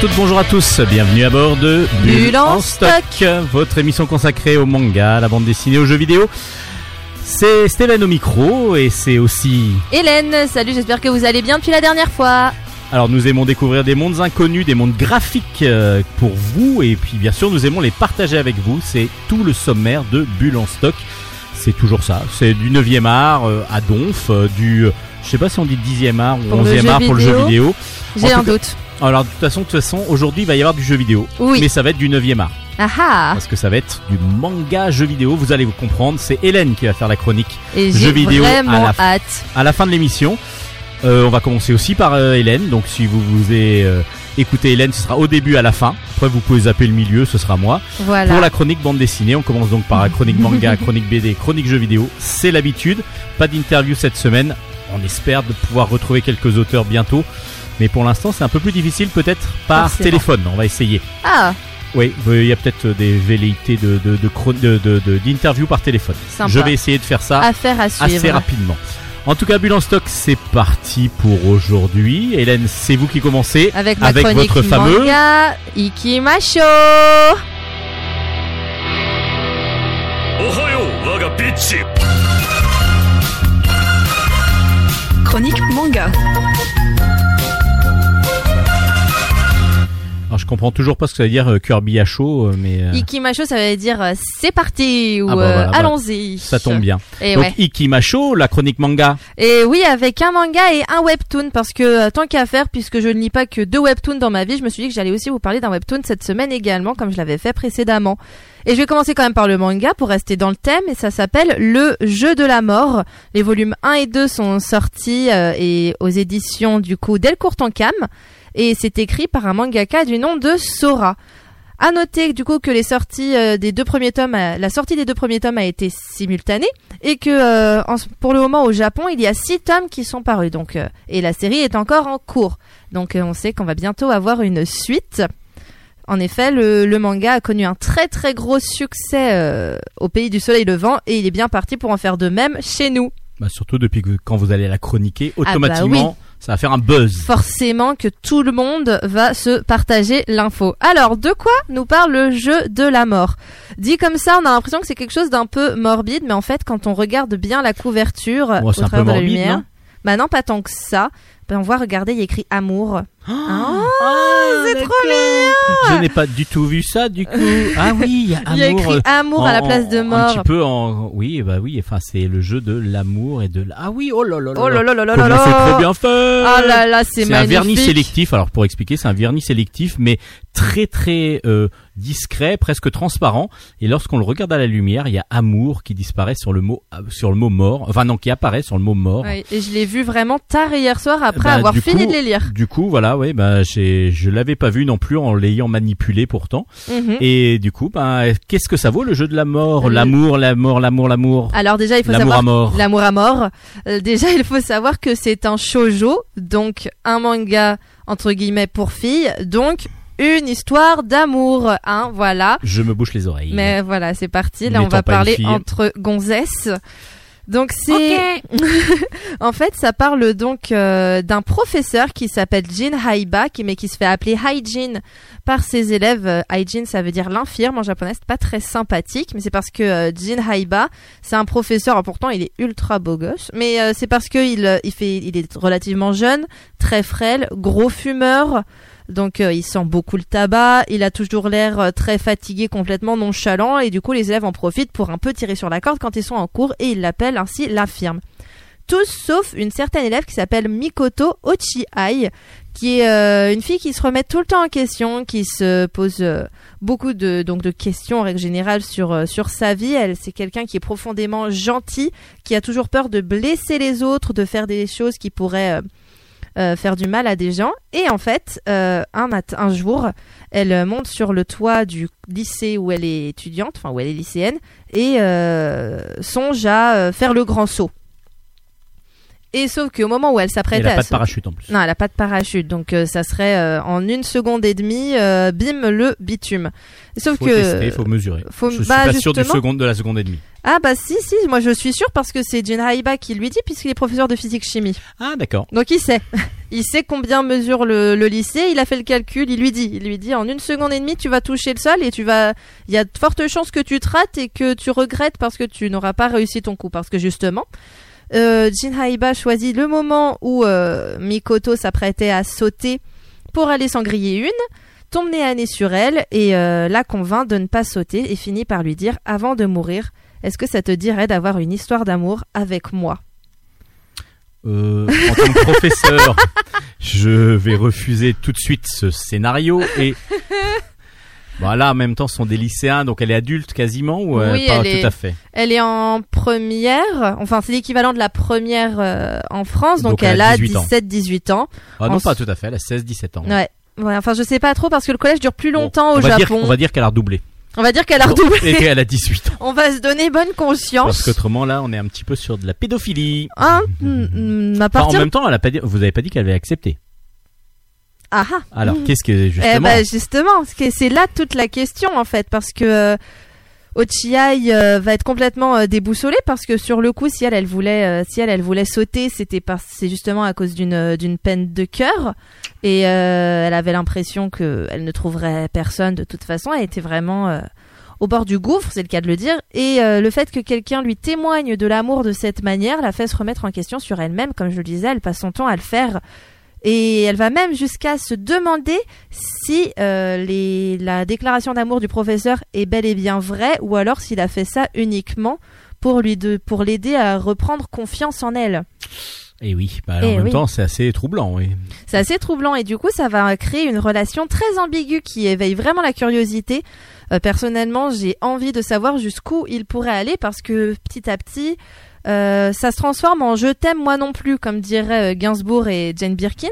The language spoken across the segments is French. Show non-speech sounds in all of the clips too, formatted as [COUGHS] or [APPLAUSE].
toutes, bonjour à tous, bienvenue à bord de Bulle en stock. votre émission consacrée au manga, à la bande dessinée, aux jeux vidéo. C'est Stéphane au micro et c'est aussi... Hélène, salut, j'espère que vous allez bien depuis la dernière fois. Alors nous aimons découvrir des mondes inconnus, des mondes graphiques euh, pour vous et puis bien sûr nous aimons les partager avec vous. C'est tout le sommaire de Bulle en stock. C'est toujours ça, c'est du 9e art euh, à Donf, euh, du... Je sais pas si on dit 10e art ou Pour le 11e jeu art pour le jeu vidéo. J'ai un doute. Alors de toute façon, de toute façon, aujourd'hui il va y avoir du jeu vidéo, Oui. mais ça va être du 9e art. Ah ah Parce que ça va être du manga jeu vidéo, vous allez vous comprendre. C'est Hélène qui va faire la chronique Et j'ai vidéo à la fin. hâte. à la fin de l'émission. Euh, on va commencer aussi par euh, Hélène. Donc si vous vous avez euh, écouté Hélène, ce sera au début à la fin. Après vous pouvez zapper le milieu, ce sera moi. Voilà. Pour la chronique bande dessinée, on commence donc par la chronique manga, [LAUGHS] chronique BD, chronique jeux vidéo. C'est l'habitude. Pas d'interview cette semaine. On espère de pouvoir retrouver quelques auteurs bientôt. Mais pour l'instant, c'est un peu plus difficile, peut-être par téléphone. On va essayer. Ah Oui, il y a peut-être euh, des velléités d'interview de, de, de, de par téléphone. Je vais essayer de faire ça Affaire assez rapidement. En tout cas, Bulle en stock, c'est parti pour aujourd'hui. Hélène, c'est vous qui commencez avec, votre fameux manga, Chronique manga. Alors, je comprends toujours pas ce que ça veut dire euh, Kirby à chaud, euh, mais euh, Ikimasho, ça veut dire euh, c'est parti ou Ah bah euh, voilà, bah, allons-y. ça tombe bien. Et Donc, ouais. Ikimasho, la chronique manga. Et oui, avec un manga et un webtoon, parce que euh, tant qu'à faire, puisque je ne lis pas que deux webtoons dans ma vie, je me suis dit que j'allais aussi vous parler d'un webtoon cette semaine également, comme je l'avais fait précédemment. Et je vais commencer quand même par le manga pour rester dans le thème, et ça s'appelle Le Jeu de la Mort. Les volumes 1 et 2 sont sortis euh, et aux éditions du coup Delcourt en Cam, et c'est écrit par un mangaka du nom de Sora. À noter du coup que les sorties euh, des deux premiers tomes, euh, la sortie des deux premiers tomes a été simultanée et que euh, en pour le moment au Japon il y a six tomes qui sont parus donc euh, et la série est encore en cours donc on sait qu'on va bientôt avoir une suite. En effet, le, le manga a connu un très très gros succès au pays du soleil levant et il est bien parti pour en faire de même chez nous. Bah, surtout depuis que quand vous allez la chroniquer, bah automatiquement, ça va faire un buzz. Forcément que tout le monde va se partager l'info. Alors, de quoi nous parle le jeu de la mort? Dit comme ça, on a l'impression que c'est quelque chose d'un peu morbide, mais en fait, quand on regarde bien la couverture Bon, au travers de la lumière, bah non, pas tant que ça. Ben, on voit, regardez, il y a écrit amour. Ah, c'est trop mignon Je n'ai pas du tout vu ça, du coup. Ah oui, il y a Il y a amour. écrit euh, amour à la en- place de Un mort. petit peu en. Oui, bah oui, enfin, c'est le jeu de l'amour et de. Ah oui, oh là là là. Oh là là là là là c'est là trop bien fait Ah là là, c'est C'est un vernis magnifique. sélectif. Alors pour expliquer, c'est un vernis sélectif, mais très très euh, discret, presque transparent. Et lorsqu'on le regarde à la lumière, il y a amour qui disparaît sur le mot euh, sur le mot mort. Enfin non, qui apparaît sur le mot mort. Oui, et je l'ai vu vraiment tard hier soir après Bah, avoir fini coup- de les lire. Du coup, voilà, ouais, bah j'ai je l'avais pas vu non plus en l'ayant manipulé pourtant. Mhm. Et du coup, bah qu'est-ce que ça vaut le jeu de la mort, l'amour, l'amour, l'amour, l'amour, Alors déjà, il faut l'amour savoir à mort. L'amour à mort. Euh, déjà, il faut savoir que c'est un shoujo, donc un manga entre guillemets pour filles, donc une histoire d'amour, hein, voilà. Je me bouche les oreilles. Mais voilà, c'est parti. Là, on va parler entre gonzesses. Donc c'est [LAUGHS] en fait ça parle donc euh, d'un professeur qui s'appelle Jin Haiba qui mais qui se fait appeler Haijin par ses élèves. Euh, Haijin ça veut dire l'infirme en japonais, c'est pas très sympathique mais c'est parce que euh, Jin Haiba, c'est un professeur alors pourtant il est ultra beau gosse mais euh, c'est parce que il il fait il est relativement jeune, très frêle, gros fumeur. Donc euh, il sent beaucoup le tabac, il a toujours l'air euh, très fatigué, complètement nonchalant, et du coup les élèves en profitent pour un peu tirer sur la corde quand ils sont en cours, et ils l'appellent ainsi l'infirme. Tous sauf une certaine élève qui s'appelle Mikoto Ochiai, qui est euh, une fille qui se remet tout le temps en question, qui se pose beaucoup de donc de questions en règle générale sur sur sa vie. Elle c'est quelqu'un qui est profondément gentil, qui a toujours peur de blesser les autres, de faire des choses qui pourraient euh, faire du mal à des gens. Et en fait, euh, un, mat- un jour, elle euh, monte sur le toit du lycée où elle est étudiante, enfin où elle est lycéenne, et songe à faire le grand saut. Et sauf qu'au moment où elle Elle s'apprêtait a à pas de parachute en plus. non, elle a pas de parachute, donc euh, ça serait euh, en une seconde et demie, euh, bim le bitume. Sauf Faut que tester, faut mesurer. faut- Je suis bah, pas sûr du seconde de la seconde et demie. ah bah si si, moi je suis sûre parce que c'est Jin Haiba qui lui dit puisqu'il est professeur de physique chimie. Ah d'accord. Donc il sait, [LAUGHS] il sait combien mesure le, le lycée. Il a fait le calcul, il lui dit, il lui dit en une seconde et demie tu vas toucher le sol et tu vas, il y a de fortes chances que tu te rates et que tu regrettes parce que tu n'auras pas réussi ton coup parce que justement. Euh, Jin Haiba choisit le moment où euh, Mikoto s'apprêtait à sauter pour aller s'en griller une, tombe nez à nez sur elle et euh, la convainc de ne pas sauter et finit par lui dire avant de mourir Est-ce que ça te dirait d'avoir une histoire d'amour avec moi? En tant que professeur, je vais refuser tout de suite ce scénario et voilà. En même temps, ce sont des lycéens, donc elle est adulte quasiment ou euh, Oui, pas elle tout est- à fait? Elle est en première, enfin c'est l'équivalent de la première euh, en France, donc, Donc, elle elle, a a 18 ans. 17-18 ans. Ah non, En- pas tout à fait. Elle a 16-17 ans. Ouais. Ouais, enfin je sais pas trop parce que le collège dure plus Bon, longtemps on au va dire- Japon. on va dire qu'elle a redoublé. qu'elle a redoublé. Et qu'elle a 18 ans. [LAUGHS] On va se donner bonne conscience. Parce qu'autrement là, on est un petit peu sur de la pédophilie. Hein, à Enfin, en partir. même temps, elle a pas dit, vous avez pas dit qu'elle avait accepté. Ah ah. Alors, Mm. qu'est-ce que justement Eh ben justement, c'est là toute la question en fait, parce que euh, Ochiai euh, va être complètement euh, déboussolée parce que sur le coup, si elle, elle voulait, euh, si elle, elle voulait sauter, c'était parce, c'est justement à cause d'une d'une peine de cœur et elle avait l'impression que elle ne trouverait personne de toute façon. Elle était vraiment au bord du gouffre, c'est le cas de le dire. Et le fait que quelqu'un lui témoigne de l'amour de cette manière la fait se remettre en question sur elle-même, comme je le disais, elle passe son temps à le faire. Et elle va même jusqu'à se demander si euh, les, la déclaration d'amour du professeur est bel et bien vraie ou alors s'il a fait ça uniquement pour lui de, pour l'aider à reprendre confiance en elle. Et oui, bah, Eh en même oui. temps, c'est assez troublant. Oui. C'est assez troublant et du coup ça va créer une relation très ambiguë qui éveille vraiment la curiosité. Euh, personnellement, j'ai envie de savoir jusqu'où il pourrait aller parce que petit à petit, ça se transforme en je t'aime moi non plus, comme diraient euh, Gainsbourg et Jane Birkin.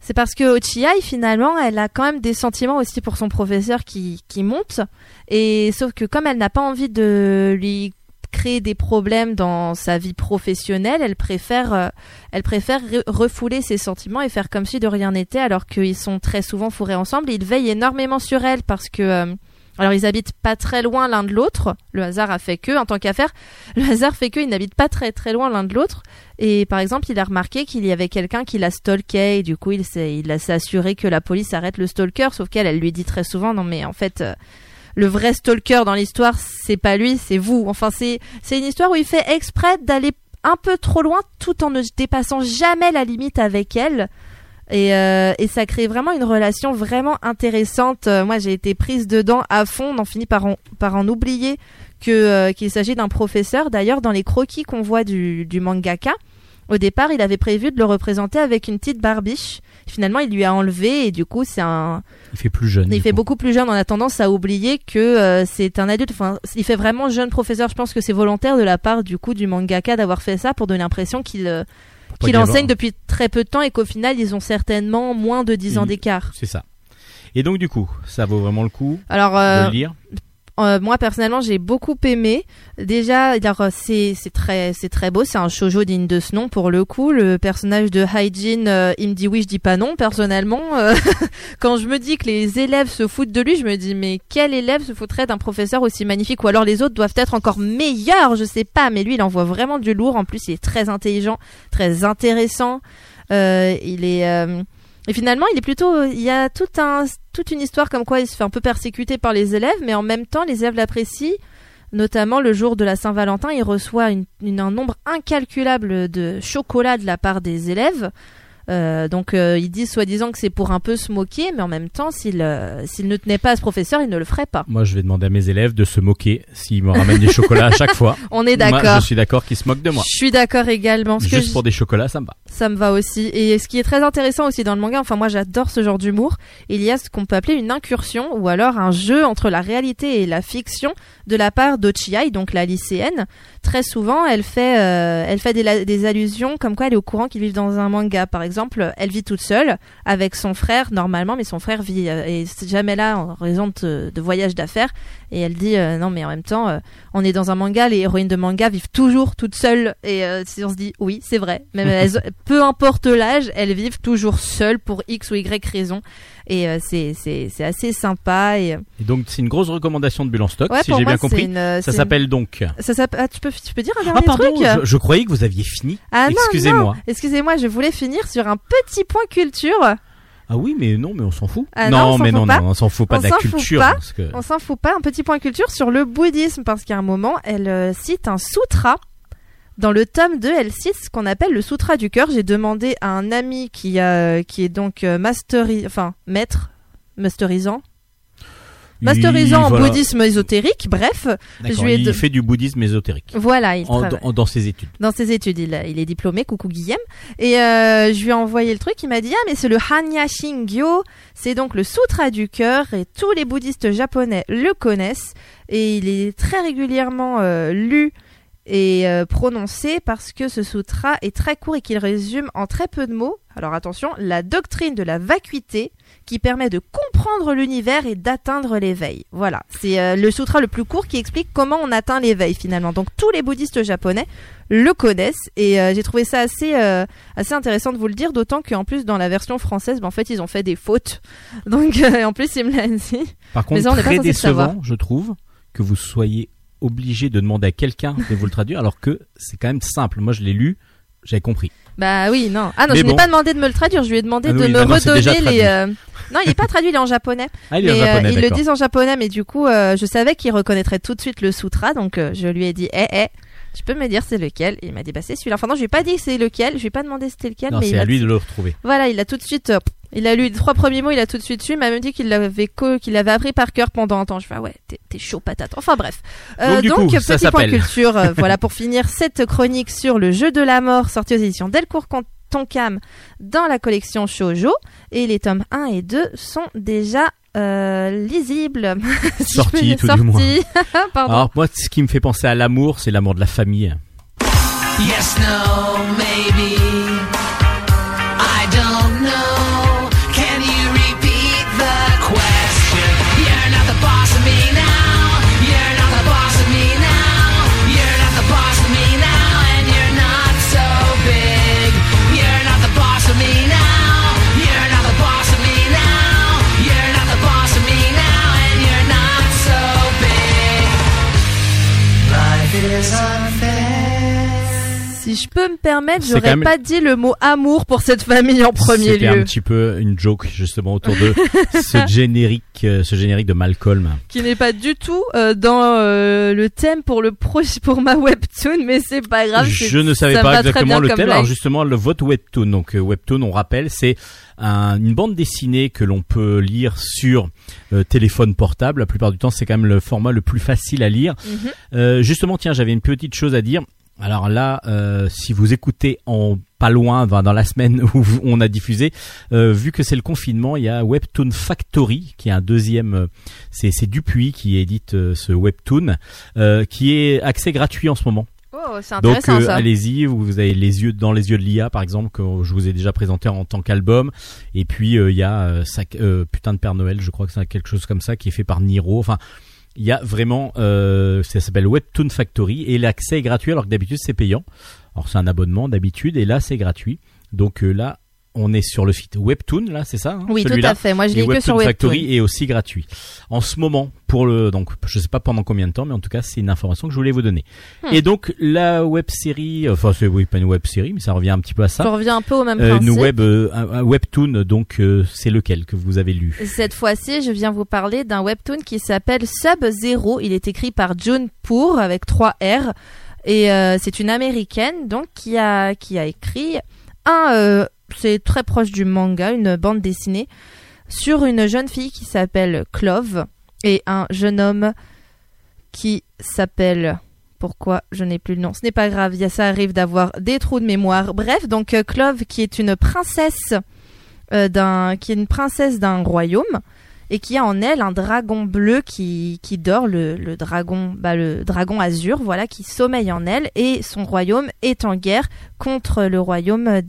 C'est parce que Ochiai, finalement, elle a quand même des sentiments aussi pour son professeur qui, qui montent. Et sauf que comme elle n'a pas envie de lui créer des problèmes dans sa vie professionnelle, elle préfère, euh, elle préfère re- refouler ses sentiments et faire comme si de rien n'était, alors qu'ils sont très souvent fourrés ensemble. Il veille énormément sur elle parce que, euh, alors ils habitent pas très loin l'un de l'autre. Le hasard a fait que, en tant qu'affaire, [LAUGHS] le hasard fait que ils n'habitent pas très très loin l'un de l'autre. Et par exemple, il a remarqué qu'il y avait quelqu'un qui la stalkait et du coup, il s'est, assuré que la police arrête le stalker. Sauf qu'elle, elle lui dit très souvent, non mais en fait. euh, le vrai stalker dans l'histoire, c'est pas lui, c'est vous. Enfin, c'est une histoire où il fait exprès d'aller un peu trop loin, tout en ne dépassant jamais la limite avec elle. Et, euh, et ça crée vraiment une relation vraiment intéressante. Euh, moi, j'ai été prise dedans à fond. On en finit par en, par en oublier que euh, qu'il s'agit d'un professeur. D'ailleurs, dans les croquis qu'on voit du, du mangaka, au départ, il avait prévu de le représenter avec une petite barbiche. Finalement, il lui a enlevé et du coup, c'est un, Il fait plus jeune. il fait coup. beaucoup plus jeune. On a tendance à oublier que euh, c'est un adulte. Enfin, il fait vraiment jeune professeur. Je pense que c'est volontaire de la part du coup du mangaka d'avoir fait ça pour donner l'impression qu'il euh, qu'il enseigne depuis très peu de temps et qu'au final ils ont certainement moins de 10 ans d'écart. C'est ça. Et donc du coup, ça vaut vraiment le coup Alors de euh, le lire? Euh, moi personnellement j'ai beaucoup aimé. Déjà c'est très c'est très beau. C'est un shoujo digne de ce nom pour le coup. Le personnage de Haijin euh, il me dit oui je dis pas non. Personnellement euh, [LAUGHS] quand je me dis que les élèves se foutent de lui je me dis mais quel élève se foutrait d'un professeur aussi magnifique? Ou alors les autres doivent être encore meilleurs je sais pas mais lui il envoie vraiment du lourd. En plus il est très intelligent, très intéressant. Euh, il est et finalement, il est plutôt, il y a tout un, toute une histoire comme quoi il se fait un peu persécuter par les élèves, mais en même temps, les élèves l'apprécient. Notamment le jour de la Saint-Valentin, il reçoit une- une- un nombre incalculable de chocolat de la part des élèves. Euh, donc euh, ils disent soi-disant que c'est pour un peu se moquer, mais en même temps, s'il euh, s'il ne tenait pas à ce professeur, il ne le ferait pas. Moi, je vais demander à mes élèves de se moquer s'ils me ramènent des chocolats à chaque fois. [LAUGHS] On est Moi, d'accord. je suis d'accord qu'ils se moquent de moi. Je suis d'accord également. Ce que Juste je- pour des chocolats, ça me va. Ça me va aussi. Et ce qui est très intéressant aussi dans le manga, enfin moi j'adore ce genre d'humour, il y a ce qu'on peut appeler une incursion ou alors un jeu entre la réalité et la fiction de la part d'Ochiai, donc la lycéenne. Très souvent, elle fait, elle fait des, des allusions comme quoi elle est au courant qu'ils vivent dans un manga. Par exemple, exemple, elle vit toute seule avec son frère normalement, mais son frère vit euh, et c'est jamais là en raison de, de voyages d'affaires. Et elle dit euh, non, mais en même temps, euh, on est dans un manga, les héroïnes de manga vivent toujours toutes seules. Et euh, si on se dit oui, c'est vrai. Même [LAUGHS] elles- peu importe l'âge, elles vivent toujours seules pour x ou y raison. Et euh, c'est assez sympa. Et Et donc c'est une grosse recommandation de Bulle en stock, ouais, si j'ai bien compris. une, euh, Ça s'appelle donc. Ça s'appelle. Ah, tu peux tu peux dire un dernier Ah pardon, truc. je, je croyais que vous aviez fini. Ah non, Excusez-moi. Excusez-moi, je voulais finir sur un petit point culture. Ah oui, mais non, mais on s'en fout. Ah non, mais non, on s'en fout pas On de la culture. pas. parce que- On s'en fout pas, un petit point culture sur le bouddhisme, parce qu'à un moment, elle euh, cite un sutra. Dans le tome 2, elle cite ce qu'on appelle le sutra du cœur. J'ai demandé à un ami qui, a, qui est donc euh, masteri... enfin, maître, masterisant, masterisant en voilà. bouddhisme ésotérique, bref. Je lui ai il fait du bouddhisme ésotérique. Voilà, il En- dans, dans ses études. dans ses études. Il est diplômé, coucou Guillaume. Et euh, je lui ai envoyé le truc, il m'a dit Ah, mais c'est le Hanya Shingyo, c'est donc le sutra du cœur, et tous les bouddhistes japonais le connaissent, et il est très régulièrement euh, lu et euh, prononcé parce que ce sutra est très court et qu'il résume en très peu de mots, alors attention, la doctrine de la vacuité qui permet de comprendre l'univers et d'atteindre l'éveil. Voilà, c'est euh, le sutra le plus court qui explique comment on atteint l'éveil finalement. Donc tous les bouddhistes japonais le connaissent et euh, j'ai trouvé ça assez euh, assez intéressant de vous le dire d'autant qu'en plus dans la version française ben, en fait ils ont fait des fautes [LAUGHS] donc en plus ils me l'ont dit Par Mais contre, ça, on n'est pas très décevant, je trouve, que vous soyez obligé de demander à quelqu'un de vous le traduire, alors que c'est quand même simple. Moi, je l'ai lu, j'avais compris. bah oui non ah non Mais je n'ai pas demandé de me le traduire je lui ai demandé Ah de oui, me déjà redonner les euh, non il est pas traduit il est en japonais [LAUGHS] Ah, il est mais en euh, japonais, ils le disent en japonais mais du coup euh, je savais qu'il reconnaîtrait tout de suite le sutra donc je lui ai dit eh eh tu peux me dire c'est lequel et il m'a dit bah c'est celui-là enfin non je lui ai pas dit c'est lequel je lui ai pas demandé c'était lequel Non, mais c'est à lui de le retrouver. Voilà, il a tout de suite. Il a lu les trois premiers mots, il a tout de suite su. Il m'a même dit qu'il l'avait co- qu'il l'avait appris par cœur pendant un temps. Je fais ah ouais, t'es, t'es chaud patate. Enfin bref. Euh, Donc, coup, ça petit point culture. euh, [LAUGHS] voilà pour finir cette chronique sur le jeu de la mort sorti aux éditions Delcourt Tonkam dans la collection Shoujo et les tomes 1 et 2 sont déjà euh, lisibles. [LAUGHS] Si Sortis, tout du moins. [LAUGHS] Pardon. Alors, moi, ce qui me fait penser à l'amour, c'est l'amour de la famille. Yes, no, maybe. eyes Si je peux me permettre, j'aurais même- pas dit le mot amour pour cette famille en premier C'était lieu. un petit peu une joke justement autour de [LAUGHS] ce générique, euh, ce générique de Malcolm. qui n'est pas du tout euh, dans euh, le thème pour le pro pour ma webtoon, mais c'est pas grave. Je ne savais pas exactement le thème. Alors justement, le vote webtoon. Donc euh, webtoon, on rappelle, c'est un- une bande dessinée que l'on peut lire sur téléphone portable. La plupart du temps, c'est quand même le format le plus facile à lire. Mhm. Justement, tiens, j'avais une petite chose à dire. Alors là, euh, si vous écoutez en pas loin, dans la semaine [LAUGHS] où on a diffusé, euh, vu que c'est le confinement, il y a Webtoon Factory, qui est un deuxième, euh, c'est c'est Dupuis qui édite euh, ce Webtoon, euh, qui est accès gratuit en ce moment. Oh, c'est Donc intéressant euh, ça. allez-y, vous avez les yeux dans les yeux de l'IA par exemple que je vous ai déjà présenté en tant qu'album et puis euh, il y a euh, euh, putain de Père Noël, je crois que c'est quelque chose comme ça qui est fait par Niro. Enfin, il y a vraiment euh, ça s'appelle Webtoon Factory et l'accès est gratuit alors que d'habitude c'est payant. Alors c'est un abonnement d'habitude et là c'est gratuit. Donc euh, là on est sur le site Webtoon là, c'est ça hein, Oui, tout à fait. Moi, je l'ai que sur Webtoon. Factory est aussi gratuit. En ce moment, pour le donc je sais pas pendant combien de temps, mais en tout cas c'est une information que je voulais vous donner. Hmm. Et donc la web série, enfin c'est oui pas une web série, mais ça revient un petit peu à Je ça. reviens un peu au même Euh, principe. web, euh, webtoon, donc euh, c'est lequel que vous avez lu? Cette fois-ci, je viens vous parler d'un webtoon qui s'appelle Sub Zero. Il est écrit par June Pour avec 3 R. Et euh, c'est une américaine donc qui a qui a écrit un euh, c'est très proche du manga, une bande dessinée sur une jeune fille qui s'appelle Clove et un jeune homme qui s'appelle pourquoi je n'ai plus le nom. Ce n'est pas grave, ça arrive d'avoir des trous de mémoire. Bref, donc euh, Clove qui est une princesse euh, d'un qui est une princesse d'un royaume et qui a en elle un dragon bleu qui, qui dort le, dragon bah, le dragon azur voilà qui sommeille en elle et son royaume est en guerre contre le royaume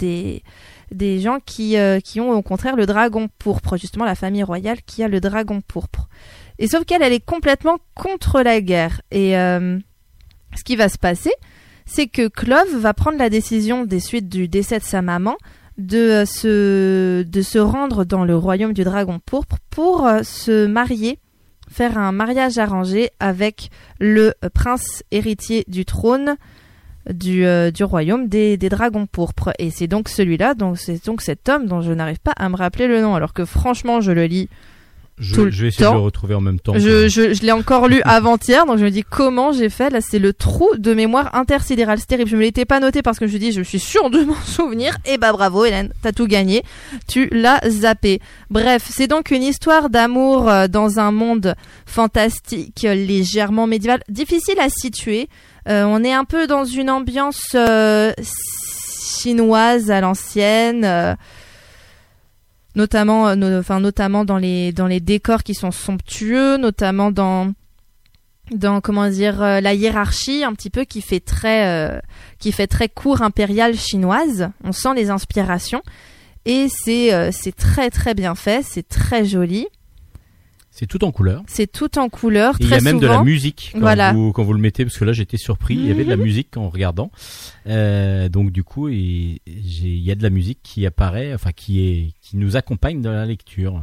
des gens qui, euh, qui ont au contraire le dragon pourpre, justement la famille royale qui a le dragon pourpre. Et sauf qu'elle, elle est complètement contre la guerre. Et euh, ce qui va se passer, c'est que Clove va prendre la décision des suites du décès de sa maman de euh, se, de se rendre dans le royaume du dragon pourpre pour euh, se marier, faire un mariage arrangé avec le prince héritier du trône du, euh, du royaume des, des dragons pourpres. Et c'est donc celui-là, donc c'est donc cet homme dont je n'arrive pas à me rappeler le nom, alors que franchement je le lis Je, Tout je vais essayer de le retrouver en même temps. je, je, je l'ai encore lu [LAUGHS] avant-hier, donc je me dis comment j'ai fait. Là, c'est le trou de mémoire intersidéral. C'est terrible. Je me l'étais pas noté parce que je me dis, je suis sûre de [LAUGHS] m'en souvenir. Et bah bravo, Hélène, t'as tout gagné. Tu l'as zappé. Bref, c'est donc une histoire d'amour euh, dans un monde fantastique, légèrement médiéval, difficile à situer. Euh, on est un peu dans une ambiance euh, chinoise à l'ancienne. euh, notamment euh, enfin notamment dans les dans les décors qui sont somptueux notamment dans dans comment dire euh, la hiérarchie un petit peu qui fait très euh, qui fait très cour impériale chinoise. On sent les inspirations. Et c'est euh, c'est très très bien fait c'est très joli C'est tout en couleur. c'est tout en couleur Et il y très a même de la musique quand, Voilà. vous, quand vous le mettez, parce que là j'étais surpris, il y avait de la Mhm. musique en regardant. Euh, donc du coup, il y a de la musique qui apparaît, enfin qui est, qui nous accompagne dans la lecture.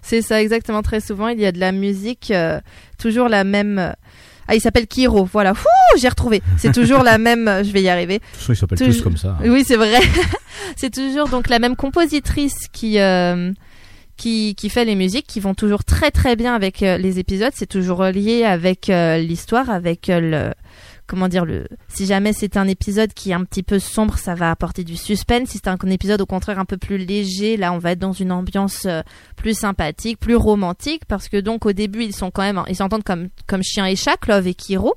C'est ça, exactement. Très souvent, il y a de la musique, euh, toujours la même. euh, Ah, il s'appelle Kiro. Voilà. J'ai retrouvé. C'est toujours la même. Je vais y arriver. De toute façon, ils s'appellent tous comme ça. Oui, c'est vrai. [LAUGHS] c'est toujours donc la même compositrice qui. euh, qui, qui fait les musiques qui vont toujours très très bien avec euh, les épisodes. C'est toujours lié avec euh, l'histoire avec euh, le comment dire le si jamais c'est un épisode qui est un petit peu sombre ça va apporter du suspense. Si c'est un épisode au contraire un peu plus léger là on va être dans une ambiance plus sympathique plus romantique parce que donc au début ils sont quand même ils s'entendent comme comme chien et chat Clove et Kiro.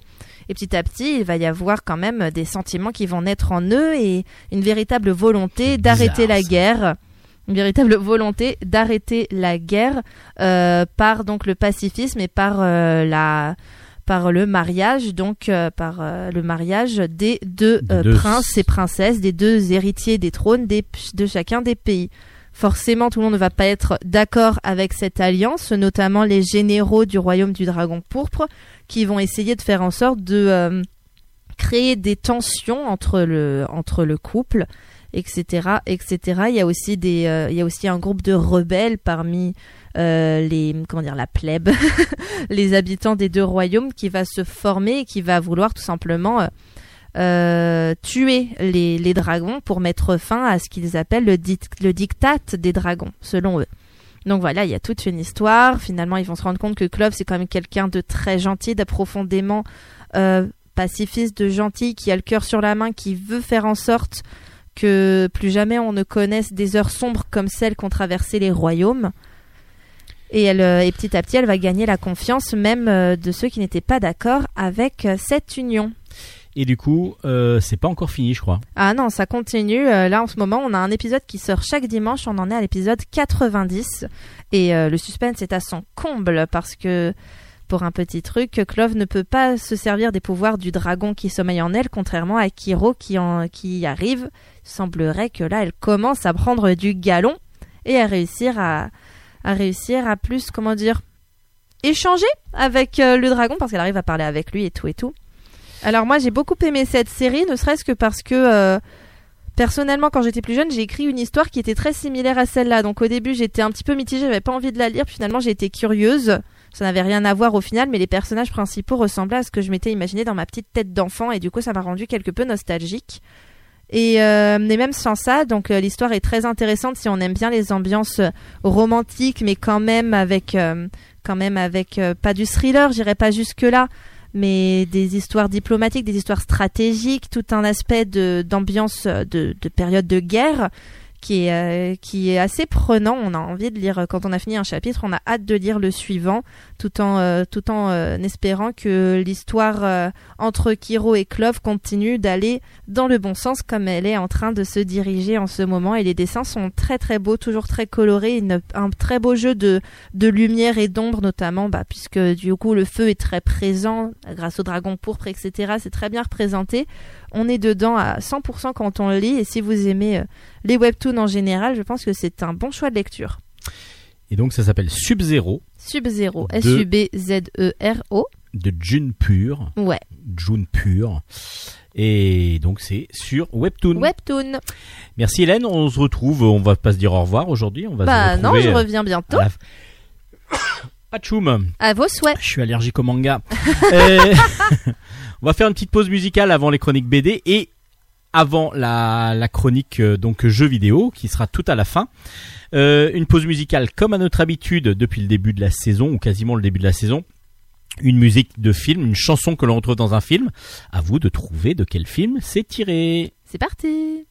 Et petit à petit il va y avoir quand même des sentiments qui vont naître en eux et une véritable volonté d'arrêter la guerre une véritable volonté d'arrêter la guerre euh, par donc le pacifisme et par euh, la par le mariage donc euh, par euh, le mariage des deux, euh, deux- princes et princesses des deux héritiers des trônes des, de chacun des pays. Forcément, tout le monde ne va pas être d'accord avec cette alliance, notamment les généraux du royaume du dragon pourpre, qui vont essayer de faire en sorte de créer des tensions entre le entre le couple etc etc il y a aussi des euh, il y a aussi un groupe de rebelles parmi euh, les comment dire la plèbe [LAUGHS] les habitants des deux royaumes qui va se former et qui va vouloir tout simplement euh, tuer les, les dragons pour mettre fin à ce qu'ils appellent le, dit- le diktat des dragons selon eux donc voilà, il y a toute une histoire. Finalement, ils vont se rendre compte que Clove, c'est quand même quelqu'un de très gentil, de profondément pacifiste, de gentil, qui a le cœur sur la main, qui veut faire en sorte que plus jamais on ne connaisse des heures sombres comme celles qu'ont traversé les royaumes. Et, elle, euh, et petit à petit, elle va gagner la confiance même euh, de ceux qui n'étaient pas d'accord avec euh, cette union. Et du coup, euh, c'est pas encore fini, je crois. Ah non, ça continue. Euh, là, en ce moment, on a un épisode qui sort chaque dimanche. On en est à l'épisode 90. Et euh, le suspense est à son comble parce que, pour un petit truc, Clove ne peut pas se servir des pouvoirs du dragon qui sommeille en elle, contrairement à Kiro qui, en, qui arrive. Il semblerait que là, elle commence à prendre du galon et à réussir à, à réussir à plus, comment dire, échanger avec euh, le dragon parce qu'elle arrive à parler avec lui et tout et tout. Alors moi j'ai beaucoup aimé cette série, ne serait-ce que parce que euh, personnellement quand j'étais plus jeune j'ai écrit une histoire qui était très similaire à celle-là. Donc au début j'étais un petit peu mitigée, j'avais pas envie de la lire, puis finalement j'ai été curieuse. Ça n'avait rien à voir au final, mais les personnages principaux ressemblaient à ce que je m'étais imaginé dans ma petite tête d'enfant et du coup ça m'a rendu quelque peu nostalgique. Et euh, même sans ça, donc euh, l'histoire est très intéressante si on aime bien les ambiances euh, romantiques, mais quand même avec euh, quand même avec pas du thriller, j'irai pas jusque là, mais des histoires diplomatiques, des histoires stratégiques, tout un aspect d'ambiance de période de guerre qui est euh, qui est assez prenant. On a envie de lire quand on a fini un chapitre, on a hâte de lire le suivant, tout en euh, tout en euh, espérant que l'histoire euh, entre Kiro et Clove continue d'aller dans le bon sens comme elle est en train de se diriger en ce moment. Et les dessins sont très très beaux, toujours très colorés, une- un très beau jeu de de lumière et d'ombre notamment, bah, puisque du coup le feu est très présent grâce au dragon pourpre, etc. C'est très bien représenté. On est dedans à 100% quand on le lit. Et si vous aimez les webtoons en général, je pense que c'est un bon choix de lecture. Et donc ça s'appelle Sub-Zero Sub-Zero, S-U-B-Z-E-R-O. de June Pure. Ouais, June Pure. Et donc c'est sur Webtoon. webtoon. Merci Hélène, on se retrouve, on va pas se dire au revoir aujourd'hui, on va Bah se non, je euh, reviens bientôt. la. [COUGHS] À vos souhaits. Je suis allergique au manga. Euh, [LAUGHS] on va faire une petite pause musicale avant les chroniques BD et avant la, la chronique euh, donc jeux vidéo qui sera tout à la fin. Euh, une pause musicale comme à notre habitude depuis le début de la saison ou quasiment le début de la saison. Une musique de film, une chanson que l'on retrouve dans un film. À vous de trouver de quel film c'est tiré. C'est parti.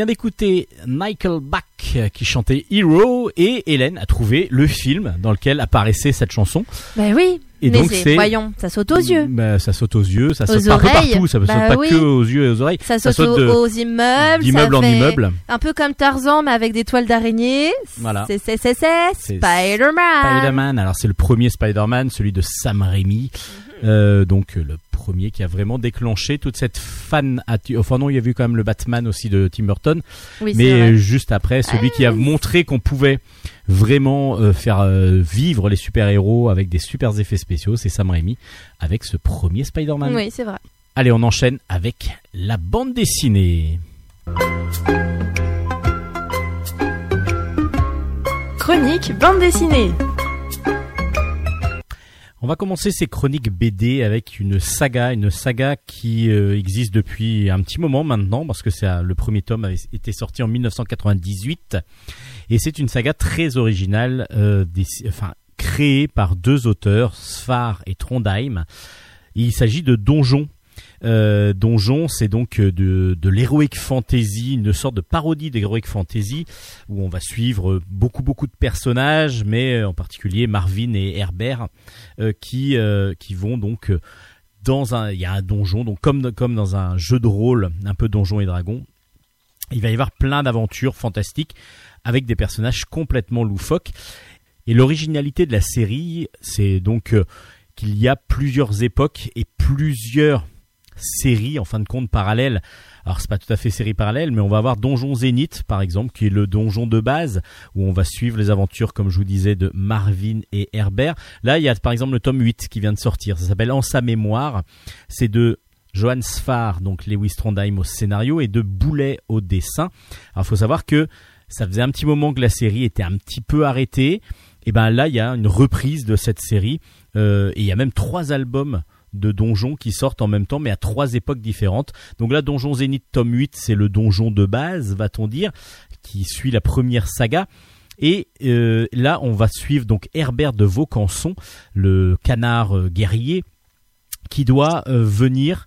Vient d'écouter Michael Bach qui chantait Hero et Hélène a trouvé le film dans lequel apparaissait cette chanson. Bah oui. Et mais donc, c'est- voyons, ça saute aux yeux. Bah, ça saute aux yeux, ça Aux saute oreilles. partout, ça ne Bah saute pas oui. que aux yeux et aux oreilles. Ça saute, saute aux, immeubles. d'immeuble ça en immeuble. Un peu comme Tarzan, mais avec des toiles d'araignée. Voilà. C'est, c'est, c'est, Spider-Man. Spider-Man. Alors c'est le premier Spider-Man, celui de Sam Raimi. Mhm. Euh, donc euh, le premier qui a vraiment déclenché toute cette fan Enfin non, il y a eu quand même le Batman aussi de Tim Burton, Oui, mais juste après, celui qui a montré qu'on pouvait vraiment euh, faire euh, vivre les super-héros avec des super effets spéciaux, c'est Sam Raimi avec ce premier Spider-Man. Oui, c'est vrai. Allez, on enchaîne avec la bande dessinée. Chronique bande dessinée. On va commencer ces chroniques BD avec une saga, une saga qui euh, existe depuis un petit moment maintenant parce que le premier tome avait été sorti en 1998 et c'est une saga très originale, euh, des- enfin créée par deux auteurs, Sfar et Trondheim. Il s'agit de Donjon. Euh, Donjon, c'est donc euh, de, de l'heroic fantasy, une sorte de parodie d'heroic fantasy où on va suivre euh, beaucoup beaucoup de personnages, mais en particulier Marvin et Herbert qui qui vont donc dans un il y a un donjon donc comme comme dans un jeu de rôle un peu donjon et dragon il va y avoir plein d'aventures fantastiques avec des personnages complètement loufoques. Et l'originalité de la série c'est donc qu'il y a plusieurs époques et plusieurs séries en fin de compte parallèles alors c'est pas tout à fait série parallèle mais on va avoir Donjon Zénith par exemple qui est le donjon de base où on va suivre les aventures comme je vous disais de Marvin et Herbert Là, il y a par exemple le tome 8 qui vient de sortir. Ça s'appelle En sa mémoire. C'est de Johann Sfar, donc Lewis Trondheim au scénario, et de Boulet au dessin. Alors, faut savoir que ça faisait un petit moment que la série était un petit peu arrêtée. Et ben là, il y a une reprise de cette série. Euh, et il y a même trois albums de donjons qui sortent en même temps, mais à trois époques différentes. Donc là, Donjon Zénith tome 8, c'est le donjon de base, va-t-on dire, qui suit la première saga. Et euh, là, on va suivre donc Herbert de Vaucanson, le canard euh, guerrier, qui doit euh, venir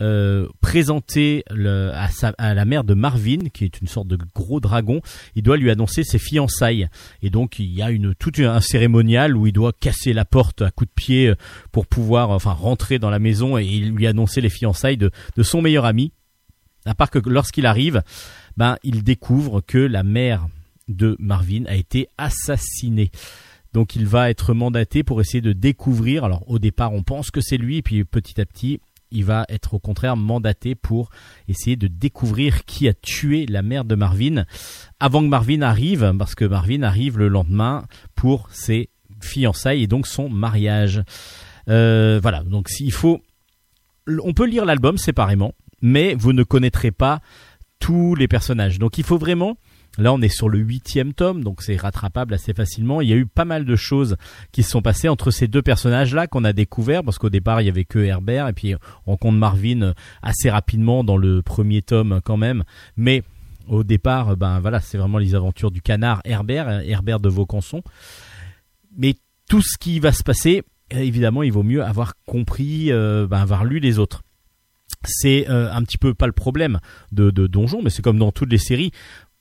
euh, présenter à, la mère de Marvin, qui est une sorte de gros dragon. Il doit lui annoncer ses fiançailles. Et donc, il y a une tout un cérémonial où il doit casser la porte à coups de pied euh, pour pouvoir, enfin, rentrer dans la maison et lui annoncer les fiançailles de, son meilleur ami. À part que lorsqu'il arrive, ben, il découvre que la mère de Marvin a été assassiné. Donc il va être mandaté pour essayer de découvrir. Alors au départ on pense que c'est lui, puis petit à petit il va être au contraire mandaté pour essayer de découvrir qui a tué la mère de Marvin avant que Marvin arrive, parce que Marvin arrive le lendemain pour ses fiançailles et donc son mariage. Euh, voilà, donc s'il faut... On peut lire l'album séparément, mais vous ne connaîtrez pas tous les personnages. Donc il faut vraiment Là, on est sur le huitième tome, donc c'est rattrapable assez facilement. Il y a eu pas mal de choses qui se sont passées entre ces deux personnages-là qu'on a découvert, parce qu'au départ, il y avait que Herbert, et puis on rencontre Marvin assez rapidement dans le premier tome quand même. Mais au départ, ben voilà, c'est vraiment les aventures du canard Herbert, Herbert de Vaucanson. Mais tout ce qui va se passer, évidemment, il vaut mieux avoir compris, euh, ben, avoir lu les autres. C'est euh, un petit peu pas le problème de Donjon, mais c'est comme dans toutes les séries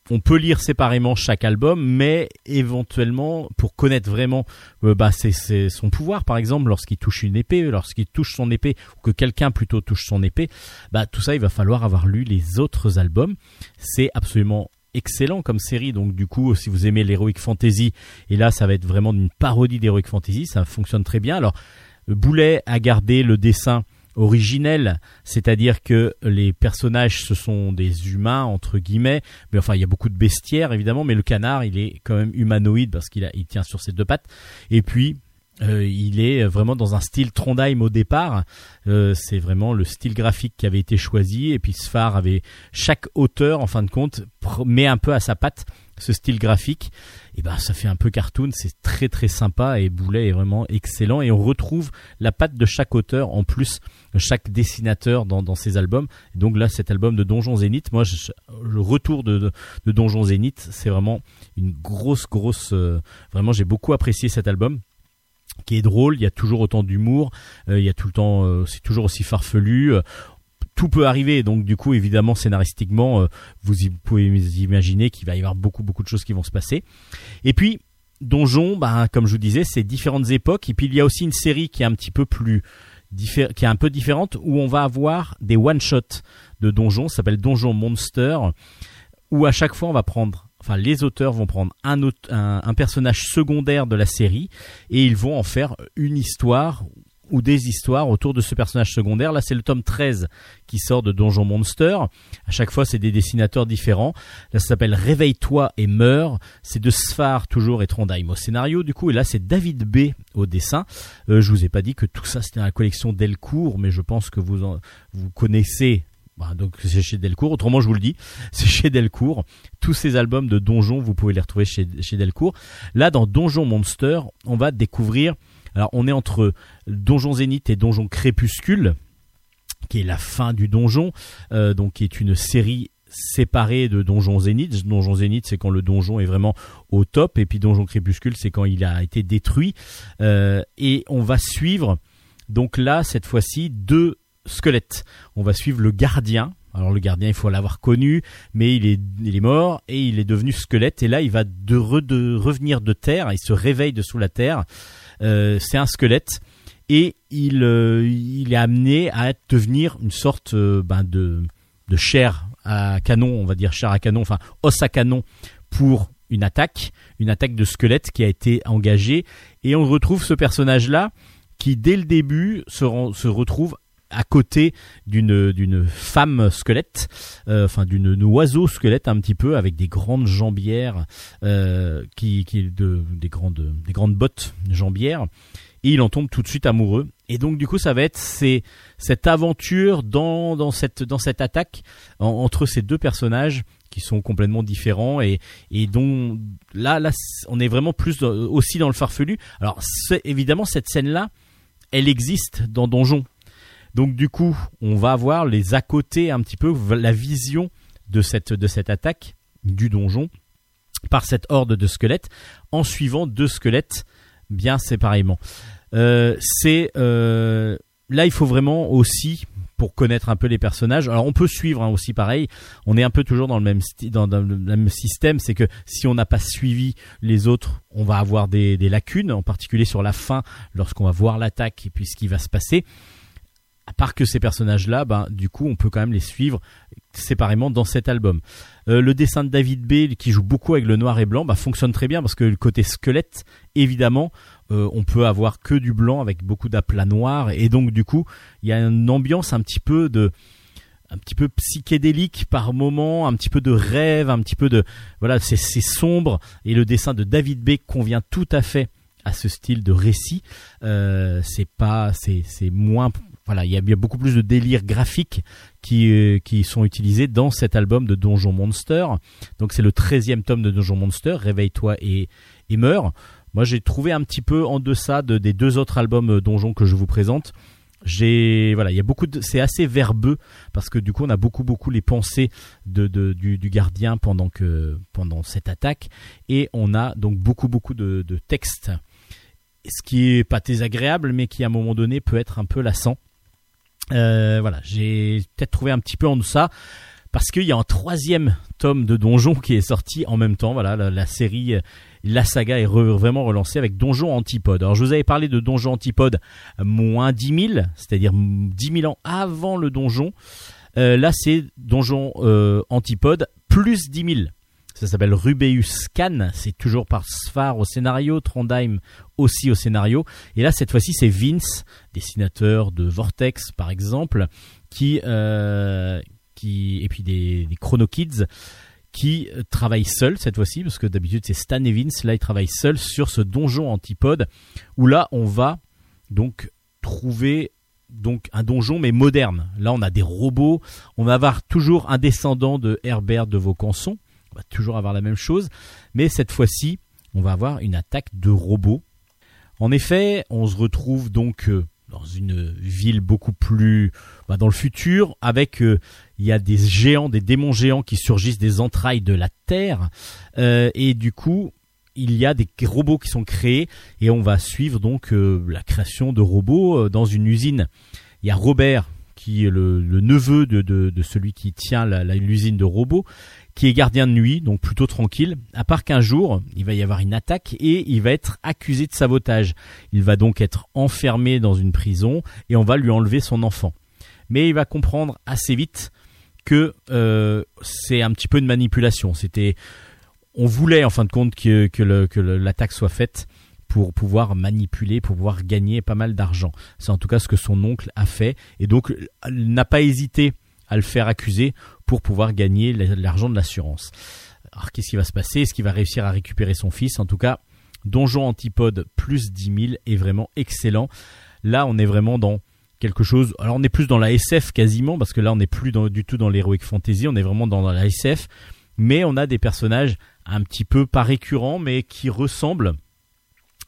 on peut lire séparément chaque album, mais éventuellement, pour connaître vraiment euh, bah, c'est, son pouvoir, par exemple, lorsqu'il touche une épée, lorsqu'il touche son épée, ou que quelqu'un plutôt touche son épée, bah, tout ça, il va falloir avoir lu les autres albums. C'est absolument excellent comme série, donc du coup, si vous aimez l'Heroic Fantasy, et là, ça va être vraiment une parodie d'Heroic Fantasy, ça fonctionne très bien. Alors, Boulet a gardé le dessin originel, c'est-à-dire que les personnages ce sont des humains entre guillemets, mais enfin il y a beaucoup de bestiaires évidemment, mais le canard il est quand même humanoïde parce qu'il il tient sur ses deux pattes, et puis euh, il est vraiment dans un style Trondheim au départ. Euh, c'est vraiment le style graphique qui avait été choisi. Et puis Sfar avait chaque auteur, en fin de compte, met un peu à sa patte ce style graphique. Et ben ça fait un peu cartoon. C'est très très sympa. Et Boulet est vraiment excellent. Et on retrouve la patte de chaque auteur en plus, chaque dessinateur dans, dans ses albums. Et donc là, cet album de Donjon Zénith, moi, je- le retour de, de, de Donjon Zénith, c'est vraiment une grosse grosse. euh, vraiment, j'ai beaucoup apprécié cet album qui est drôle, il y a toujours autant d'humour, euh, il y a tout le temps, euh, c'est toujours aussi farfelu. euh, tout peut arriver, donc du coup, évidemment, scénaristiquement, euh, vous pouvez imaginer qu'il va y avoir beaucoup, beaucoup de choses qui vont se passer. Et puis, Donjon, bah, comme je vous disais, c'est différentes époques. Et puis, il y a aussi une série qui est un petit peu plus, qui est un peu différente, où on va avoir des one-shots de Donjon, ça s'appelle Donjon Monster, où à chaque fois, on va prendre Enfin, les auteurs vont prendre un personnage secondaire de la série et ils vont en faire une histoire ou des histoires autour de ce personnage secondaire. Là, c'est le tome 13 qui sort de Donjon Monster. À chaque fois, c'est des dessinateurs différents. Là, ça s'appelle Réveille-toi et meurs. C'est de Sfar toujours et Trondheim au scénario. Du coup, et là, c'est David B au dessin. Euh, je vous ai pas dit que tout ça, c'était dans la collection Delcourt, mais je pense que vous en, vous connaissez. Bah, donc c'est chez Delcourt. Autrement, je vous le dis, [LAUGHS] c'est chez Delcourt. Tous ces albums de Donjon, vous pouvez les retrouver chez, chez Delcourt. Là, dans Donjon Monster, on va découvrir Alors on est entre Donjon Zénith et Donjon Crépuscule, qui est la fin du donjon, euh, donc qui est une série séparée de Donjon Zénith. Donjon Zénith, c'est quand le donjon est vraiment au top, et puis Donjon Crépuscule, c'est quand il a été détruit. Euh, et on va suivre, donc là, cette fois-ci, deux squelettes. On va suivre le gardien. Alors le gardien, il faut l'avoir connu, mais il est, il est mort et il est devenu squelette. Et là, il va de, de revenir de terre. Il se réveille de sous la terre. Euh, c'est un squelette et il, euh, il est amené à devenir une sorte euh, ben, de, de chair à canon, on va dire chair à canon, enfin os à canon pour une attaque, une attaque de squelette qui a été engagée. Et on retrouve ce personnage-là qui, dès le début, se, se retrouve à côté d'une d'une femme squelette, euh, enfin d'une oiseau squelette un petit peu avec des grandes jambières, euh, qui qui de des grandes des grandes bottes jambières, et il en tombe tout de suite amoureux. Et donc du coup ça va être cette aventure dans dans cette dans cette attaque en- entre ces deux personnages qui sont complètement différents et et dont là là on est vraiment plus aussi dans le farfelu. Alors évidemment cette scène là, elle existe dans Donjon. Donc du coup, on va avoir les à côté un petit peu la vision de cette attaque du donjon par cette horde de squelettes en suivant deux squelettes bien séparément. Euh, c'est euh, là il faut vraiment aussi pour connaître un peu les personnages. Alors on peut suivre hein, aussi pareil. On est un peu toujours dans le même système, c'est que si on n'a pas suivi les autres, on va avoir des lacunes, en particulier sur la fin lorsqu'on va voir l'attaque et puis ce qui va se passer à part que ces personnages-là, ben, du coup, on peut quand même les suivre séparément dans cet album. Euh, le dessin de David B, qui joue beaucoup avec le noir et blanc, bah, fonctionne très bien parce que le côté squelette, évidemment, euh, on peut avoir que du blanc avec beaucoup d'aplats noirs et donc du coup, il y a une ambiance un petit peu de un petit peu psychédélique par moment, un petit peu de rêve, un petit peu de voilà, c'est sombre et le dessin de David B convient tout à fait à ce style de récit. Euh, c'est pas, c'est moins voilà, il y a, beaucoup plus de délire graphique qui, euh, qui sont utilisés dans cet album de Donjon Monster. Donc c'est le 13e tome de Donjon Monster, Réveille-toi et, et meurs. Moi j'ai trouvé un petit peu en deçà de, des deux autres albums euh, Donjon que je vous présente. J'ai voilà, il y a beaucoup c'est assez verbeux parce que du coup on a beaucoup beaucoup les pensées du, gardien pendant cette attaque et on a donc beaucoup beaucoup de, de textes ce qui est pas désagréable mais qui à un moment donné peut être un peu lassant. Euh, voilà, j'ai peut-être trouvé un petit peu en deçà parce qu'il y a un troisième tome de Donjon qui est sorti en même temps. Voilà, la, série, la saga est vraiment relancée avec Donjon Antipode. Alors je vous avais parlé de Donjon Antipode moins 10 000, c'est-à-dire 10 000 ans avant le donjon. Euh, là, c'est Donjon euh, Antipode plus 10 000. Ça s'appelle Rubeus Scan. C'est toujours par Sfar au scénario, Trondheim aussi au scénario. Et là, cette fois-ci, c'est Vince, dessinateur de Vortex, par exemple, euh, qui et puis des, des Chrono Kids, qui travaillent seuls cette fois-ci, parce que d'habitude c'est Stan et Vince. Là, ils travaillent seuls sur ce donjon antipode, où là, on va donc trouver donc un donjon mais moderne. Là, on a des robots. On va avoir toujours un descendant de Herbert de Vaucanson. On va toujours avoir la même chose, mais cette fois-ci, on va avoir une attaque de robots. En effet, on se retrouve donc euh, dans une ville beaucoup plus bah, dans le futur, avec euh, il y a des géants, des démons géants qui surgissent des entrailles de la terre, euh, et du coup il y a des robots qui sont créés et on va suivre donc la création de robots dans une usine. Il y a Robert qui est le, neveu de, celui qui tient l'usine de robots, qui est gardien de nuit, donc plutôt tranquille, à part qu'un jour, il va y avoir une attaque et il va être accusé de sabotage. Il va donc être enfermé dans une prison et on va lui enlever son enfant. Mais il va comprendre assez vite que euh, c'est un petit peu une manipulation. C'était, on voulait en fin de compte que, que, l'attaque soit faite pour pouvoir manipuler, pour pouvoir gagner pas mal d'argent. C'est en tout cas ce que son oncle a fait et donc il n'a pas hésité à le faire accuser pour pouvoir gagner l'argent de l'assurance. Alors qu'est-ce qui va se passer? Est-ce qu'il va réussir à récupérer son fils? En tout cas, Donjon Antipode plus 10 000 est vraiment excellent. Là, on est vraiment dans quelque chose. Alors, on est plus dans la SF quasiment, parce que là, on n'est plus du tout dans l'heroic fantasy, on est vraiment dans la SF. Mais on a des personnages un petit peu pas récurrents, mais qui ressemblent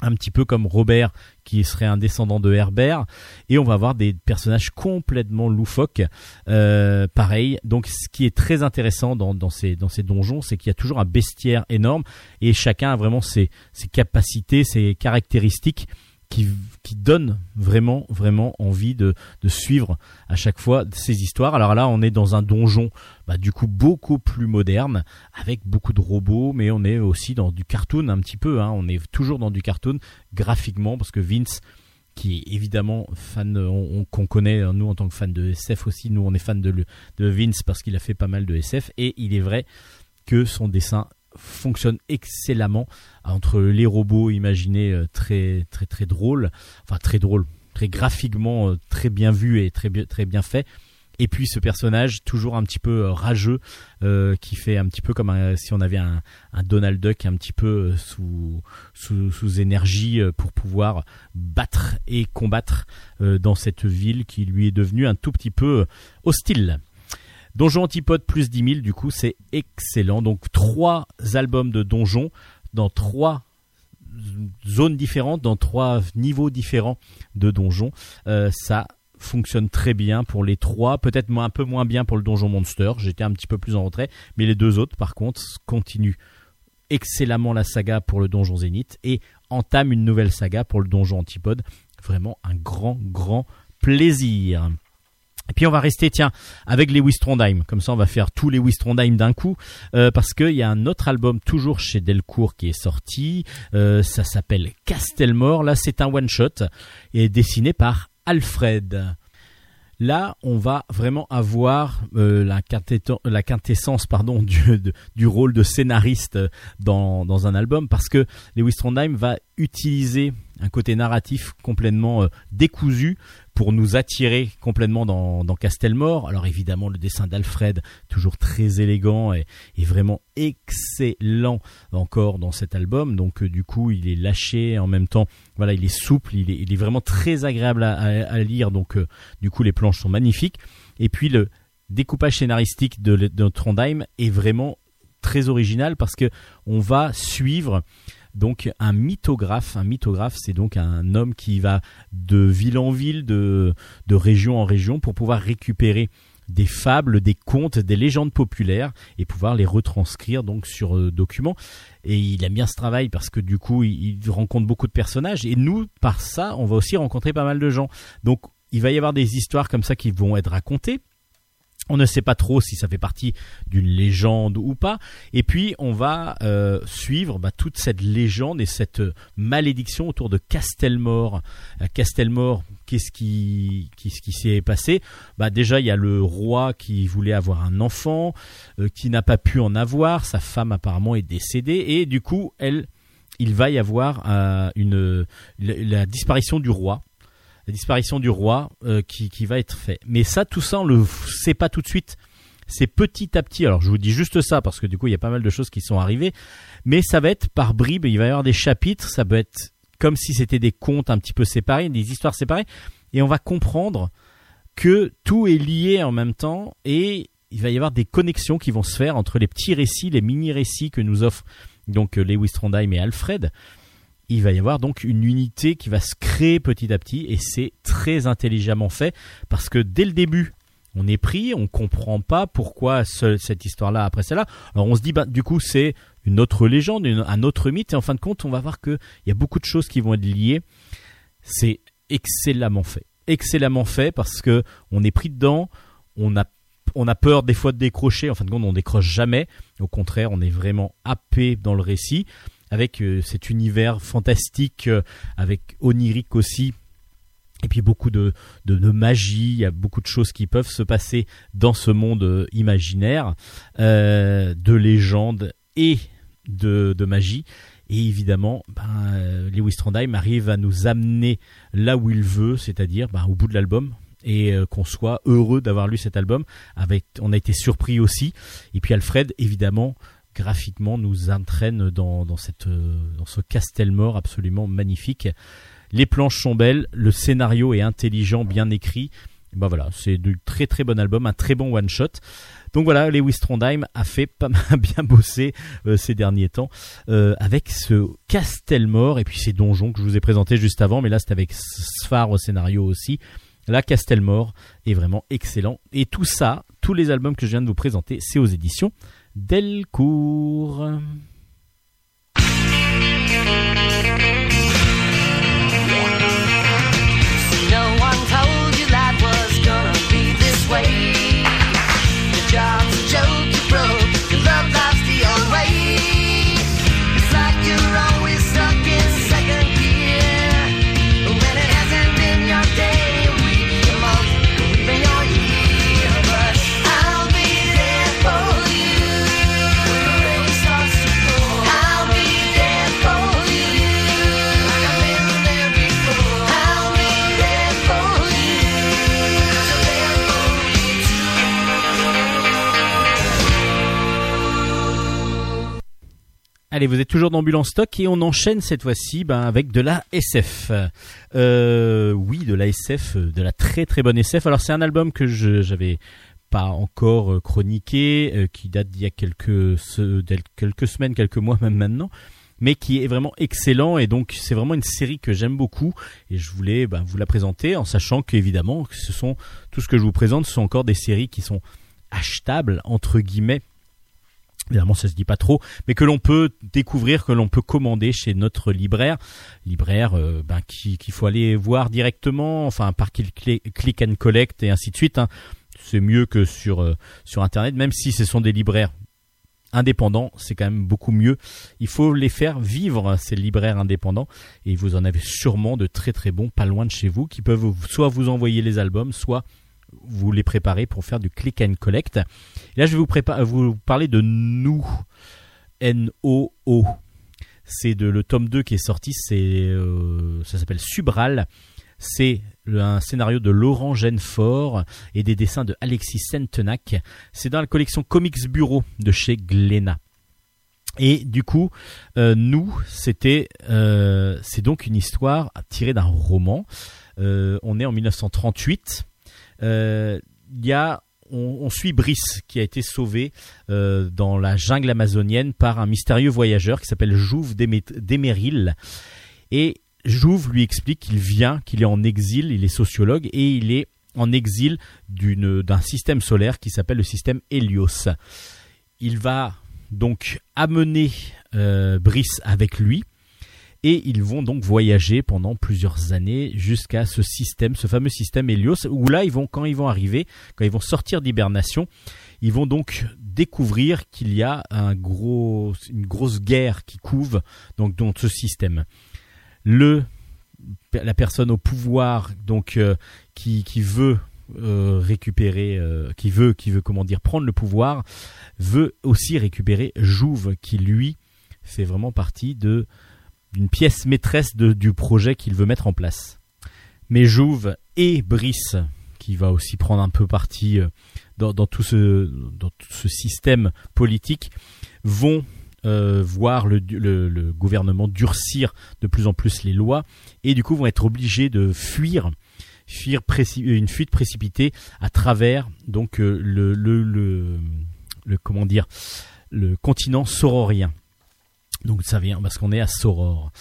un petit peu comme Robert qui serait un descendant de Herbert. Et on va avoir des personnages complètement loufoques euh, pareil. Donc ce qui est très intéressant dans, ces donjons c'est qu'il y a toujours un bestiaire énorme. Et chacun a vraiment ses capacités ses caractéristiques qui, qui donnent vraiment vraiment envie de, de suivre à chaque fois ces histoires alors là on est dans un donjon bah, du coup beaucoup plus moderne avec beaucoup de robots mais on est aussi dans du cartoon un petit peu hein. on est toujours dans du cartoon graphiquement parce que Vince qui est évidemment fan on- on- qu'on connaît euh, nous en tant que fan de SF aussi nous on est fan de, de Vince parce qu'il a fait pas mal de SF et il est vrai que son dessin fonctionne excellemment entre les robots imaginés euh, très très très drôles enfin très drôles très graphiquement euh, très bien vu et très bien très bien fait et puis ce personnage toujours un petit peu euh, rageux qui fait un petit peu comme si on avait un, Donald Duck un petit peu sous, sous, sous énergie pour pouvoir battre et combattre dans cette ville qui lui est devenue un tout petit peu hostile. Donjon Antipode plus 10 000, du coup, c'est excellent. Donc, trois albums de donjon dans trois zones différentes, dans trois niveaux différents de donjon. Euh, ça fonctionne très bien pour les trois, peut-être un peu moins bien pour le donjon monster. J'étais un petit peu plus en retrait, mais les deux autres, par contre, continuent excellemment la saga pour le donjon Zénith et entament une nouvelle saga pour le donjon Antipode. Vraiment un grand, grand plaisir. Et puis on va rester, tiens, avec les Wistrondheim. Comme ça, on va faire tous les Wistrondheim d'un coup, euh, parce qu'il y a un autre album toujours chez Delcourt qui est sorti. Euh, ça s'appelle Castelmore. Là, c'est un one shot et dessiné par Alfred. Là, on va vraiment avoir euh, la, quintessence du, rôle de scénariste dans, un album parce que Lewis Trondheim va utiliser un côté narratif complètement décousu pour nous attirer complètement dans, dans Castelmore. Alors évidemment, le dessin d'Alfred, toujours très élégant et, vraiment excellent encore dans cet album. Donc euh, du coup, il est lâché en même temps. Voilà, il est souple, il est, vraiment très agréable à lire. Donc euh, du coup, les planches sont magnifiques. Et puis le découpage scénaristique de, de Trondheim est vraiment très original parce que on va suivre donc un mythographe. Un mythographe, c'est donc un homme qui va de ville en ville, de, région en région pour pouvoir récupérer des fables, des contes, des légendes populaires et pouvoir les retranscrire sur euh, document. Et il aime bien ce travail parce que du coup, il, il rencontre beaucoup de personnages et nous, par ça, on va aussi rencontrer pas mal de gens. Donc, il va y avoir des histoires comme ça qui vont être racontées. On ne sait pas trop si ça fait partie d'une légende ou pas. Et puis on va euh, suivre bah, toute cette légende et cette malédiction autour de Castelmore. Euh, Castelmore, qu'est-ce qui, s'est passé? Bah déjà il y a le roi qui voulait avoir un enfant, euh, qui n'a pas pu en avoir. Sa femme apparemment est décédée et du coup il va y avoir la disparition du roi la disparition du roi euh, qui, qui va être fait. Mais ça, tout ça, on le sait pas tout de suite. C'est petit à petit. Alors, je vous dis juste ça parce que du coup, il y a pas mal de choses qui sont arrivées. Mais ça va être par bribes. Il va y avoir des chapitres. Ça peut être comme si c'était des contes un petit peu séparés, des histoires séparées. Et on va comprendre que tout est lié en même temps et il va y avoir des connexions qui vont se faire entre les petits récits, les mini-récits que nous offrent donc euh, Lewis Trondheim et Alfred il va y avoir donc une unité qui va se créer petit à petit et c'est très intelligemment fait parce que dès le début on est pris, on comprend pas pourquoi ce- cette histoire-là après celle-là. Alors on se dit bah du coup c'est une autre légende, un autre mythe et en fin de compte on va voir que il y a beaucoup de choses qui vont être liées. C'est excellemment fait, excellemment fait parce que on est pris dedans, on a on a peur des fois de décrocher, en fin de compte on décroche jamais. Au contraire, on est vraiment happé dans le récit avec euh, cet univers fantastique, euh, avec onirique aussi. Et puis beaucoup de, magie, il y a beaucoup de choses qui peuvent se passer dans ce monde euh, imaginaire, de légendes et de, magie. Et évidemment, ben, Lewis Trondheim arrive à nous amener là où il veut, c'est-à-dire ben, au bout de l'album, et qu'on soit heureux d'avoir lu cet album. On a été surpris aussi. Et puis Alfred, évidemment, graphiquement nous entraîne dans, dans, cette, euh, dans ce Castelmore absolument magnifique. Les planches sont belles, le scénario est intelligent, bien écrit. ben voilà, c'est du très très bon album, un très bon one shot. Donc voilà, Lewis Trondheim a fait pas mal [LAUGHS] bien bosser euh, ces derniers temps euh, avec ce Castelmore et puis ces donjons que je vous ai présentés juste avant, mais là c'est avec Sfar au scénario aussi. Là, Castelmore est vraiment excellent. Et tout ça, tous les albums que je viens de vous présenter, c'est aux éditions Delcourt. Allez, vous êtes toujours d'Ambulance Stock et on enchaîne cette fois-ci ben, avec de la SF. Euh, oui, de la SF, euh, de la très très bonne SF. Alors c'est un album que je j'avais pas encore euh, chroniqué, qui date d'il y a quelques quelques semaines, quelques mois même maintenant, mais qui est vraiment excellent et donc c'est vraiment une série que j'aime beaucoup et je voulais ben, vous la présenter en sachant qu'évidemment ce sont tout ce que je vous présente, ce sont encore des séries qui sont achetables entre guillemets Évidemment, ça se dit pas trop, mais que l'on peut découvrir, que l'on peut commander chez notre libraire, libraire euh, ben, qui- qu'il faut aller voir directement, enfin par click and collect et ainsi de suite. hein. C'est mieux que sur euh, sur internet, même si ce sont des libraires indépendants, c'est quand même beaucoup mieux. Il faut les faire vivre ces libraires indépendants et vous en avez sûrement de très très bons pas loin de chez vous qui peuvent soit vous envoyer les albums, soit vous les préparer pour faire du click and collect. Et là, je vais vous, parler de Nous, N-O-O. C'est le tome 2 qui est sorti, euh, ça s'appelle Subral. C'est un scénario de Laurent Genefort et des dessins de Alexis Sentenac. C'est dans la collection Comics Bureau de chez Glénat. Et du coup, euh, nous, c'était, euh, c'est donc une histoire tirée d'un roman. On est en 1938. Euh, on, suit Brice qui a été sauvé euh, dans la jungle amazonienne par un mystérieux voyageur qui s'appelle Jouve Démé- Déméril. Et Jouve lui explique qu'il vient, qu'il est en exil, il est sociologue et il est en exil d'un système solaire qui s'appelle le système Hélios. Il va donc amener euh, Brice avec lui et ils vont donc voyager pendant plusieurs années jusqu'à ce système, ce fameux système Hélios, où là ils vont, quand ils vont arriver, quand ils vont sortir d'hibernation, ils vont donc découvrir qu'il y a une grosse guerre qui couve donc dans ce système. Le la personne au pouvoir donc euh, qui, veut euh, récupérer euh, qui veut qui veut comment prendre le pouvoir veut aussi récupérer Jouve qui lui fait vraiment partie de d'une pièce maîtresse du projet qu'il veut mettre en place. Mais Jouve et Brice, qui va aussi prendre un peu parti euh, dans, tout, ce, système politique, vont euh, voir le, gouvernement durcir de plus en plus les lois et du coup vont être obligés de fuir, une fuite précipitée à travers donc euh, le, le, le, continent saurorien. Donc ça vient parce qu'on est à Soror.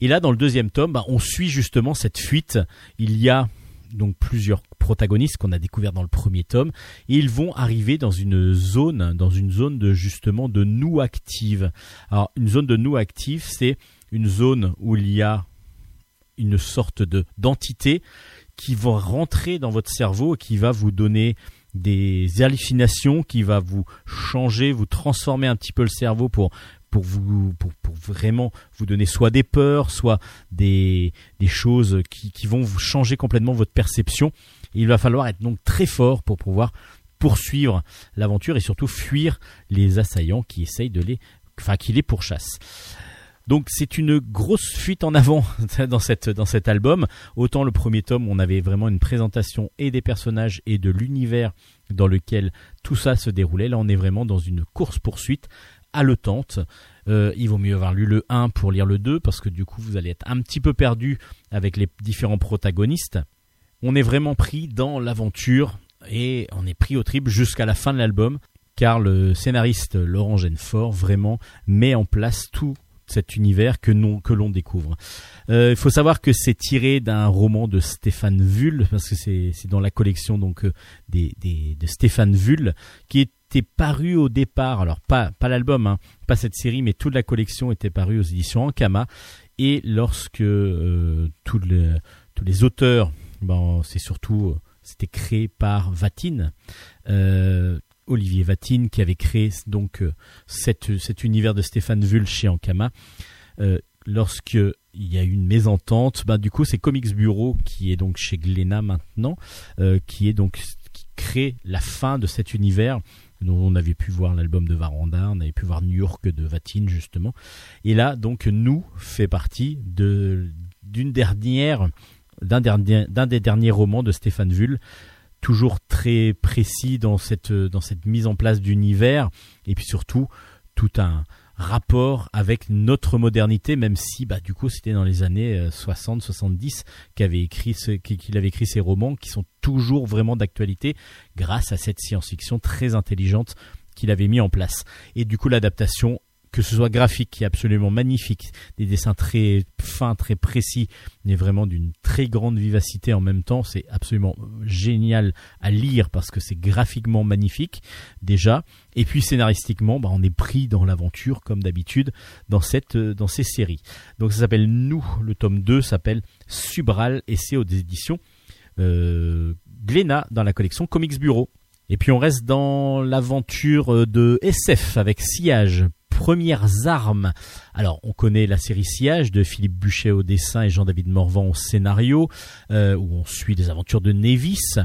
Et là, dans le deuxième tome, bah, on suit justement cette fuite. Il y a donc plusieurs protagonistes qu'on a découvert dans le premier tome et ils vont arriver dans une zone dans une zone de justement de nous active. Alors une zone de nous active, c'est une zone où il y a une sorte de d'entité qui va rentrer dans votre cerveau et qui va vous donner des hallucinations, qui va vous changer, vous transformer un petit peu le cerveau pour pour vous pour, pour vraiment vous donner soit des peurs, soit des des choses qui, qui vont vous changer complètement votre perception. Il va falloir être donc très fort pour pouvoir poursuivre l'aventure et surtout fuir les assaillants qui essayent de les enfin qui les pourchassent. Donc c'est une grosse fuite en avant [LAUGHS] dans cette dans cet album. Autant le premier tome, on avait vraiment une présentation et des personnages et de l'univers dans lequel tout ça se déroulait. Là, on est vraiment dans une course poursuite haletante. Euh, il vaut mieux avoir lu le 1 pour lire le 2 parce que du coup vous allez être un petit peu perdu avec les différents protagonistes. on est vraiment pris dans l'aventure et on est pris au trip jusqu'à la fin de l'album car le scénariste Laurent Genefort vraiment met en place tout cet univers que, non, que l'on découvre. Euh, Il faut savoir que c'est tiré d'un roman de Stéphane Vull, parce que c'est dans la collection donc euh, de Stéphane Vull, qui était paru au départ, alors pas, pas l'album, hein, pas cette série, mais toute la collection était parue aux éditions Ankama. Et lorsque euh, tous, les, tous les auteurs, ben, c'est surtout, euh, c'était créé par Vatine, euh, Olivier Vatine, qui avait créé donc cette, cet univers de Stéphane Vull chez Ankama. Euh, lorsque il y a eu une mésentente, bah, du coup c'est Comics Bureau qui est donc chez Glénat maintenant, qui est donc qui crée la fin de cet univers on avait pu voir l'album de Varanda, on avait pu voir New York de Vatine justement. Et là donc nous fait partie d'une dernière d'un dernier d'un des derniers romans de Stéphane Vull toujours très précis dans cette dans cette mise en place d'univers et puis surtout tout un rapport avec notre modernité même si bah du coup c'était dans les années 60 70 qu'avait qu'il avait écrit ces romans qui sont toujours vraiment d'actualité grâce à cette science-fiction très intelligente qu'il avait mis en place. Et du coup l'adaptation que ce soit graphique qui est absolument magnifique, des dessins très fins, très précis, mais vraiment d'une très grande vivacité en même temps. C'est absolument génial à lire parce que c'est graphiquement magnifique déjà. Et puis scénaristiquement, bah, on est pris dans l'aventure comme d'habitude dans euh, dans ces séries. Donc ça s'appelle Nous. Le tome 2 s'appelle Subral et c'est aux éditions euh, Glénat dans la collection Comics Bureau. Et puis on reste dans l'aventure euh, de SF avec Sillage, premières armes. Alors, on connaît la série Sillage de Philippe Buchet au dessin et Jean-David Morvan au scénario, euh, où on suit les aventures de Nevis.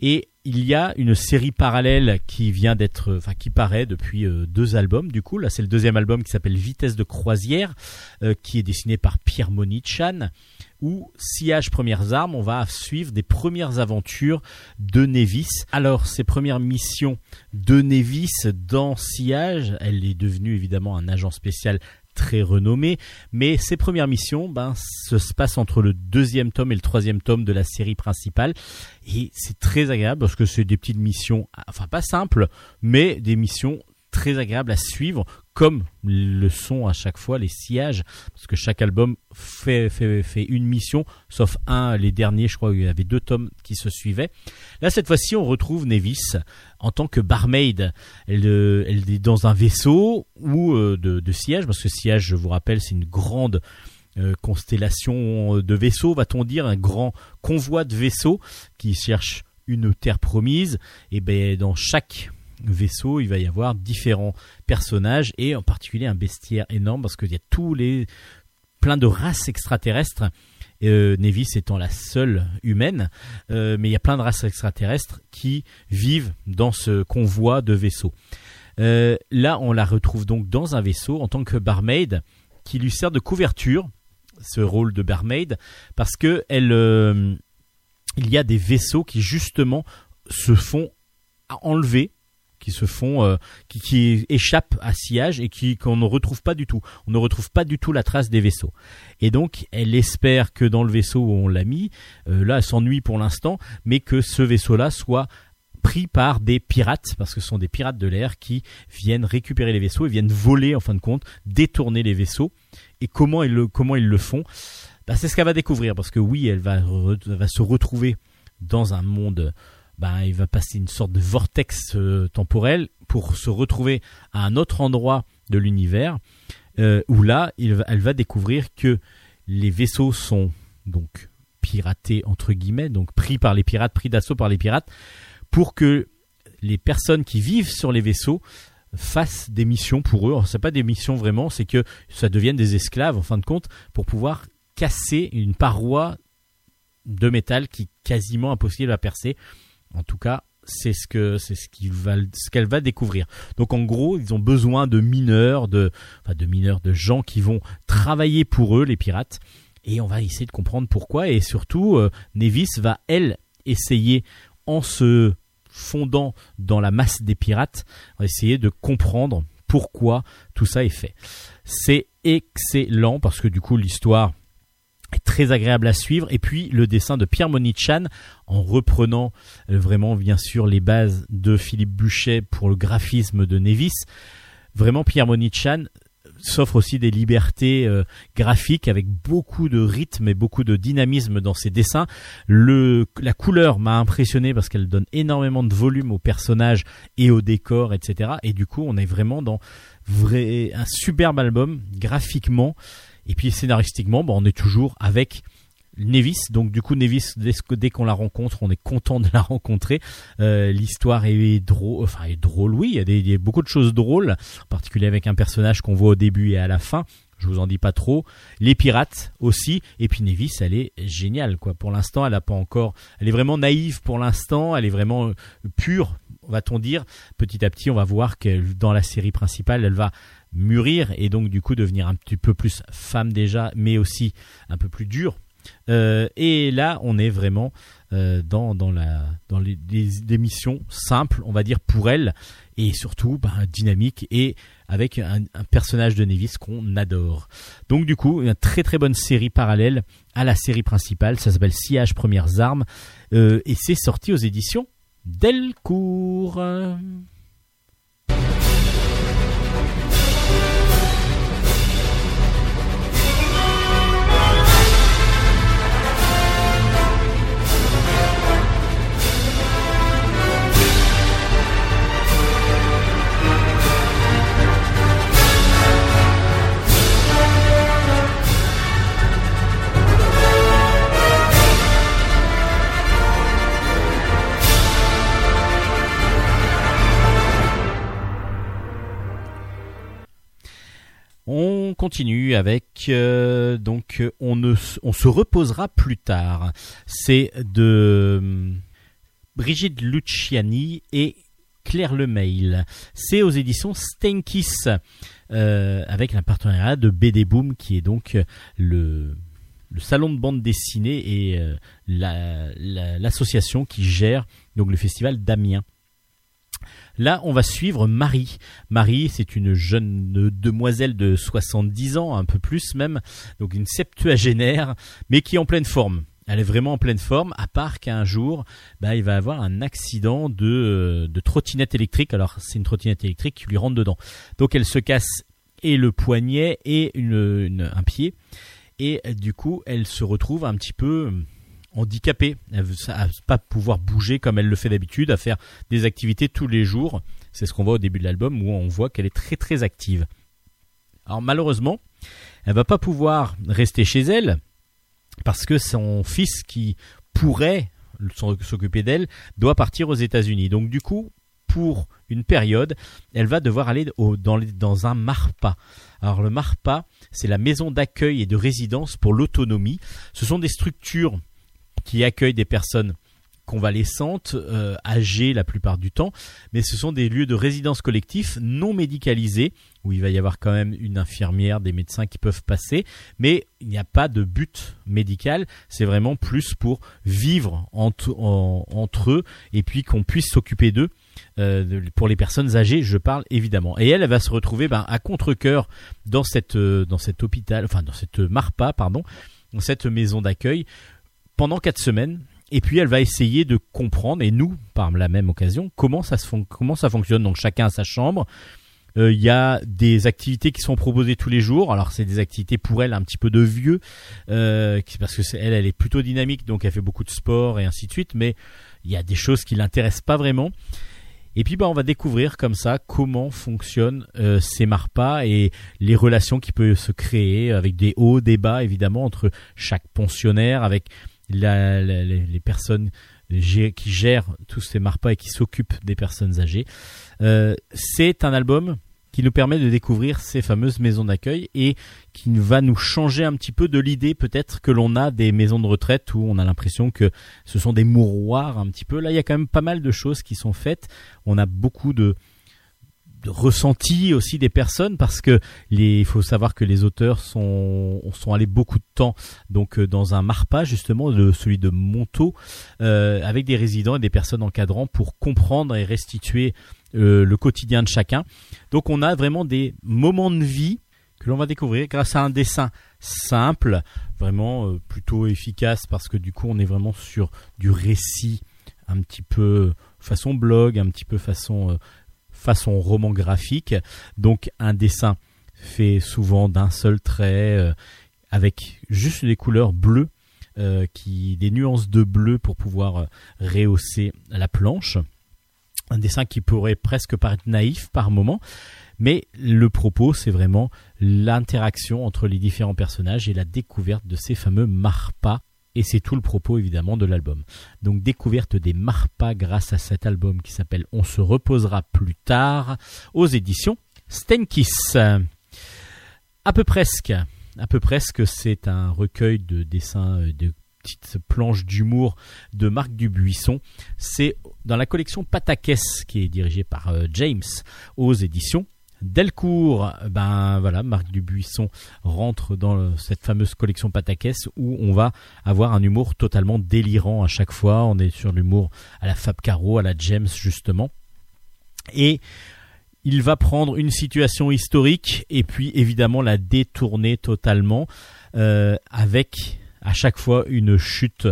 Et il y a une série parallèle qui vient d'être, enfin qui paraît depuis euh, deux albums. Du coup, là, c'est le deuxième album qui s'appelle Vitesse de croisière, euh, qui est dessiné par Pierre Monichan où Sillage Premières Armes, on va suivre des premières aventures de Nevis. Alors, ces premières missions de Nevis dans Sillage, elle est devenue évidemment un agent spécial très renommé, mais ces premières missions, ben, se passent entre le deuxième tome et le troisième tome de la série principale, et c'est très agréable parce que c'est des petites missions, enfin pas simples, mais des missions très agréables à suivre, comme le sont à chaque fois les sillages, parce que chaque album fait, une mission, sauf un, les derniers, je crois, il y avait deux tomes qui se suivaient. Là, cette fois-ci, on retrouve Nevis en tant que barmaid. Elle, euh, est dans un vaisseau ou euh, de, sillage, parce que sillage, je vous rappelle, c'est une grande euh, constellation de vaisseaux, va-t-on dire, un grand convoi de vaisseaux qui cherche une terre promise. Et ben dans chaque vaisseau, il va y avoir différents personnages et en particulier un bestiaire énorme parce qu'il y a tous les plein de races extraterrestres. Euh, Nevis étant la seule humaine, euh, mais il y a plein de races extraterrestres qui vivent dans ce convoi de vaisseaux. Euh, là, on la retrouve donc dans un vaisseau en tant que barmaid qui lui sert de couverture, ce rôle de barmaid, parce que il y a des vaisseaux qui justement se font enlever qui se font euh, qui, qui échappent à sillage et qui qu'on ne retrouve pas du tout. On ne retrouve pas du tout la trace des vaisseaux. Et donc elle espère que dans le vaisseau où on l'a mis, euh, là elle s'ennuie pour l'instant, mais que ce vaisseau-là soit pris par des pirates, parce que ce sont des pirates de l'air qui viennent récupérer les vaisseaux et viennent voler en fin de compte, détourner les vaisseaux. Et comment ils le, comment ils le font? Bah, C'est ce qu'elle va découvrir, parce que oui, elle va, va se retrouver dans un monde ben, il va passer une sorte de vortex euh, temporel pour se retrouver à un autre endroit de l'univers euh, où là, elle va découvrir que les vaisseaux sont donc piratés entre guillemets, donc pris par les pirates, pris d'assaut par les pirates, pour que les personnes qui vivent sur les vaisseaux fassent des missions pour eux. C'est pas des missions vraiment, c'est que ça devienne des esclaves en fin de compte pour pouvoir casser une paroi de métal qui est quasiment impossible à percer. En tout cas, c'est ce que c'est ce qu'elle va découvrir. Donc en gros, ils ont besoin de mineurs, de enfin de mineurs, de gens qui vont travailler pour eux, les pirates. Et on va essayer de comprendre pourquoi. Et surtout, euh, Nevis va elle essayer en se fondant dans la masse des pirates, essayer de comprendre pourquoi tout ça est fait. C'est excellent parce que du coup l'histoire très agréable à suivre. Et puis le dessin de Pierre Monichan, en reprenant euh, vraiment bien sûr les bases de Philippe Buchet pour le graphisme de Nevis. Vraiment Pierre Monichan s'offre aussi des libertés euh, graphiques avec beaucoup de rythme et beaucoup de dynamisme dans ses dessins. La couleur m'a impressionné parce qu'elle donne énormément de volume aux personnages et au décor, etc. Et du coup, on est vraiment dans un superbe album graphiquement et puis scénaristiquement. Bon, on est toujours avec Nevis, donc du coup Nevis, dès, qu'on la rencontre, on est content de la [LAUGHS] rencontrer. Euh, L'histoire est drôle, enfin est drôle, oui, il y, a des, il y a beaucoup de choses drôles, en particulier avec un personnage qu'on voit au début et à la fin. Je vous en dis pas trop. Les pirates aussi, et puis Nevis, elle est géniale quoi. Pour l'instant, elle a pas encore, elle est vraiment naïve pour l'instant, elle est vraiment euh, pure, va-t-on dire. Petit à petit, on va voir que dans la série principale, elle va mûrir et donc du coup devenir un petit peu plus femme déjà, mais aussi un peu plus dure euh, et là, on est vraiment euh, dans, dans, la, dans les, des, missions simples, on va dire, pour elle, et surtout ben, dynamique et avec un, un personnage de Nevis qu'on adore. Donc du coup, une très très bonne série parallèle à la série principale, ça s'appelle Sillage Premières Armes, euh, et c'est sorti aux éditions Delcourt. On continue avec euh, donc on se reposera plus tard. C'est de euh, Brigitte Luciani et Claire Lemail. C'est aux éditions Stenkis euh, avec un partenariat de BD Boom qui est donc le salon de bande dessinée et la- la- l'association qui gère donc le festival d'Amiens. Là, on va suivre Marie. Marie, c'est une jeune demoiselle de 70 ans, un peu plus même, donc une septuagénaire, mais qui est en pleine forme. Elle est vraiment en pleine forme, à part qu'un jour, bah, il va avoir un accident de, euh, de trottinette électrique. Alors, c'est une trottinette électrique qui lui rentre dedans. Donc, elle se casse et le poignet et un pied. Et du coup, elle se retrouve un petit peu handicapée. À pas pouvoir bouger comme elle le fait d'habitude, à faire des activités tous les jours. C'est ce qu'on voit au début de l'album où on voit qu'elle est très très active. Alors malheureusement, elle va pas pouvoir rester chez elle parce que son fils qui pourrait s'occuper d'elle doit partir aux États-Unis. Donc du coup, pour une période, elle va devoir aller dans, dans un MARPA. Alors le MARPA, c'est la maison d'accueil et de résidence pour l'autonomie. Ce sont des structures qui accueillent des personnes convalescentes, euh, âgées la plupart du temps, mais ce sont des lieux de résidence collectif non médicalisés, où il va y avoir quand même une infirmière, des médecins qui peuvent passer, mais il n'y a pas de but médical, c'est vraiment plus pour vivre entre, en- entre eux, et puis qu'on puisse s'occuper d'eux. Euh, pour les personnes âgées, je parle évidemment. Et elle, elle va se retrouver ben, à contre-cœur dans cette euh, dans cet hôpital, enfin dans cette Marpa, pardon, dans cette maison d'accueil pendant quatre semaines. Et puis elle va essayer de comprendre, et nous, par la même occasion, comment ça, se comment ça fonctionne. Donc chacun a sa chambre. Euh, Il y a des activités qui sont proposées tous les jours. Alors c'est des activités pour elle un petit peu de vieux, euh, parce que elle, elle est plutôt dynamique, donc elle fait beaucoup de sport et ainsi de suite. Mais il y a des choses qui l'intéressent pas vraiment. Et puis bah on va découvrir comme ça comment fonctionnent euh, ces marpas et les relations qui peuvent se créer avec des hauts, des bas évidemment entre chaque pensionnaire, avec les, personnes qui gèrent tous ces marpas et qui s'occupent des personnes âgées. Euh, c'est un album qui nous permet de découvrir ces fameuses maisons d'accueil et qui va nous changer un petit peu de l'idée peut-être que l'on a des maisons de retraite où on a l'impression que ce sont des mouroirs un petit peu. Là, il y a quand même pas mal de choses qui sont faites. On a beaucoup de, de ressentis aussi des personnes parce que les, il faut savoir que les auteurs sont, sont allés beaucoup de temps donc euh, dans un marpa justement de celui de Montaut euh, avec des résidents et des personnes encadrants pour comprendre et restituer euh, le quotidien de chacun. Donc on a vraiment des moments de vie que l'on va découvrir grâce à un dessin simple, vraiment plutôt efficace parce que du coup on est vraiment sur du récit un petit peu façon blog, un petit peu façon façon roman graphique. Donc un dessin fait souvent d'un seul trait euh, avec juste des couleurs bleues euh, qui des nuances de bleu pour pouvoir euh, rehausser la planche. Un dessin qui pourrait presque paraître naïf par moment, mais le propos c'est vraiment l'interaction entre les différents personnages et la découverte de ces fameux marpas. Et c'est tout le propos évidemment de l'album. Donc découverte des marpas grâce à cet album qui s'appelle On se reposera plus tard aux éditions Stenkis. À peu presque. À peu presque, c'est un recueil de dessins, euh, de petites planches d'humour de Marc Dubuisson. C'est dans la collection Patakès qui est dirigée par euh, James aux éditions Delcourt. Ben voilà, Marc Dubuisson rentre dans cette fameuse collection Patakès où on va avoir un humour totalement délirant à chaque fois. On est sur l'humour à la Fab Caro, à la James justement. Et il va prendre une situation historique et puis évidemment la détourner totalement euh, avec à chaque fois une chute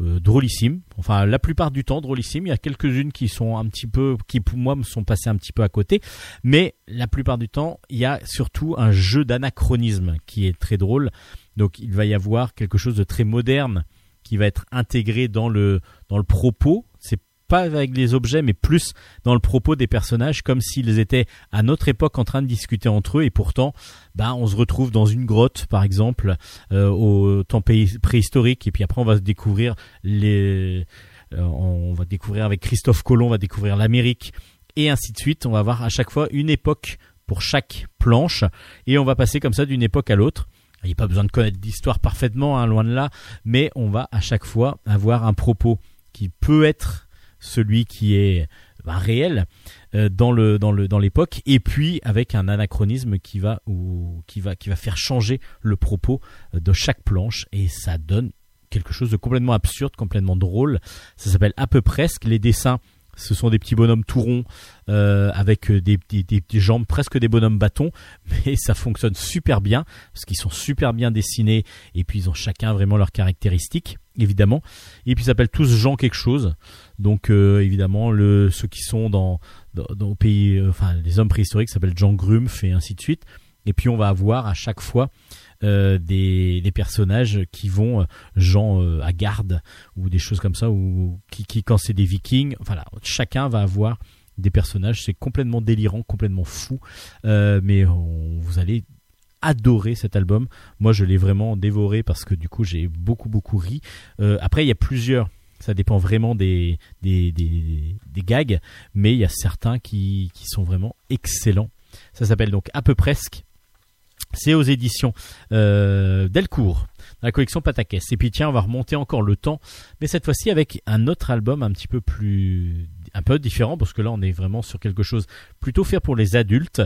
euh, drôlissime. Enfin, la plupart du temps drôlissime. Il y a quelques-unes qui sont un petit peu, qui pour moi me sont passées un petit peu à côté, mais la plupart du temps, il y a surtout un jeu d'anachronisme qui est très drôle. Donc, il va y avoir quelque chose de très moderne qui va être intégré dans le dans le propos. Pas avec les objets, mais plus dans le propos des personnages, comme s'ils étaient à notre époque en train de discuter entre eux, et pourtant, ben, on se retrouve dans une grotte, par exemple, euh, au temps préhistorique, et puis après, on va se découvrir les, euh, on va découvrir avec Christophe Colomb, on va découvrir l'Amérique, et ainsi de suite. On va avoir à chaque fois une époque pour chaque planche, et on va passer comme ça d'une époque à l'autre. Il n'y a pas besoin de connaître l'histoire parfaitement, hein, loin de là, mais on va à chaque fois avoir un propos qui peut être celui qui est ben, réel euh, dans l'époque et puis avec un anachronisme qui va faire changer le propos euh, de chaque planche et ça donne quelque chose de complètement absurde, complètement drôle. Ça s'appelle à peu presque les dessins. Ce sont des petits bonhommes tout ronds euh, avec des- des jambes presque des bonhommes bâtons, [LAUGHS] mais ça fonctionne super bien parce qu'ils sont super bien dessinés et puis ils ont chacun vraiment leurs caractéristiques évidemment. Et puis ils s'appellent tous Jean quelque chose. Donc euh, évidemment ceux qui sont dans pays, euh, enfin les hommes préhistoriques s'appellent Jean Grumpf et ainsi de suite. Et puis on va avoir à chaque fois euh, des, des personnages qui vont Jean euh, à garde ou des choses comme ça ou qui, qui quand c'est des Vikings. Voilà, chacun va avoir des personnages. C'est complètement délirant, complètement fou. Mais vous allez adorer cet album. Moi, je l'ai vraiment dévoré parce que du coup, j'ai beaucoup beaucoup ri. Après, il y a plusieurs. Ça dépend vraiment des des, des, gags, mais il y a certains qui, qui sont vraiment excellents. Ça s'appelle donc à peu presque. C'est aux éditions euh, Delcourt, dans la collection Patakès. Et puis tiens, on va remonter encore le temps, mais cette fois-ci avec un autre album un petit peu plus, un peu différent, parce que là on est vraiment sur quelque chose plutôt fait pour les adultes.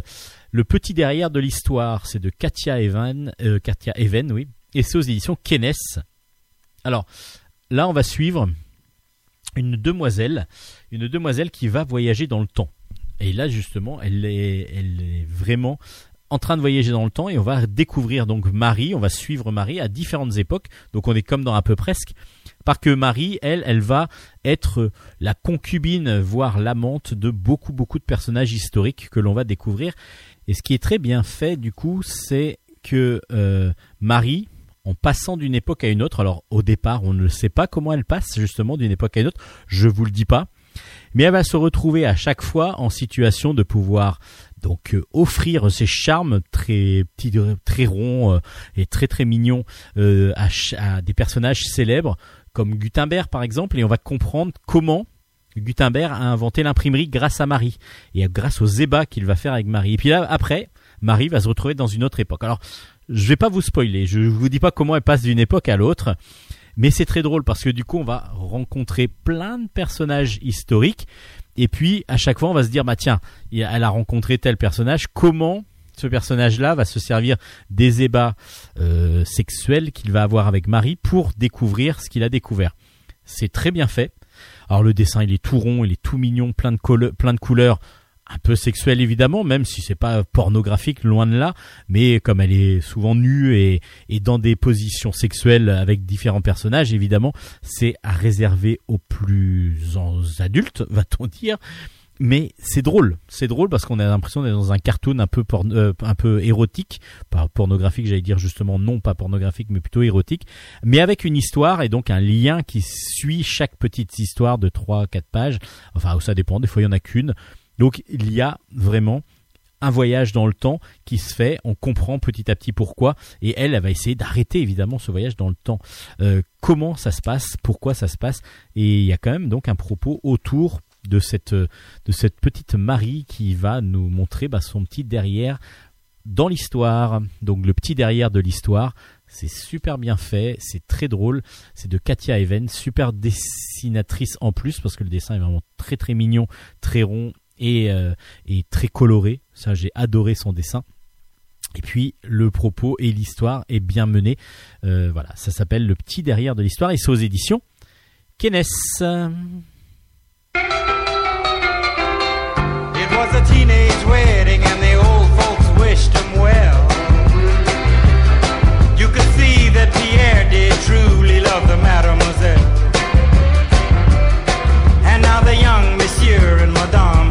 Le petit derrière de l'histoire, c'est de Katia Even, euh, Katia Even, oui, et c'est aux éditions Kenes. Alors là, on va suivre une demoiselle, une demoiselle qui va voyager dans le temps. Et là, justement, elle est, vraiment en train de voyager dans le temps et on va découvrir donc Marie, on va suivre Marie à différentes époques. Donc on est comme dans un peu presque. Parce que Marie, elle, elle va être la concubine, voire l'amante de beaucoup, beaucoup de personnages historiques que l'on va découvrir. Et ce qui est très bien fait, du coup, c'est que euh, Marie, en passant d'une époque à une autre, alors au départ, on ne sait pas comment elle passe justement d'une époque à une autre, je vous le dis pas, mais elle va se retrouver à chaque fois en situation de pouvoir donc euh, offrir ses charmes très petits, très ronds euh, et très très mignons euh, à, à des personnages célèbres comme Gutenberg par exemple, et on va comprendre comment Gutenberg a inventé l'imprimerie grâce à Marie et grâce aux ébats qu'il va faire avec Marie. Et puis là après, Marie va se retrouver dans une autre époque. Alors je vais pas vous spoiler, je vous dis pas comment elle passe d'une époque à l'autre, mais c'est très drôle parce que du coup on va rencontrer plein de personnages historiques et puis à chaque fois on va se dire bah tiens, elle a rencontré tel personnage, comment ce personnage-là va se servir des ébats euh, sexuels qu'il va avoir avec Marie pour découvrir ce qu'il a découvert. C'est très bien fait. Alors le dessin il est tout rond, il est tout mignon, plein de couleurs un peu sexuelle évidemment, même si c'est pas pornographique, loin de là, mais comme elle est souvent nue et, et dans des positions sexuelles avec différents personnages, évidemment, c'est à réserver aux plus adultes, [LAUGHS] va-t-on dire. Mais c'est drôle, c'est drôle parce qu'on a l'impression d'être dans un cartoon un peu euh, un peu érotique, pas pornographique, j'allais dire justement non pas pornographique, mais plutôt érotique, mais avec une histoire et donc un lien qui suit chaque petite histoire de 3 4 pages. Enfin, ça dépend, des fois il y en a qu'une. Donc il y a vraiment un voyage dans le temps qui se fait, on comprend petit à petit pourquoi, et elle, elle va essayer d'arrêter évidemment ce voyage dans le temps. Euh, comment ça se passe, pourquoi ça se passe, et il y a quand même donc un propos autour de cette de cette petite Marie qui va nous montrer bah, son petit derrière dans l'histoire. Donc le petit derrière de l'histoire, c'est super bien fait, c'est très drôle. C'est de Katia Even, super dessinatrice en plus parce que le dessin est vraiment très très mignon, très rond et, euh, et très coloré. Ça, j'ai adoré son dessin. Et puis le propos et l'histoire est bien mené. Euh, voilà, ça s'appelle le petit derrière de l'histoire et c'est aux éditions Kenes. It was a teenage wedding and the old folks wished him well. You could see that Pierre did truly love the mademoiselle. And now the young monsieur and madame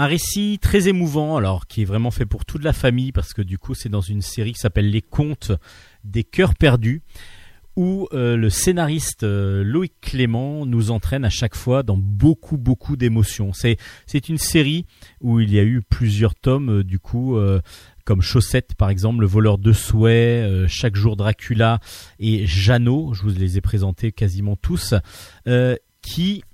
Un récit très émouvant, alors qui est vraiment fait pour toute la famille, parce que du coup c'est dans une série qui s'appelle Les Contes des cœurs perdus, où euh, le scénariste euh, Loïc Clément nous entraîne à chaque fois dans beaucoup beaucoup d'émotions. C'est c'est une série où il y a eu plusieurs tomes, euh, du coup. comme Chaussette par exemple, Le voleur de souhaits, euh, Chaque jour Dracula et Jeannot, je vous les ai présentés quasiment tous, qui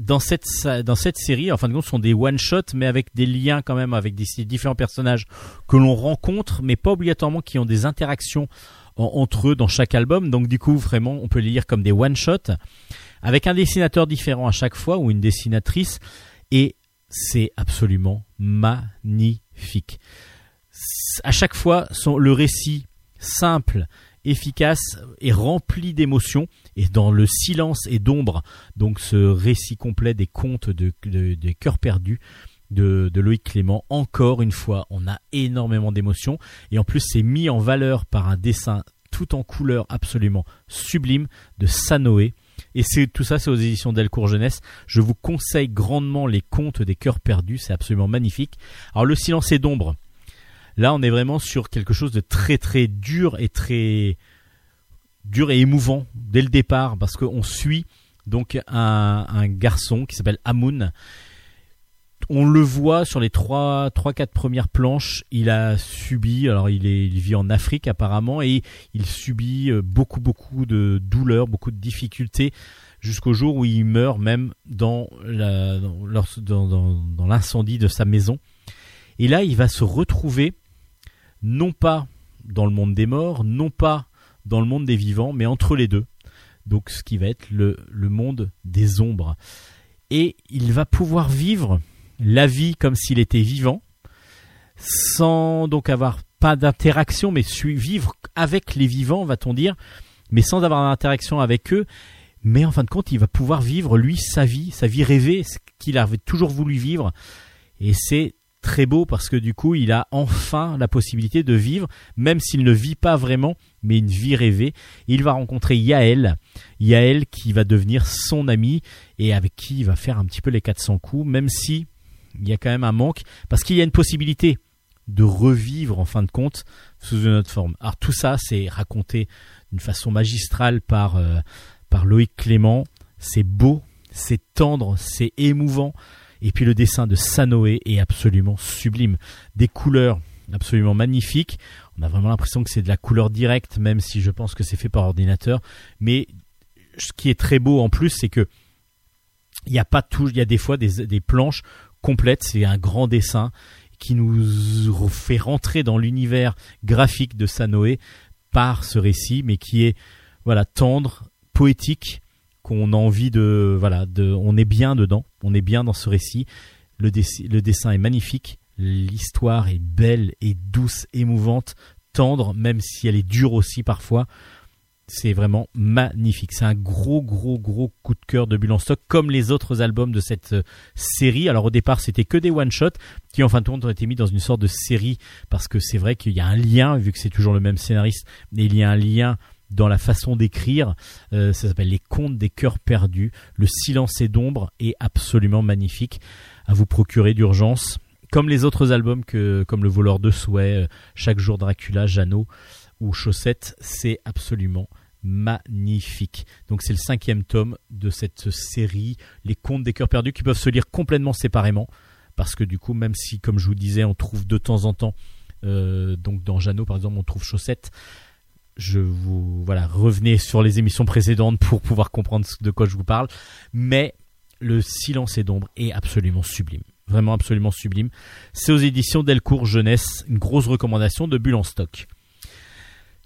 dans cette dans cette série, en fin de compte, sont des one shot, mais avec des liens quand même avec des différents personnages que l'on rencontre, mais pas obligatoirement qui ont des interactions en- entre eux dans chaque album. Donc du coup, vraiment, on peut les lire comme des one shot avec un dessinateur différent à chaque fois ou une dessinatrice, et c'est absolument magnifique. À chaque fois, le récit simple, efficace et rempli d'émotions, et dans le silence et d'ombre donc ce récit complet des contes de, de- des cœurs perdus de, de Loïc Clément. Encore une fois, on a énormément d'émotions et en plus c'est mis en valeur par un dessin tout en couleur absolument sublime de Sanoé. Et c'est tout ça, c'est aux éditions Delcourt Jeunesse. Je vous conseille grandement les contes des cœurs perdus, c'est absolument magnifique. Alors le silence et d'ombre. Là, on est vraiment sur quelque chose de très très dur et très dur et émouvant dès le départ parce qu'on suit donc un, garçon qui s'appelle Amun. On le voit sur les trois, trois, quatre premières planches. Il a subi, alors il vit en Afrique apparemment et il subit euh, beaucoup, beaucoup de douleurs, beaucoup de difficultés jusqu'au jour où il meurt même dans la, dans, dans- l'incendie de sa maison. Et là, il va se retrouver non pas dans le monde des morts, non pas dans le monde des vivants, mais entre les deux. Donc ce qui va être le, le monde des ombres. Et il va pouvoir vivre la vie comme s'il était vivant, sans donc avoir pas d'interaction, mais vivre avec les vivants, va-t-on dire, mais sans avoir d'interaction avec eux. Mais en fin de compte, il va pouvoir vivre, lui, sa vie, sa vie rêvée, ce qu'il avait toujours voulu vivre. Et c'est très beau parce que du coup, il a enfin la possibilité de vivre, même s'il ne vit pas vraiment, mais une vie rêvée. Il va rencontrer Yael, Yael qui va devenir son ami et avec qui il va faire un petit peu les 400 coups, même si il y a quand même un manque, parce qu'il y a une possibilité de revivre en fin de compte sous une autre forme. Alors tout ça, c'est raconté d'une façon magistrale par, euh, par Loïc Clément. C'est beau, c'est tendre, c'est émouvant. Et puis le dessin de Sanoé est absolument sublime. Des couleurs absolument magnifiques. On a vraiment l'impression que c'est de la couleur directe, même si je pense que c'est fait par ordinateur. Mais ce qui est très beau en plus, c'est que il y a pas tout, il y a des fois des, planches complètes. C'est un grand dessin qui nous fait rentrer dans l'univers graphique de Sanoé par ce récit, mais qui est voilà tendre, poétique, qu'on a envie de voilà, de, on est bien dedans, on est bien dans ce récit. Le, le dessin est magnifique, l'histoire est belle et douce, émouvante, tendre, même si elle est dure aussi parfois. C'est vraiment magnifique. C'est un gros, gros, gros coup de cœur de Bulle en stock, comme les autres albums de cette euh, série. Alors au départ, c'était que des one-shots qui, en fin de compte, ont été mis dans une sorte de série parce que c'est vrai qu'il y a un lien, vu que c'est toujours le même scénariste, mais il y a un lien dans la façon d'écrire. Euh, ça s'appelle Les Contes des cœurs perdus. Le silence et d'ombre est absolument magnifique à vous procurer d'urgence. Comme les autres albums, que, comme Le voleur de souhaits, euh, Chaque jour Dracula, Jeannot ou Chaussettes, c'est absolument magnifique. Donc c'est le cinquième tome de cette série, Les Contes des cœurs perdus, qui peuvent se lire complètement séparément. Parce que du coup, même si, comme je vous disais, on trouve de temps en temps, euh, donc dans Jeannot par exemple, on trouve Chaussettes, je vous voilà revenez sur les émissions précédentes pour pouvoir comprendre de quoi je vous parle. Mais le silence et d'ombre est absolument sublime. Vraiment absolument sublime. C'est aux éditions Delcourt Jeunesse une grosse recommandation de Bulle en stock.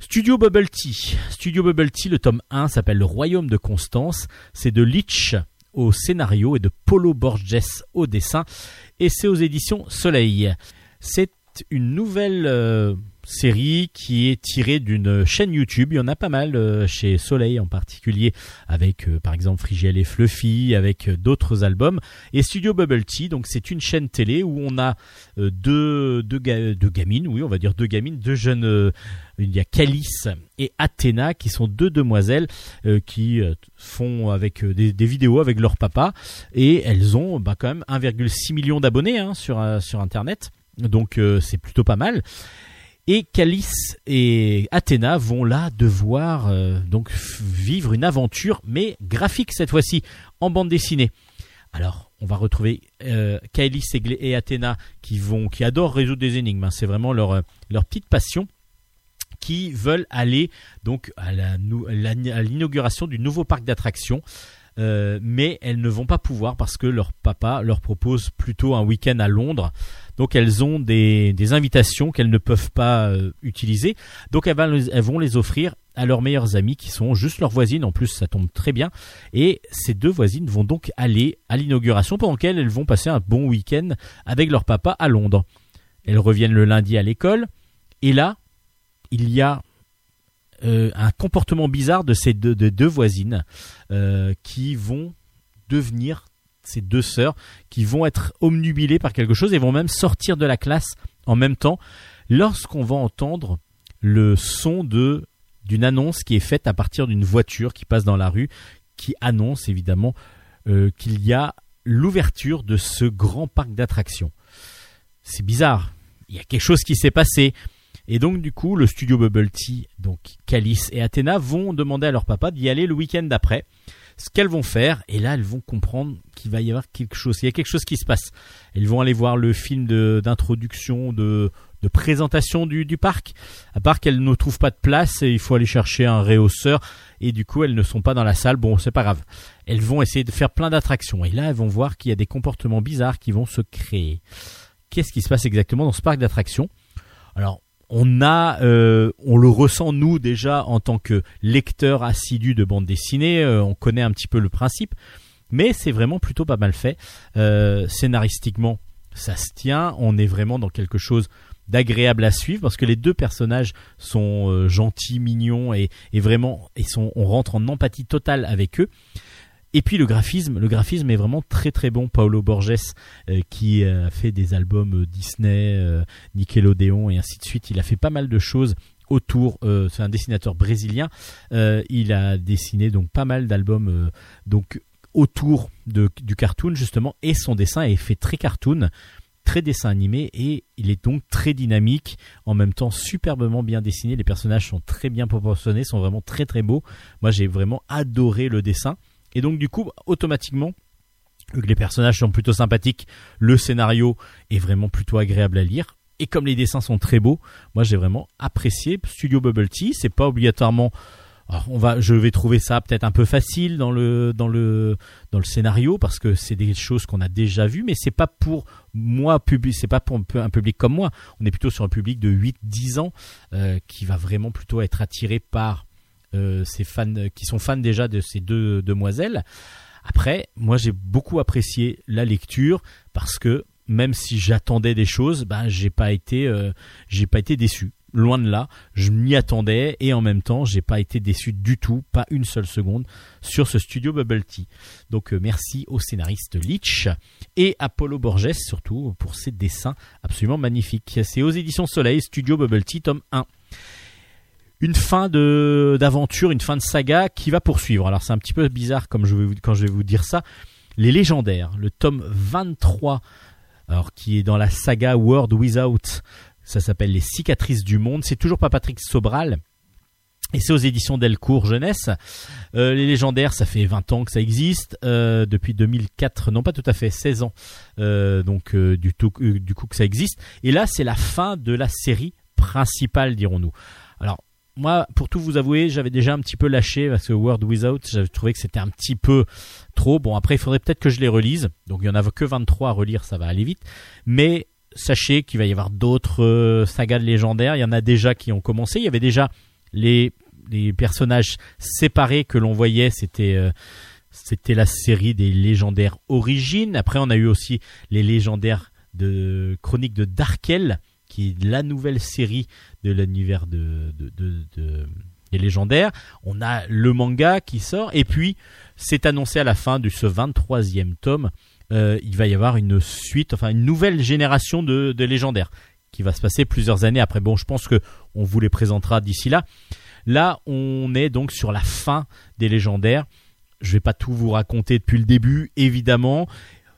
Studio Bubble Tea. Studio Bubble Tea le tome 1 s'appelle Le Royaume de Constance. C'est de Litch au scénario et de Polo Borges au dessin. Et c'est aux éditions Soleil. C'est une nouvelle euh, série qui est tirée d'une chaîne YouTube. Il y en a pas mal euh, chez Soleil en particulier, avec euh, par exemple Frigiel et Fluffy, avec euh, d'autres albums. Et Studio Bubble Tea, donc c'est une chaîne télé où on a deux, deux, ga- deux gamines, oui, on va dire deux gamines, deux jeunes. il y a Calice et Athéna qui sont deux demoiselles qui font avec des, vidéos avec leur papa et elles ont bah, quand même 1,6 million d'abonnés hein, sur, internet donc c'est plutôt pas mal et Calice et Athéna vont là devoir euh, donc vivre une aventure, mais graphique cette fois-ci, en bande dessinée. Alors, on va retrouver euh, et, Athéna qui vont, qui adorent résoudre des énigmes. hein. C'est vraiment leur euh, leur petite passion qui veulent aller donc à l'inauguration du nouveau parc d'attractions. Euh, mais elles ne vont pas pouvoir parce que leur papa leur propose plutôt un week-end à Londres. Donc elles ont des, invitations qu'elles ne peuvent pas euh, utiliser. Donc elles, elles vont les offrir à leurs meilleures amies qui sont juste leurs voisines. En plus, ça tombe très bien. Et ces deux voisines vont donc aller à l'inauguration pendant qu'elles elles vont passer un bon week-end avec leur papa à Londres. Elles reviennent le lundi à l'école. Et là, il y a euh, un comportement bizarre de ces deux, de deux voisines euh, qui vont devenir ces deux sœurs qui vont être omnubilées par quelque chose et vont même sortir de la classe en même temps lorsqu'on va entendre le son de d'une annonce qui est faite à partir d'une voiture qui passe dans la rue qui annonce évidemment euh, qu'il y a l'ouverture de ce grand parc d'attractions. C'est bizarre. Il y a quelque chose qui s'est passé. Et donc du coup, le studio Bubble Tea, donc Calice et Athéna vont demander à leur papa d'y aller le week-end d'après. Ce qu'elles vont faire, et là elles vont comprendre qu'il va y avoir quelque chose. Il y a quelque chose qui se passe. Elles vont aller voir le film d'introduction, de, de présentation du, du parc. À part qu'elles ne trouvent pas de place il faut aller chercher un réhausseur. Et du coup, elles ne sont pas dans la salle. Bon, c'est pas grave. Elles vont essayer de faire plein d'attractions. Et là, elles vont voir qu'il y a des comportements bizarres qui vont se créer. Qu'est-ce qui se passe exactement dans ce parc d'attractions? Alors, on a, euh, on le ressent nous déjà en tant que lecteur assidu de bande dessinée. euh, on connaît un petit peu le principe, mais c'est vraiment plutôt pas mal fait. Euh, scénaristiquement, ça se tient. On est vraiment dans quelque chose d'agréable à suivre parce que les deux personnages sont gentils, mignons et, et vraiment, ils sont, on rentre en empathie totale avec eux. Et puis le graphisme, le graphisme est vraiment très très bon. Paolo Borges, euh, qui a fait des albums euh, Disney, euh, Nickelodeon et ainsi de suite, il a fait pas mal de choses autour. c'est un dessinateur brésilien. Il a dessiné donc pas mal d'albums donc autour de, du cartoon justement et son dessin est fait très cartoon très dessin animé et il est donc très dynamique en même temps superbement bien dessiné les personnages sont très bien proportionnés sont vraiment très très beaux moi j'ai vraiment adoré le dessin et donc du coup automatiquement vu que les personnages sont plutôt sympathiques le scénario est vraiment plutôt agréable à lire et comme les dessins sont très beaux moi j'ai vraiment apprécié Studio Bubble Tea c'est pas obligatoirement on va, je vais trouver ça peut-être un peu facile dans le dans le dans le scénario parce que c'est des choses qu'on a déjà vues, mais c'est pas pour moi public, c'est pas pour un, public comme moi. On est plutôt sur un public de 8-10 ans euh, qui va vraiment plutôt être attiré par ces fans euh, qui sont fans déjà de ces deux demoiselles. Après, moi j'ai beaucoup apprécié la lecture parce que même si j'attendais des choses, ben j'ai pas été euh, j'ai pas été déçu. Loin de là, je m'y attendais et en même temps, j'ai pas été déçu du tout, pas une seule seconde sur ce studio Bubble Tea. Donc euh, merci au scénariste Leach et Apollo Borges surtout pour ses dessins absolument magnifiques. C'est aux éditions Soleil, Studio Bubble Tea, tome 1 une fin de d'aventure, une fin de saga qui va poursuivre. Alors c'est un petit peu bizarre comme je vais quand je vais vous dire ça. Les légendaires, le tome 23, alors qui est dans la saga World Without, ça s'appelle Les cicatrices du monde. C'est toujours pas Patrick Sobral. Et c'est aux éditions Delcourt Jeunesse. Euh, les légendaires, ça fait 20 ans que ça existe, euh, depuis 2004, non pas tout à fait, 16 ans, euh, donc du, du coup que ça existe. Et là, c'est la fin de la série principale, dirons-nous. Alors, moi, pour tout vous avouer, j'avais déjà un petit peu lâché parce que World Without, j'avais trouvé que c'était un petit peu trop. Bon, après, il faudrait peut-être que je les relise. Donc, il y en a que 23 à relire, ça va aller vite. Mais sachez qu'il va y avoir d'autres euh, sagas de légendaires. Il y en a déjà qui ont commencé. Il y avait déjà les, les personnages séparés que l'on voyait. C'était euh, c'était la série des légendaires origines. Après, on a eu aussi les légendaires de chroniques de Darkel, qui est la nouvelle série de l'univers de, de, de- de- des légendaires. On a le manga qui sort. Et puis, c'est annoncé à la fin de ce 23e tome. euh, il va y avoir une suite, enfin une nouvelle génération de, légendaires qui va se passer plusieurs années après. Bon, je pense que on vous les présentera d'ici là. Là, on est donc sur la fin des légendaires. Je vais pas tout vous raconter depuis le début, évidemment.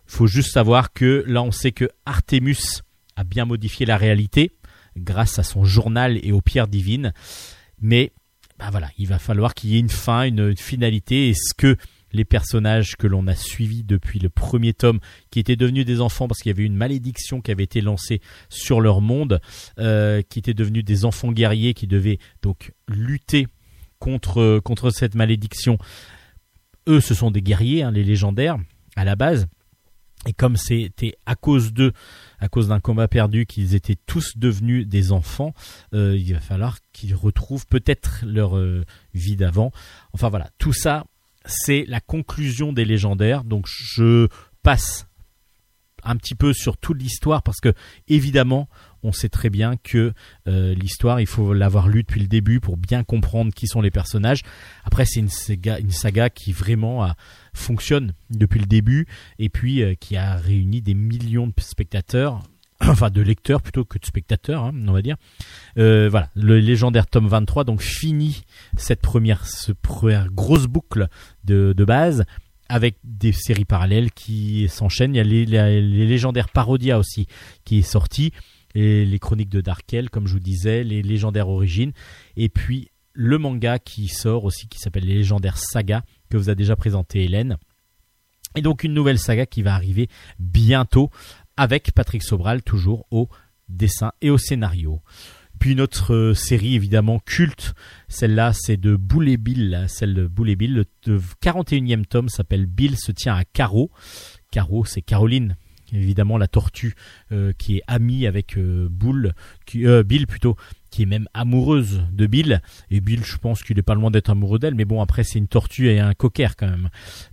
Faut juste savoir que là, on sait que Artemus a bien modifié la réalité grâce à son journal et aux pierres divines. Mais bah voilà, il va falloir qu'il y ait une fin, une, une finalité. Est-ce que les personnages que l'on a suivis depuis le premier tome, qui étaient devenus des enfants parce qu'il y avait une malédiction qui avait été lancée sur leur monde, euh, qui étaient devenus des enfants guerriers qui devaient donc lutter contre, contre cette malédiction. Eux, ce sont des guerriers, hein, les légendaires, à la base. Et comme c'était à cause d'eux, à cause d'un combat perdu, qu'ils étaient tous devenus des enfants, euh, il va falloir qu'ils retrouvent peut-être leur euh, vie d'avant. Enfin voilà, tout ça, c'est la conclusion des légendaires. Donc je passe un petit peu sur toute l'histoire parce que évidemment on sait très bien que euh, l'histoire il faut l'avoir lu depuis le début pour bien comprendre qui sont les personnages. Après c'est une saga, qui vraiment a- fonctionne depuis le début et puis euh, qui a réuni des millions de spectateurs [CLEARS THROAT] enfin de lecteurs plutôt que de spectateurs hein, on va dire. Euh, voilà le légendaire tome 23 donc finit cette première, grosse boucle de, base avec des séries parallèles qui s'enchaînent. Il y a les, les- les légendaires Parodia aussi qui est sorti, les chroniques de Darkel, comme je vous disais, les légendaires origines, et puis le manga qui sort aussi, qui s'appelle les légendaires Saga, que vous a déjà présenté Hélène. Et donc une nouvelle saga qui va arriver bientôt avec Patrick Sobral toujours au dessin et au scénario. Puis une autre euh, série évidemment culte, celle-là c'est de Boule Bill, celle de Boule Bill, le 41e tome s'appelle Bill se tient à Caro. Caro c'est Caroline, évidemment la tortue euh, qui est amie avec euh, euh, Bill plutôt, qui est même amoureuse de Bill. Et Bill je pense qu'il est pas loin d'être amoureux d'elle, mais bon après c'est une tortue et un cocker quand même.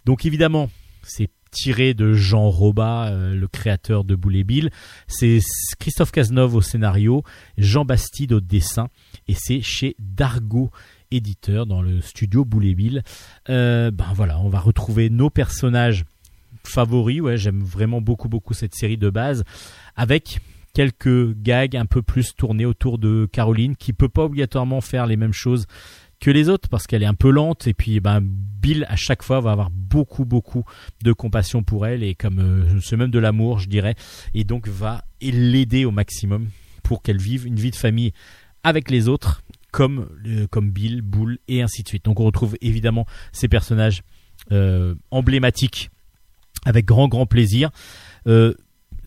Donc évidemment c'est tiré de Jean Roba, le créateur de Boule et Bill. C'est Christophe Cazeneuve au scénario, Jean Bastide au dessin, et c'est chez Dargo éditeur dans le studio Boule et Bill. Ben voilà, on va retrouver nos personnages favoris. Ouais, j'aime vraiment beaucoup beaucoup cette série de base, avec quelques gags un peu plus tournés autour de Caroline, qui peut pas obligatoirement faire les mêmes choses que les autres parce qu'elle est un peu lente et puis ben Bill à chaque fois va avoir beaucoup beaucoup de compassion pour elle et comme euh, c'est même de l'amour je dirais et donc va l'aider au maximum pour qu'elle vive une vie de famille avec les autres comme euh, comme Bill, Bull et ainsi de suite. Donc on retrouve évidemment ces personnages euh, emblématiques avec grand grand plaisir. Euh,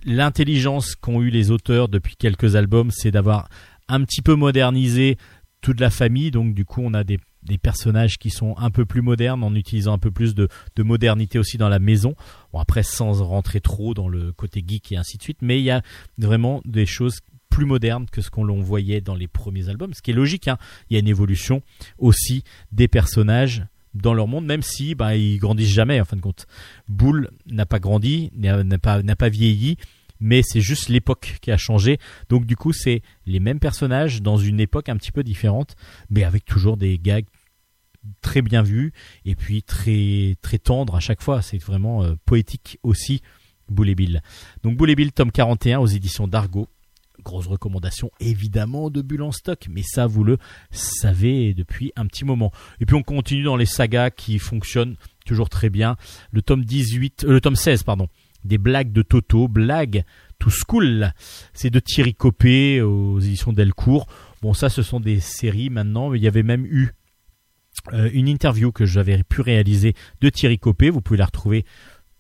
L'intelligence qu'ont eu les auteurs depuis quelques albums, c'est d'avoir un petit peu modernisé toute la famille. Donc du coup, on a des, des personnages qui sont un peu plus modernes en utilisant un peu plus de, de modernité aussi dans la maison. Bon après, sans rentrer trop dans le côté geek et ainsi de suite, mais il y a vraiment des choses plus modernes que ce qu'on voyait dans les premiers albums, ce qui est logique. Hein. Il y a une évolution aussi des personnages dans leur monde, même si bah, ils grandissent jamais en fin de compte. Bull n'a pas grandi, n'a pas, pas vieilli, mais c'est juste l'époque qui a changé. Donc du coup, c'est les mêmes personnages dans une époque un petit peu différente, mais avec toujours des gags très bien vus et puis très très tendres à chaque fois. C'est vraiment euh, poétique aussi. Boule et Bill. Donc Boule et Bill, tome 41 aux éditions d'Argo. Grosse recommandation évidemment de Bulle en stock, mais ça vous le savez depuis un petit moment. Et puis on continue dans les sagas qui fonctionnent toujours très bien. Le tome 18, euh, le tome 16 pardon, des blagues de Toto, blagues to school. C'est de Thierry Copé aux éditions Delcourt. Bon ça ce sont des séries maintenant, il y avait même eu euh, une interview que j'avais pu réaliser de Thierry Copé, vous pouvez la retrouver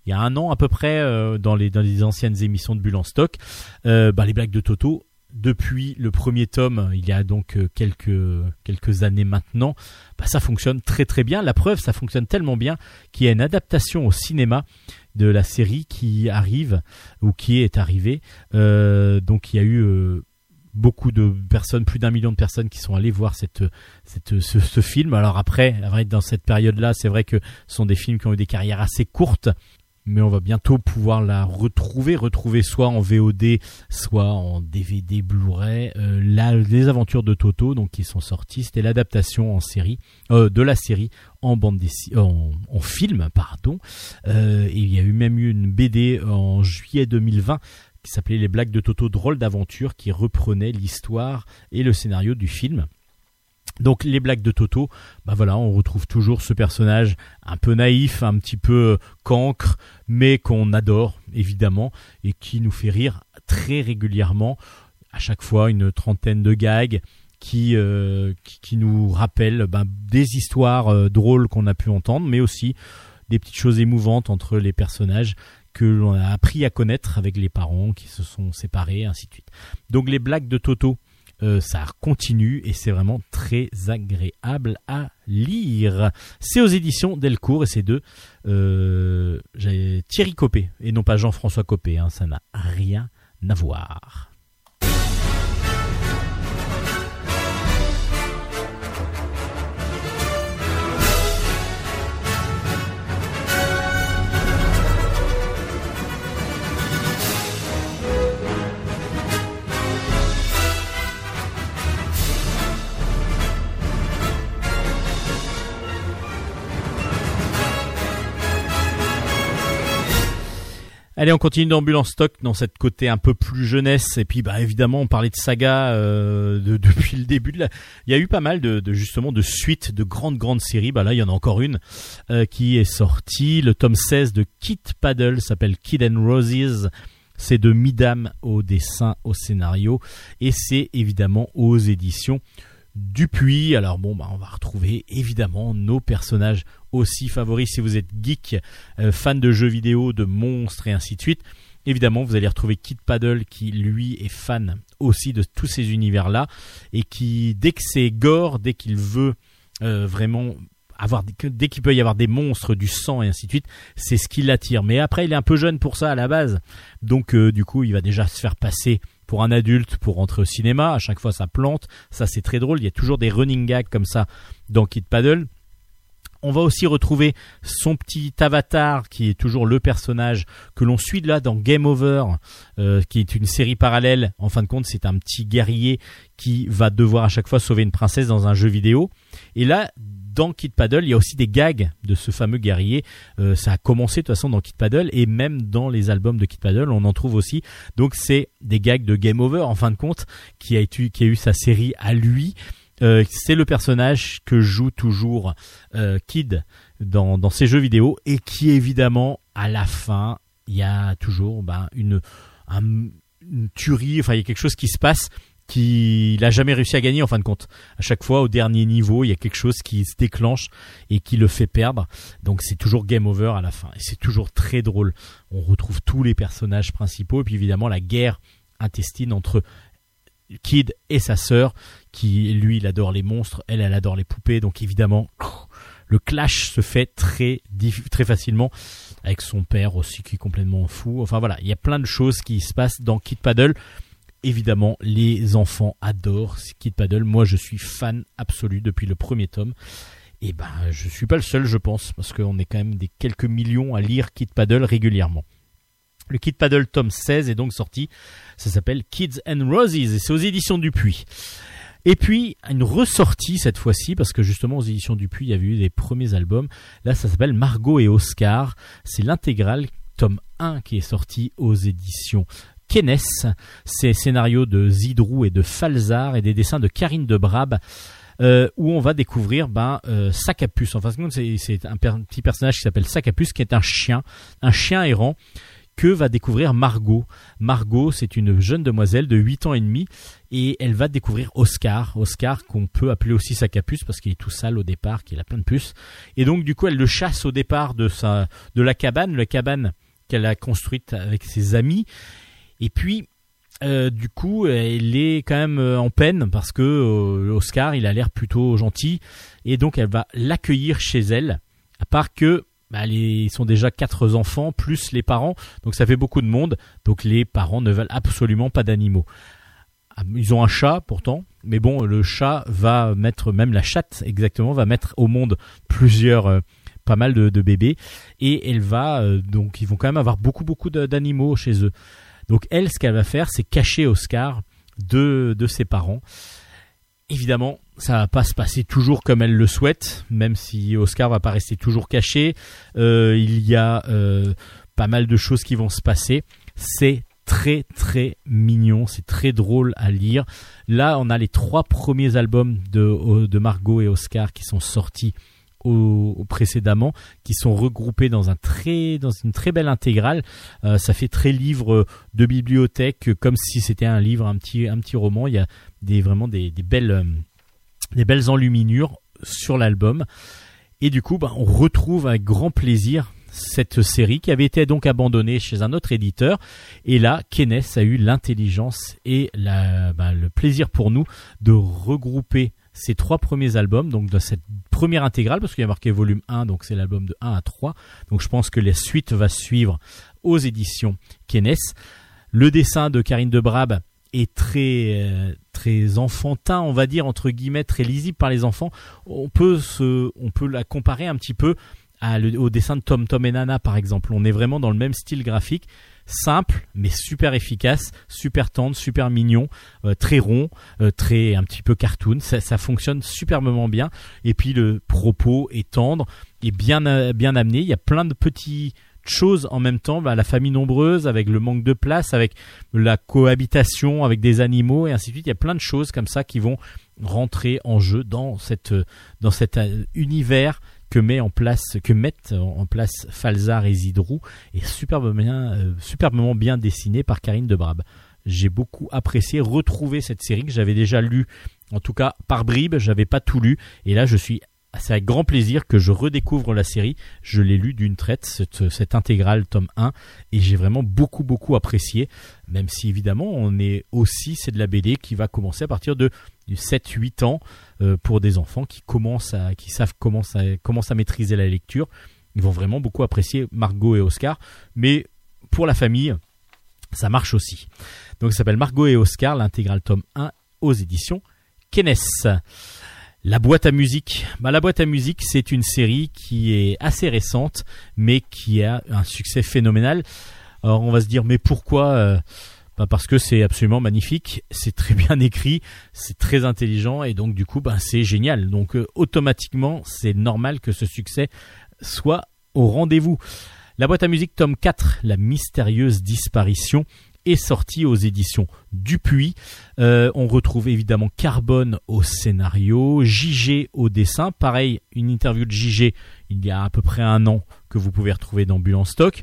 il y a un an à peu près euh, dans, les, anciennes émissions de Bulle en stock. Euh, bah, les blagues de Toto, depuis le premier tome, il y a donc euh, quelques, années maintenant, bah, ça fonctionne très très bien. La preuve, ça fonctionne tellement bien qu'il y a une adaptation au cinéma de la série qui arrive ou qui est arrivée. Donc il y a eu beaucoup de personnes, plus d'un million de personnes qui sont allées voir ce, ce film. Alors après, dans cette période-là, c'est vrai que ce sont des films qui ont eu des carrières assez courtes mais on va bientôt pouvoir la retrouver, retrouver soit en VOD, soit en DVD Blu-ray. Euh, les aventures de Toto, donc qui sont sorties, c'était l'adaptation en série euh, de la série en bande dessinée, en, film, pardon. Euh, il y a eu même eu une BD en juillet 2020 qui s'appelait Les blagues de Toto, drôle d'aventure, qui reprenait l'histoire et le scénario du film. Donc les blagues de Toto, bah voilà, on retrouve toujours ce personnage un peu naïf, un petit peu euh, cancre, mais qu'on adore évidemment et qui nous fait rire très régulièrement. À chaque fois, une trentaine de gags qui euh, qui, nous rappellent ben, des histoires euh, drôles qu'on a pu entendre, mais aussi des petites choses émouvantes entre les personnages que l'on a appris à connaître avec les parents qui se sont séparés, ainsi de suite. Donc les blagues de Toto, euh, ça continue et c'est vraiment très agréable à lire. C'est aux éditions Delcourt et c'est de euh, Thierry Copé et non pas Jean-François Copé. hein, ça n'a rien à voir. Allez, on continue d'ambulance stock dans cette côté un peu plus jeunesse. Et puis, bah, évidemment, on parlait de saga euh, de- [LAUGHS] depuis le début. De la... Il y a eu pas mal de, de, justement de suites de grandes grandes séries. Bah là, il y en a encore une euh, qui est sortie. Le tome 16 de Kit Paddle s'appelle Kid and Roses. C'est de Midam au dessin, au scénario, et c'est évidemment aux éditions Dupuis. Alors bon, bah, on va retrouver évidemment nos personnages aussi favoris si vous êtes geek, euh, fan de jeux vidéo, de monstres et ainsi de suite. Évidemment, vous allez retrouver Kid Paddle qui lui est fan aussi de tous ces univers-là et qui dès que c'est gore, dès qu'il veut euh, vraiment avoir dès qu'il peut y avoir des monstres, du sang et ainsi de suite, c'est ce qui l'attire. Mais après, il est un peu jeune pour ça à la base, donc euh, du coup, il va déjà se faire passer pour un adulte pour rentrer au cinéma. À chaque fois, ça plante. Ça, c'est très drôle. Il y a toujours des running gags comme ça dans Kid Paddle. On va aussi retrouver son petit avatar qui est toujours le personnage que l'on suit là dans Game Over, euh, qui est une série parallèle. En fin de compte, c'est un petit guerrier qui va devoir à chaque fois sauver une princesse dans un jeu vidéo. Et là, dans Kid Paddle, il y a aussi des gags de ce fameux guerrier. Euh, ça a commencé de toute façon dans Kid Paddle et même dans les albums de Kid Paddle, on en trouve aussi. Donc c'est des gags de Game Over en fin de compte qui a, été, qui a eu sa série à lui. Euh, c'est le personnage que joue toujours euh, Kid dans, dans ses jeux vidéo et qui évidemment à la fin il y a toujours ben, une, un- une tuerie, enfin il y a quelque chose qui se passe qu'il a jamais réussi à gagner en fin de compte. À chaque fois au dernier niveau, il y a quelque chose qui se déclenche et qui le fait perdre. Donc c'est toujours game over à la fin et c'est toujours très drôle. On retrouve tous les personnages principaux et puis évidemment la guerre intestine entre Kid et sa sœur qui lui il adore les monstres, elle elle adore les poupées donc évidemment le clash se fait très très facilement avec son père aussi qui est complètement fou. Enfin voilà, il y a plein de choses qui se passent dans Kid Paddle. Évidemment, les enfants adorent Kid Paddle. Moi, je suis fan absolu depuis le premier tome. Et ben, je suis pas le seul, je pense, parce qu'on est quand même des quelques millions à lire Kid Paddle régulièrement. Le Kid Paddle tome 16 est donc sorti. Ça s'appelle Kids and Roses et c'est aux éditions Dupuis. Et puis, une ressortie cette fois-ci, parce que justement aux éditions Dupuis, il y avait eu des premiers albums. Là, ça s'appelle Margot et Oscar. C'est l'intégrale, tome 1, qui est sorti aux éditions Kenes. C'est scénario de Zidrou et de Falzar et des dessins de Karine de Brab. euh, où on va découvrir ben, euh, Sacapus. En fin de compte, c'est un petit personnage qui s'appelle Sacapus, qui est un chien, un chien errant que va découvrir Margot. Margot, c'est une jeune demoiselle de 8 ans et demi et elle va découvrir Oscar. Oscar qu'on peut appeler aussi Sacapus parce qu'il est tout sale au départ, qu'il a plein de puces. Et donc du coup, elle le chasse au départ de sa de la cabane, la cabane qu'elle a construite avec ses amis. Et puis euh, du coup, elle est quand même euh, en peine parce que euh, Oscar, il a l'air plutôt gentil et donc elle va l'accueillir chez elle. À part que bah, ils sont déjà quatre enfants plus les parents, donc ça fait beaucoup de monde. Donc les parents ne veulent absolument pas d'animaux. Ah, Ils ont un chat pourtant, mais bon, le chat va mettre, même la chatte exactement, va mettre au monde plusieurs, euh, pas mal de, bébés, et elle va, euh, donc ils vont quand même avoir beaucoup beaucoup d'animaux chez eux. Donc elle, ce qu'elle va faire, c'est cacher Oscar de, de ses parents. Évidemment, ça va pas se passer toujours comme elle le souhaite, même si Oscar va pas rester toujours caché. Euh, il y a euh, pas mal de choses qui vont se passer. C'est très très mignon, c'est très drôle à lire. Là, on a les trois premiers albums de, de Margot et Oscar qui sont sortis précédemment, qui sont regroupés dans un très dans une très belle intégrale. Euh, ça fait très livre de bibliothèque, comme si c'était un livre, un petit un petit roman. Il y a des vraiment des, belles euh, des belles enluminures sur l'album. Et du coup, bah, on retrouve avec grand plaisir cette série qui avait été donc abandonnée chez un autre éditeur. Et là, Kenes a eu l'intelligence et bah, le plaisir pour nous de regrouper ces trois premiers albums, donc de cette première intégrale, parce qu'il y a marqué volume 1, donc c'est l'album de 1 à 3. Donc je pense que la suite va suivre aux éditions Kenes. Le dessin de Karine de Brab est très euh, très enfantin, on va dire entre guillemets, très lisible par les enfants. On peut se, on peut la comparer un petit peu au dessin de Tom Tom et Nana par exemple. On est vraiment dans le même style graphique, simple mais super efficace, super tendre, super mignon, euh, très rond, euh, très un petit peu cartoon. Ça, ça fonctionne superbement bien. Et puis le propos est tendre et bien euh, bien amené. Il y a plein de petits choses en même temps, bah, la famille nombreuse, avec le manque de place, avec la cohabitation avec des animaux et ainsi de suite. Il y a plein de choses comme ça qui vont rentrer en jeu dans cette dans cet euh, univers que met en place que mettent en place Falzar et Zidrou et superbement bien, euh, superbement bien dessiné par Karine de Brab. J'ai beaucoup apprécié retrouver cette série que j'avais déjà lue en tout cas par bribes, j'avais pas tout lu et là je suis c'est avec grand plaisir que je redécouvre la série. Je l'ai lu d'une traite, cette, cette intégrale tome 1, et j'ai vraiment beaucoup beaucoup apprécié, même si évidemment on est aussi, c'est de la BD qui va commencer à partir de du 7-8 ans euh, pour des enfants qui commencent à, qui savent comment ça, commencent à maîtriser la lecture. Ils vont vraiment beaucoup apprécier Margot et Oscar, mais pour la famille, ça marche aussi. Donc ça s'appelle Margot et Oscar, l'intégrale tome 1 aux éditions Kenes. La boîte à musique. Bah, la boîte à musique, c'est une série qui est assez récente, mais qui a un succès phénoménal. Alors on va se dire, mais pourquoi euh, bah, Parce que c'est absolument magnifique, c'est très [LAUGHS] bien écrit, c'est très intelligent, et donc du coup, bah, c'est génial. Donc euh, automatiquement, c'est normal que ce succès soit au rendez-vous. La boîte à musique tome 4, La mystérieuse disparition, est sortie aux éditions Dupuis. Euh, on retrouve évidemment Carbone au scénario, JG au dessin. Pareil, une interview de JG il y a à peu près un an que vous pouvez retrouver dans Bulle en stock.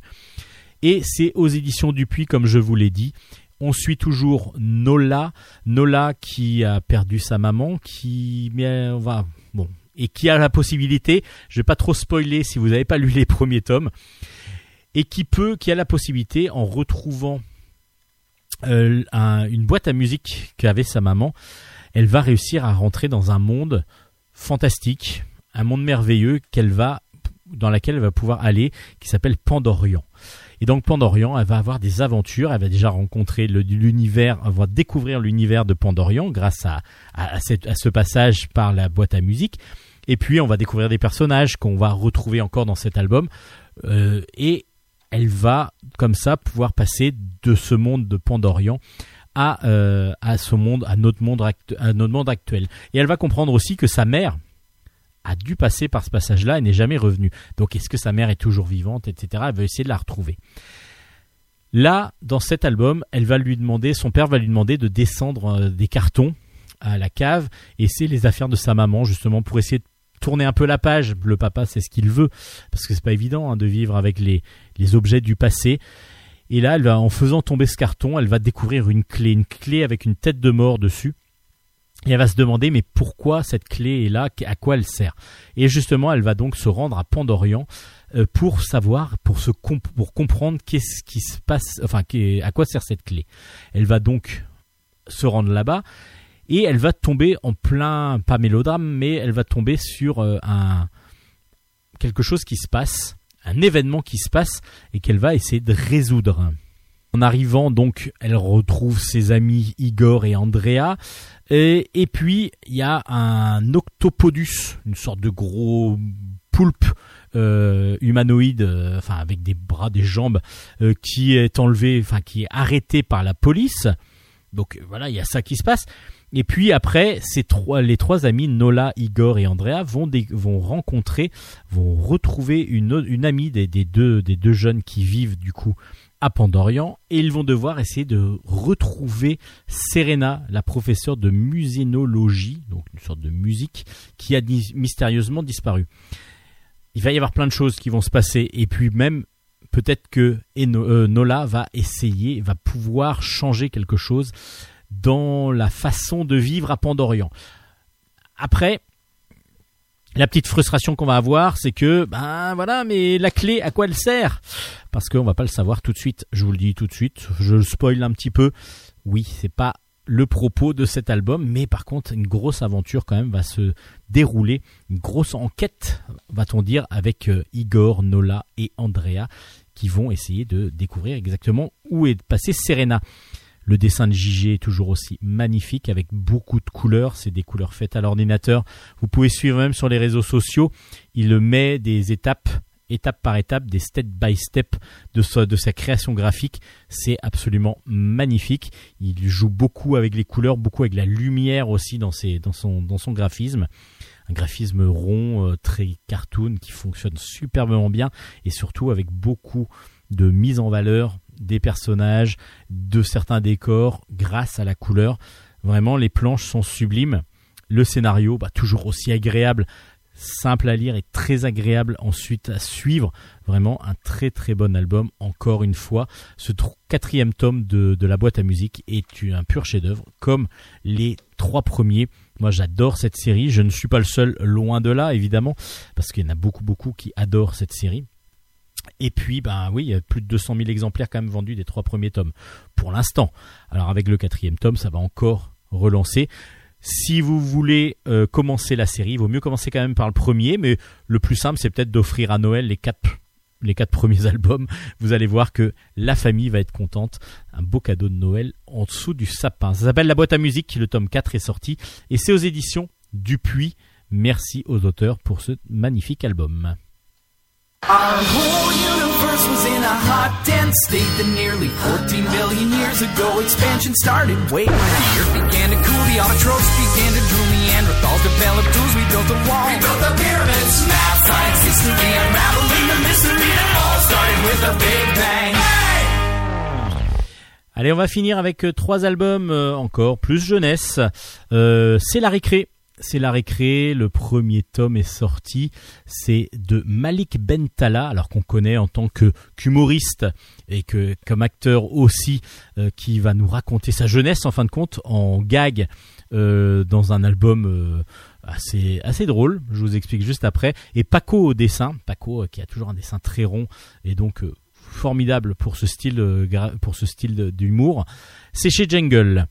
Et c'est aux éditions Dupuis, comme je vous l'ai dit. On suit toujours Nola, Nola qui a perdu sa maman, qui on va bon et qui a la possibilité, je vais pas trop spoiler si vous n'avez pas lu les premiers tomes, et qui peut, qui a la possibilité en retrouvant euh, un- une boîte à musique qu'avait sa maman, elle va réussir à rentrer dans un monde fantastique, un monde merveilleux qu'elle va dans laquelle elle va pouvoir aller, qui s'appelle Pandorian. Et donc Pandorian, elle va avoir des aventures, elle va déjà rencontrer l'univers, elle va découvrir l'univers de Pandorian grâce à, à ce passage par la boîte à musique. Et puis on va découvrir des personnages qu'on va retrouver encore dans cet album. Euh, et elle va comme ça pouvoir passer de ce monde de Pandorian à, euh, à ce monde, à notre monde, actuel. Et elle va comprendre aussi que sa mère a dû passer par ce passage-là et n'est jamais revenue. Donc est-ce que sa mère est toujours vivante, etc. Elle va essayer de la retrouver. Là, dans cet album, elle va lui demander, son père va lui demander de descendre euh, des cartons à la cave et c'est les affaires de sa maman justement pour essayer de tourner un peu la page. Le papa, c'est ce qu'il veut parce que c'est pas évident hein, de vivre avec les, les objets du passé. Et là, elle va, en faisant tomber ce carton, elle va découvrir une clé, une clé avec une tête de mort dessus. Et elle va se demander mais pourquoi cette clé est là, à quoi elle sert? Et justement, elle va donc se rendre à Pandorian euh, pour savoir, pour se pour comprendre qu'est-ce qui se passe, enfin à quoi sert cette clé. Elle va donc se rendre là-bas et elle va tomber en plein, pas mélodrame, mais elle va tomber sur euh, un quelque chose qui se passe, un événement qui se passe et qu'elle va essayer de résoudre. En arrivant donc, elle retrouve ses amis Igor et Andrea. Et, puis, il y a un octopodus, une sorte de gros poulpe euh, humanoïde, euh, enfin avec des bras, des jambes, qui est enlevé, enfin qui est arrêté par la police. Donc voilà, il y a ça qui se passe. Et puis après, les trois amis, Nola, Igor et Andrea, vont, rencontrer, vont retrouver une, amie des, deux, jeunes qui vivent du coup à Pandorian et ils vont devoir essayer de retrouver Serena, la professeure de musénologie, donc une sorte de musique, qui a mystérieusement disparu. Il va y avoir plein de choses qui vont se passer et puis même peut-être que euh, Nola va essayer, va pouvoir changer quelque chose dans la façon de vivre à Pandorian. Après, la petite frustration qu'on va avoir, c'est que, ben voilà, mais la clé, à quoi elle sert? Parce qu'on va pas le savoir tout de suite. Je vous le dis tout de suite. Je le spoil un petit peu. Oui, c'est pas le propos de cet album, mais par contre, une grosse aventure quand même va se dérouler. Une grosse enquête, va-t-on dire, avec euh, Igor, Nola et Andrea, qui vont essayer de découvrir exactement où est passée Serena. Le dessin de JG est toujours aussi magnifique avec beaucoup de couleurs. C'est des couleurs faites à l'ordinateur. Vous pouvez suivre même sur les réseaux sociaux. Il met des étapes, étape par étape, des step by step de sa, création graphique. C'est absolument magnifique. Il joue beaucoup avec les couleurs, beaucoup avec la lumière aussi dans son graphisme. Un graphisme rond, euh, très cartoon, qui fonctionne superbement bien et surtout avec beaucoup de mise en valeur des personnages, de certains décors grâce à la couleur. Vraiment, les planches sont sublimes. Le scénario, bah, toujours aussi agréable, simple à lire et très agréable ensuite à suivre. Vraiment un très très bon album, encore une fois. Ce tr- quatrième tome de, de la boîte à musique est un pur chef-d'œuvre, comme les trois premiers. Moi, j'adore cette série. Je ne suis pas le seul, loin de là, évidemment, parce qu'il y en a beaucoup beaucoup qui adorent cette série. Et puis, ben oui, il y a plus de 200 000 exemplaires quand même vendus des trois premiers tomes, pour l'instant. Alors avec le quatrième tome, ça va encore relancer. Si vous voulez euh, commencer la série, il vaut mieux commencer quand même par le premier, mais le plus simple, c'est peut-être d'offrir à Noël les quatre, les quatre premiers [LAUGHS] albums. Vous allez voir que la famille va être contente. Un beau cadeau de Noël en dessous du sapin. Ça s'appelle La boîte à musique, le tome 4 est sorti, et c'est aux éditions Dupuis. Merci aux auteurs pour ce magnifique album. Our whole universe was in a hot, dense state that nearly 14 billion years ago expansion started. Wait, the earth began to cool, the autotrophs began to drool, Neanderthals developed tools, we built a wall. We built the pyramids, math, science, history, unraveling the mystery that all started with a big bang. Allez, on va finir avec euh, trois albums euh, encore, plus jeunesse. Euh, c'est la récré. C'est la récré, le premier tome est sorti, c'est de Malik Bentala, alors qu'on connaît en tant que qu'humoriste et que comme acteur aussi, euh, qui va nous raconter sa jeunesse en fin de compte en gag euh, dans un album euh, assez drôle. Je vous explique juste après. Et Paco au dessin, Paco qui a toujours un dessin très rond et donc formidable pour ce style pour ce style d'humour. C'est chez Jungle.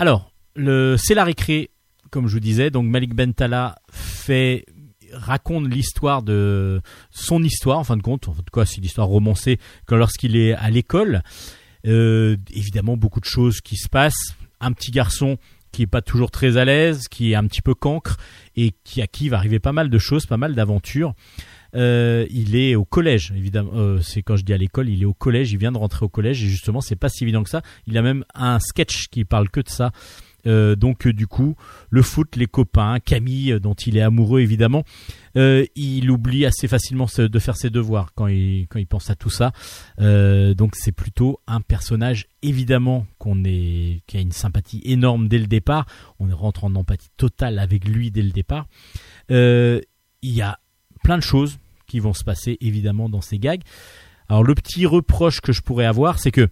Alors, le c'est la récré comme je vous disais, donc Malik Bentala raconte l'histoire de son histoire en fin de compte, en tout cas c'est l'histoire romancée que lorsqu'il est à l'école. Euh, évidemment beaucoup de choses qui se passent. Un petit garçon qui est pas toujours très à l'aise, qui est un petit peu cancre et qui à qui va arriver pas mal de choses, pas mal d'aventures. Euh, il est au collège, évidemment. Euh, c'est quand je dis à l'école, il est au collège. Il vient de rentrer au collège et justement, c'est pas si évident que ça. Il a même un sketch qui parle que de ça. Euh, donc euh, du coup, le foot, les copains, Camille, euh, dont il est amoureux évidemment, il oublie assez facilement de faire ses devoirs quand il quand il pense à tout ça. Donc c'est plutôt un personnage évidemment qu'on qui a une sympathie énorme dès le départ. On rentre en empathie totale avec lui dès le départ. Il y a plein de choses qui vont se passer évidemment dans ces gags. Alors le petit reproche que je pourrais avoir, c'est que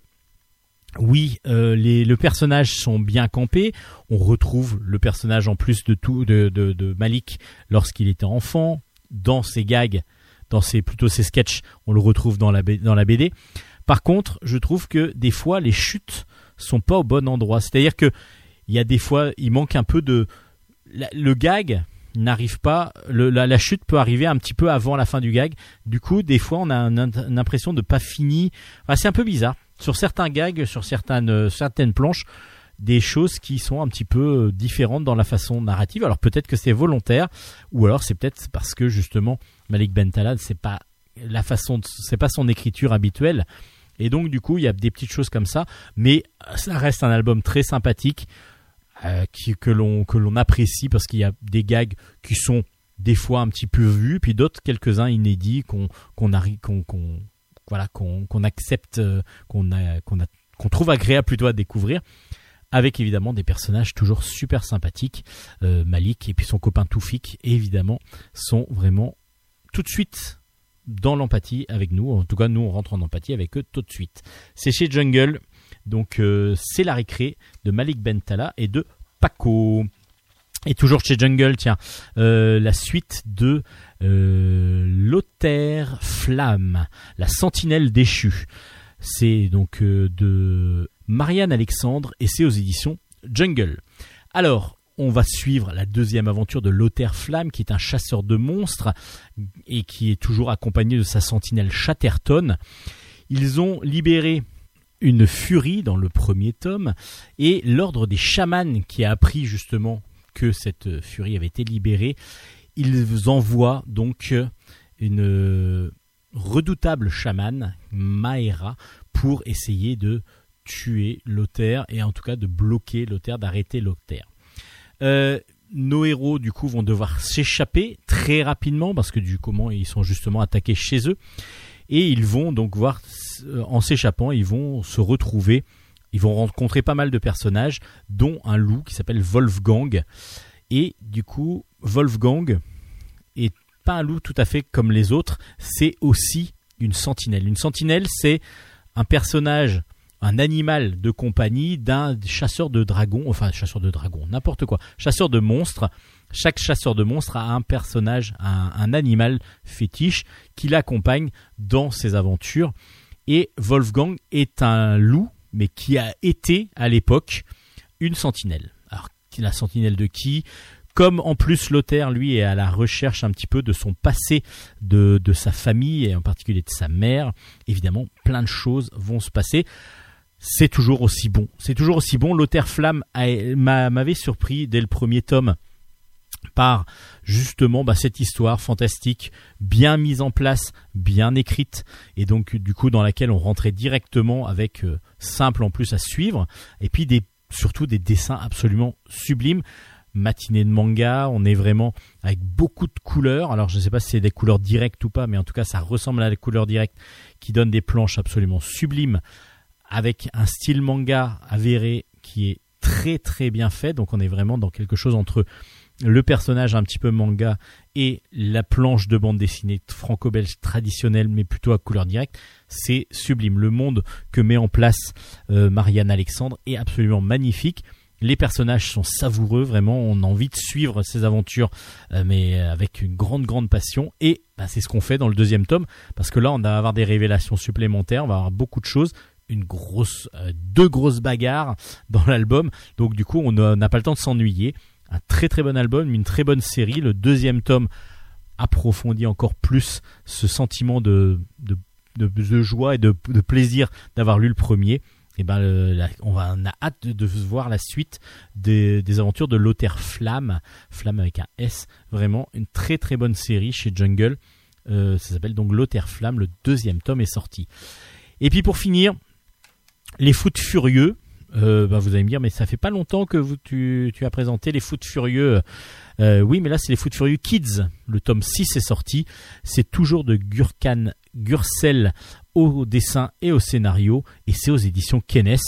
oui, euh, les le personnage sont bien campés. On retrouve le personnage en plus de tout de, de, de Malik lorsqu'il était enfant dans ses gags, dans ses plutôt ses sketchs. On le retrouve dans la dans la BD. Par contre, je trouve que des fois les chutes sont pas au bon endroit. C'est-à-dire que il y a des fois il manque un peu de le gag n'arrive pas le- la, chute peut arriver un petit peu avant la fin du gag du coup des fois on a un- une impression de pas fini Enfin, c'est un peu bizarre sur certains gags sur certaines euh, certaines planches des choses qui sont un petit peu euh, différentes dans la façon narrative. Alors peut-être que c'est volontaire ou alors c'est peut-être parce que justement Malik Bentala c'est pas la façon c'est pas son écriture habituelle. Et donc du coup il y a des petites choses comme ça. Mais euh, ça reste un album très sympathique que l'on apprécie parce qu'il y a des gags qui sont des fois un petit peu vus puis d'autres quelques-uns inédits qu'on qu'on arri- qu'on qu'on voilà qu'on accepte euh, qu'on a qu'on a qu'on trouve agréable plutôt à découvrir avec évidemment des personnages toujours super sympathiques Euh, Malik et puis son copain Toufik évidemment sont vraiment tout de suite dans l'empathie avec nous en tout cas nous on rentre en empathie avec eux tout de suite c'est chez Jungle donc euh, c'est la récré de Malik Bentala et de Paco. Et toujours chez Jungle, tiens, euh, la suite de euh, Lothaire Flamme, la sentinelle déchue. C'est donc euh, de Marianne Alexandre et c'est aux éditions Jungle. Alors, on va suivre la deuxième aventure de Lothaire Flamme, qui est un chasseur de monstres et qui est toujours accompagné de sa sentinelle Chatterton. Ils ont libéré une furie dans le premier tome et l'ordre des chamans qui a appris justement que cette furie avait été libérée, ils envoient donc une redoutable chamane, Maera, pour essayer de tuer Lothaire et en tout cas de bloquer Lothaire, d'arrêter Lothaire. Euh, nos héros du coup vont devoir s'échapper très rapidement parce que du comment ils sont justement attaqués chez eux et ils vont donc voir euh, en s'échappant ils vont se retrouver ils vont rencontrer pas mal de personnages dont un loup qui s'appelle Wolfgang et du coup Wolfgang est pas un loup tout à fait comme les autres c'est aussi une sentinelle une sentinelle c'est un personnage un animal de compagnie d'un chasseur de dragons, enfin chasseur de dragons, n'importe quoi, chasseur de monstres. Chaque chasseur de monstres a un personnage, un, un animal fétiche qui l'accompagne dans ses aventures. Et Wolfgang est un loup, mais qui a été à l'époque une sentinelle. Alors la sentinelle de qui? Comme en plus Lothaire, lui, est à la recherche un petit peu de son passé, de, de sa famille, et en particulier de sa mère, évidemment, plein de choses vont se passer c'est toujours aussi bon. C'est toujours aussi bon. Lothaire Flamme m'avait surpris dès le premier tome par justement bah, cette histoire fantastique, bien mise en place, bien écrite, et donc du coup dans laquelle on rentrait directement avec euh, simple en plus à suivre, et puis surtout des dessins absolument sublimes. Matinée de manga, on est vraiment avec beaucoup de couleurs. Alors je ne sais pas si c'est des couleurs directes ou pas, mais en tout cas ça ressemble à des couleurs directes qui donnent des planches absolument sublimes avec un style manga avéré qui est très très bien fait. Donc on est vraiment dans quelque chose entre le personnage un petit peu manga et la planche de bande dessinée franco-belge traditionnelle mais plutôt à couleur directe. C'est sublime. Le monde que met en place euh, Marianne Alexandre est absolument magnifique. Les personnages sont savoureux, vraiment, on a envie de suivre ces aventures, euh, mais avec une grande, grande passion. Et bah, c'est ce qu'on fait dans le deuxième tome, parce que là, on va avoir des révélations supplémentaires, on va avoir beaucoup de choses, une grosse, euh, deux grosses bagarres dans l'album. Donc du coup, on n'a n'a pas le temps de s'ennuyer. Un très très bon album, une très bonne série. Le deuxième tome approfondit encore plus ce sentiment de, joie et de, plaisir d'avoir lu le premier. Et ben, le- la- on, a hâte de, voir la suite des, aventures de Lothaire Flamme, Flamme avec un S. Vraiment une très très bonne série chez Jungle. Euh, ça s'appelle donc L'Auterflamme. Le deuxième tome est sorti. Et puis pour finir, les foot furieux. Euh, bah, vous allez me dire, mais ça fait pas longtemps que tu, as présenté les foot furieux. Euh, oui, mais là, c'est les foot furieux Kids. Le tome 6 est sorti. C'est toujours de Gurkan Gursel au dessin et au scénario. Et c'est aux éditions Kenes.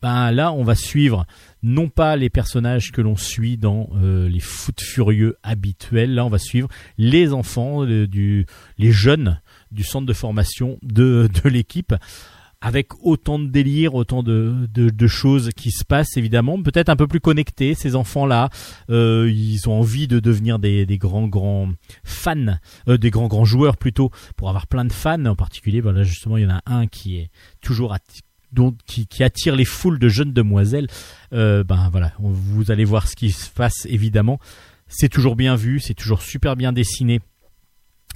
Ben, là, on va suivre non pas les personnages que l'on suit dans euh, les foot furieux habituels. Là, on va suivre les enfants, du, les jeunes du centre de formation de l'équipe avec autant de délire, autant de, choses qui se passent évidemment, peut-être un peu plus connectés ces enfants-là. Euh, ils ont envie de devenir des, grands grands fans, euh, des grands grands joueurs plutôt, pour avoir plein de fans. En particulier, voilà justement, il y en a un qui est toujours qui, attire les foules de jeunes demoiselles. Euh, ben voilà, vous allez voir ce qui se passe évidemment. C'est toujours bien vu, c'est toujours super bien dessiné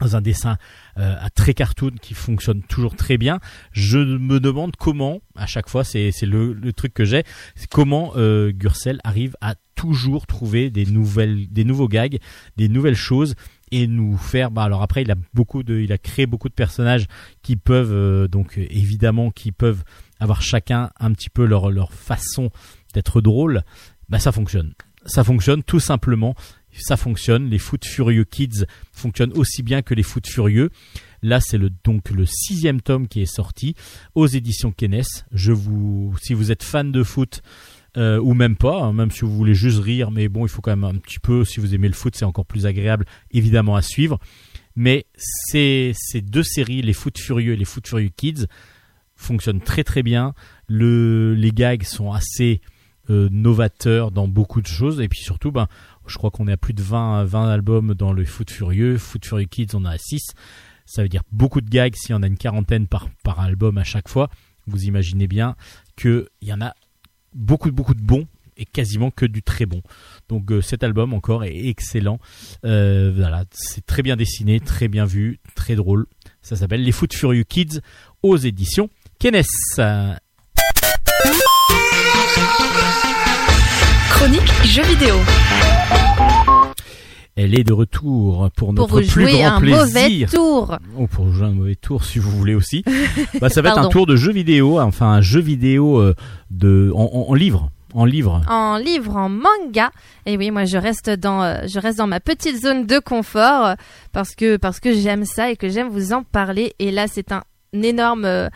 dans un dessin euh, à très cartoon qui fonctionne toujours très bien. Je me demande comment, à chaque fois, c'est le, truc que j'ai, comment euh, Gursel arrive à toujours trouver des nouvelles, des nouveaux gags, des nouvelles choses et nous faire. Bah alors après, il a beaucoup de, il a créé beaucoup de personnages qui peuvent euh, donc évidemment qui peuvent avoir chacun un petit peu leur leur façon d'être drôle. Bah ça fonctionne, ça fonctionne tout simplement. Ça fonctionne. Les foot furieux kids fonctionnent aussi bien que les foot furieux. Là, c'est donc le sixième tome qui est sorti aux éditions Kenes. Je vous, si vous êtes fan de foot euh, ou même pas, hein, même si vous voulez juste rire, mais bon, il faut quand même un petit peu. Si vous aimez le foot, c'est encore plus agréable, évidemment, à suivre. Mais ces, deux séries, les foot furieux et les foot furieux kids, fonctionnent très très bien. Le, les gags sont assez euh, novateurs dans beaucoup de choses et puis surtout, ben, je crois qu'on est à plus de 20, 20 albums dans le Foot Furieux. Foot Furieux Kids, on a 6. Ça veut dire beaucoup de gags si on a une quarantaine par, par album à chaque fois. Vous imaginez bien qu'il y en a beaucoup, beaucoup de bons et quasiment que du très bon. Donc euh, cet album encore est excellent. Euh, voilà, c'est très bien dessiné, très bien vu, très drôle. Ça s'appelle Les Foot Furieux Kids aux éditions Kenes. Chronique jeux vidéo. Elle est de retour pour Pour notre plus jouer grand un mauvais tour. Oh, pour jouer un mauvais tour, si vous voulez aussi. [LAUGHS] bah, ça va être un tour de jeu vidéo, enfin un jeu vidéo euh, de en, en- en livre, en livre. en livre, en manga. Et oui, moi je reste dans, euh, je reste dans ma petite zone de confort parce que parce que j'aime ça et que j'aime vous en parler. Et là, c'est un énorme. euh,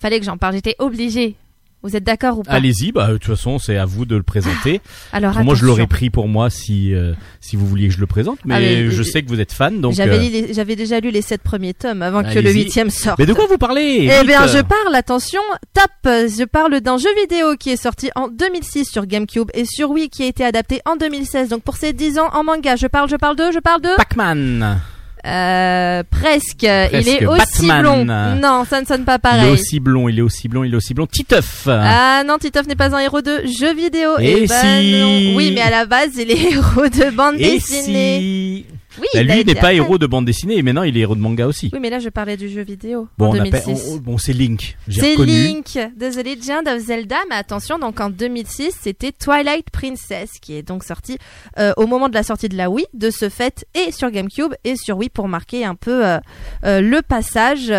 fallait que j'en parle. J'étais obligée. Vous êtes d'accord ou pas Allez-y, bah de toute façon c'est à vous de le présenter. Alors moi je l'aurais pris pour moi si euh, si vous vouliez que je le présente, mais, Ah, mais, je euh, sais que vous êtes fan, donc. J'avais euh, j'avais déjà lu les sept premiers tomes avant que le huitième sorte. Mais de quoi vous parlez Eh bien, je parle, attention, top Je parle d'un jeu vidéo qui est sorti en 2006 sur GameCube et sur Wii qui a été adapté en 2016. Donc pour ces 10 ans en manga, je parle, je parle de, je parle de... Pac-Man. Euh, presque. Il est aussi Batman. blond. Non, ça ne sonne pas Il est pareil. aussi blond, il est aussi blond, il est aussi blond. Titeuf. Ah non, Titoff n'est pas un héros de jeu vidéo. Et Eh ben si. non. Oui, mais à la base, il est [LAUGHS] héros de bande Et dessinée. si Oui, Bah, lui été n'est pas héros de bande dessinée, et maintenant il est héros de manga aussi. Oui, mais là, je parlais du jeu vidéo Bon, en on appelle, 2006. on- on- bon, c'est Link. C'est. Link de The Legend of Zelda, mais attention, donc en 2006, c'était Twilight Princess qui est donc sorti euh, au moment de la sortie de la Wii, de ce fait, et sur GameCube et sur Wii pour marquer un peu euh, euh, le passage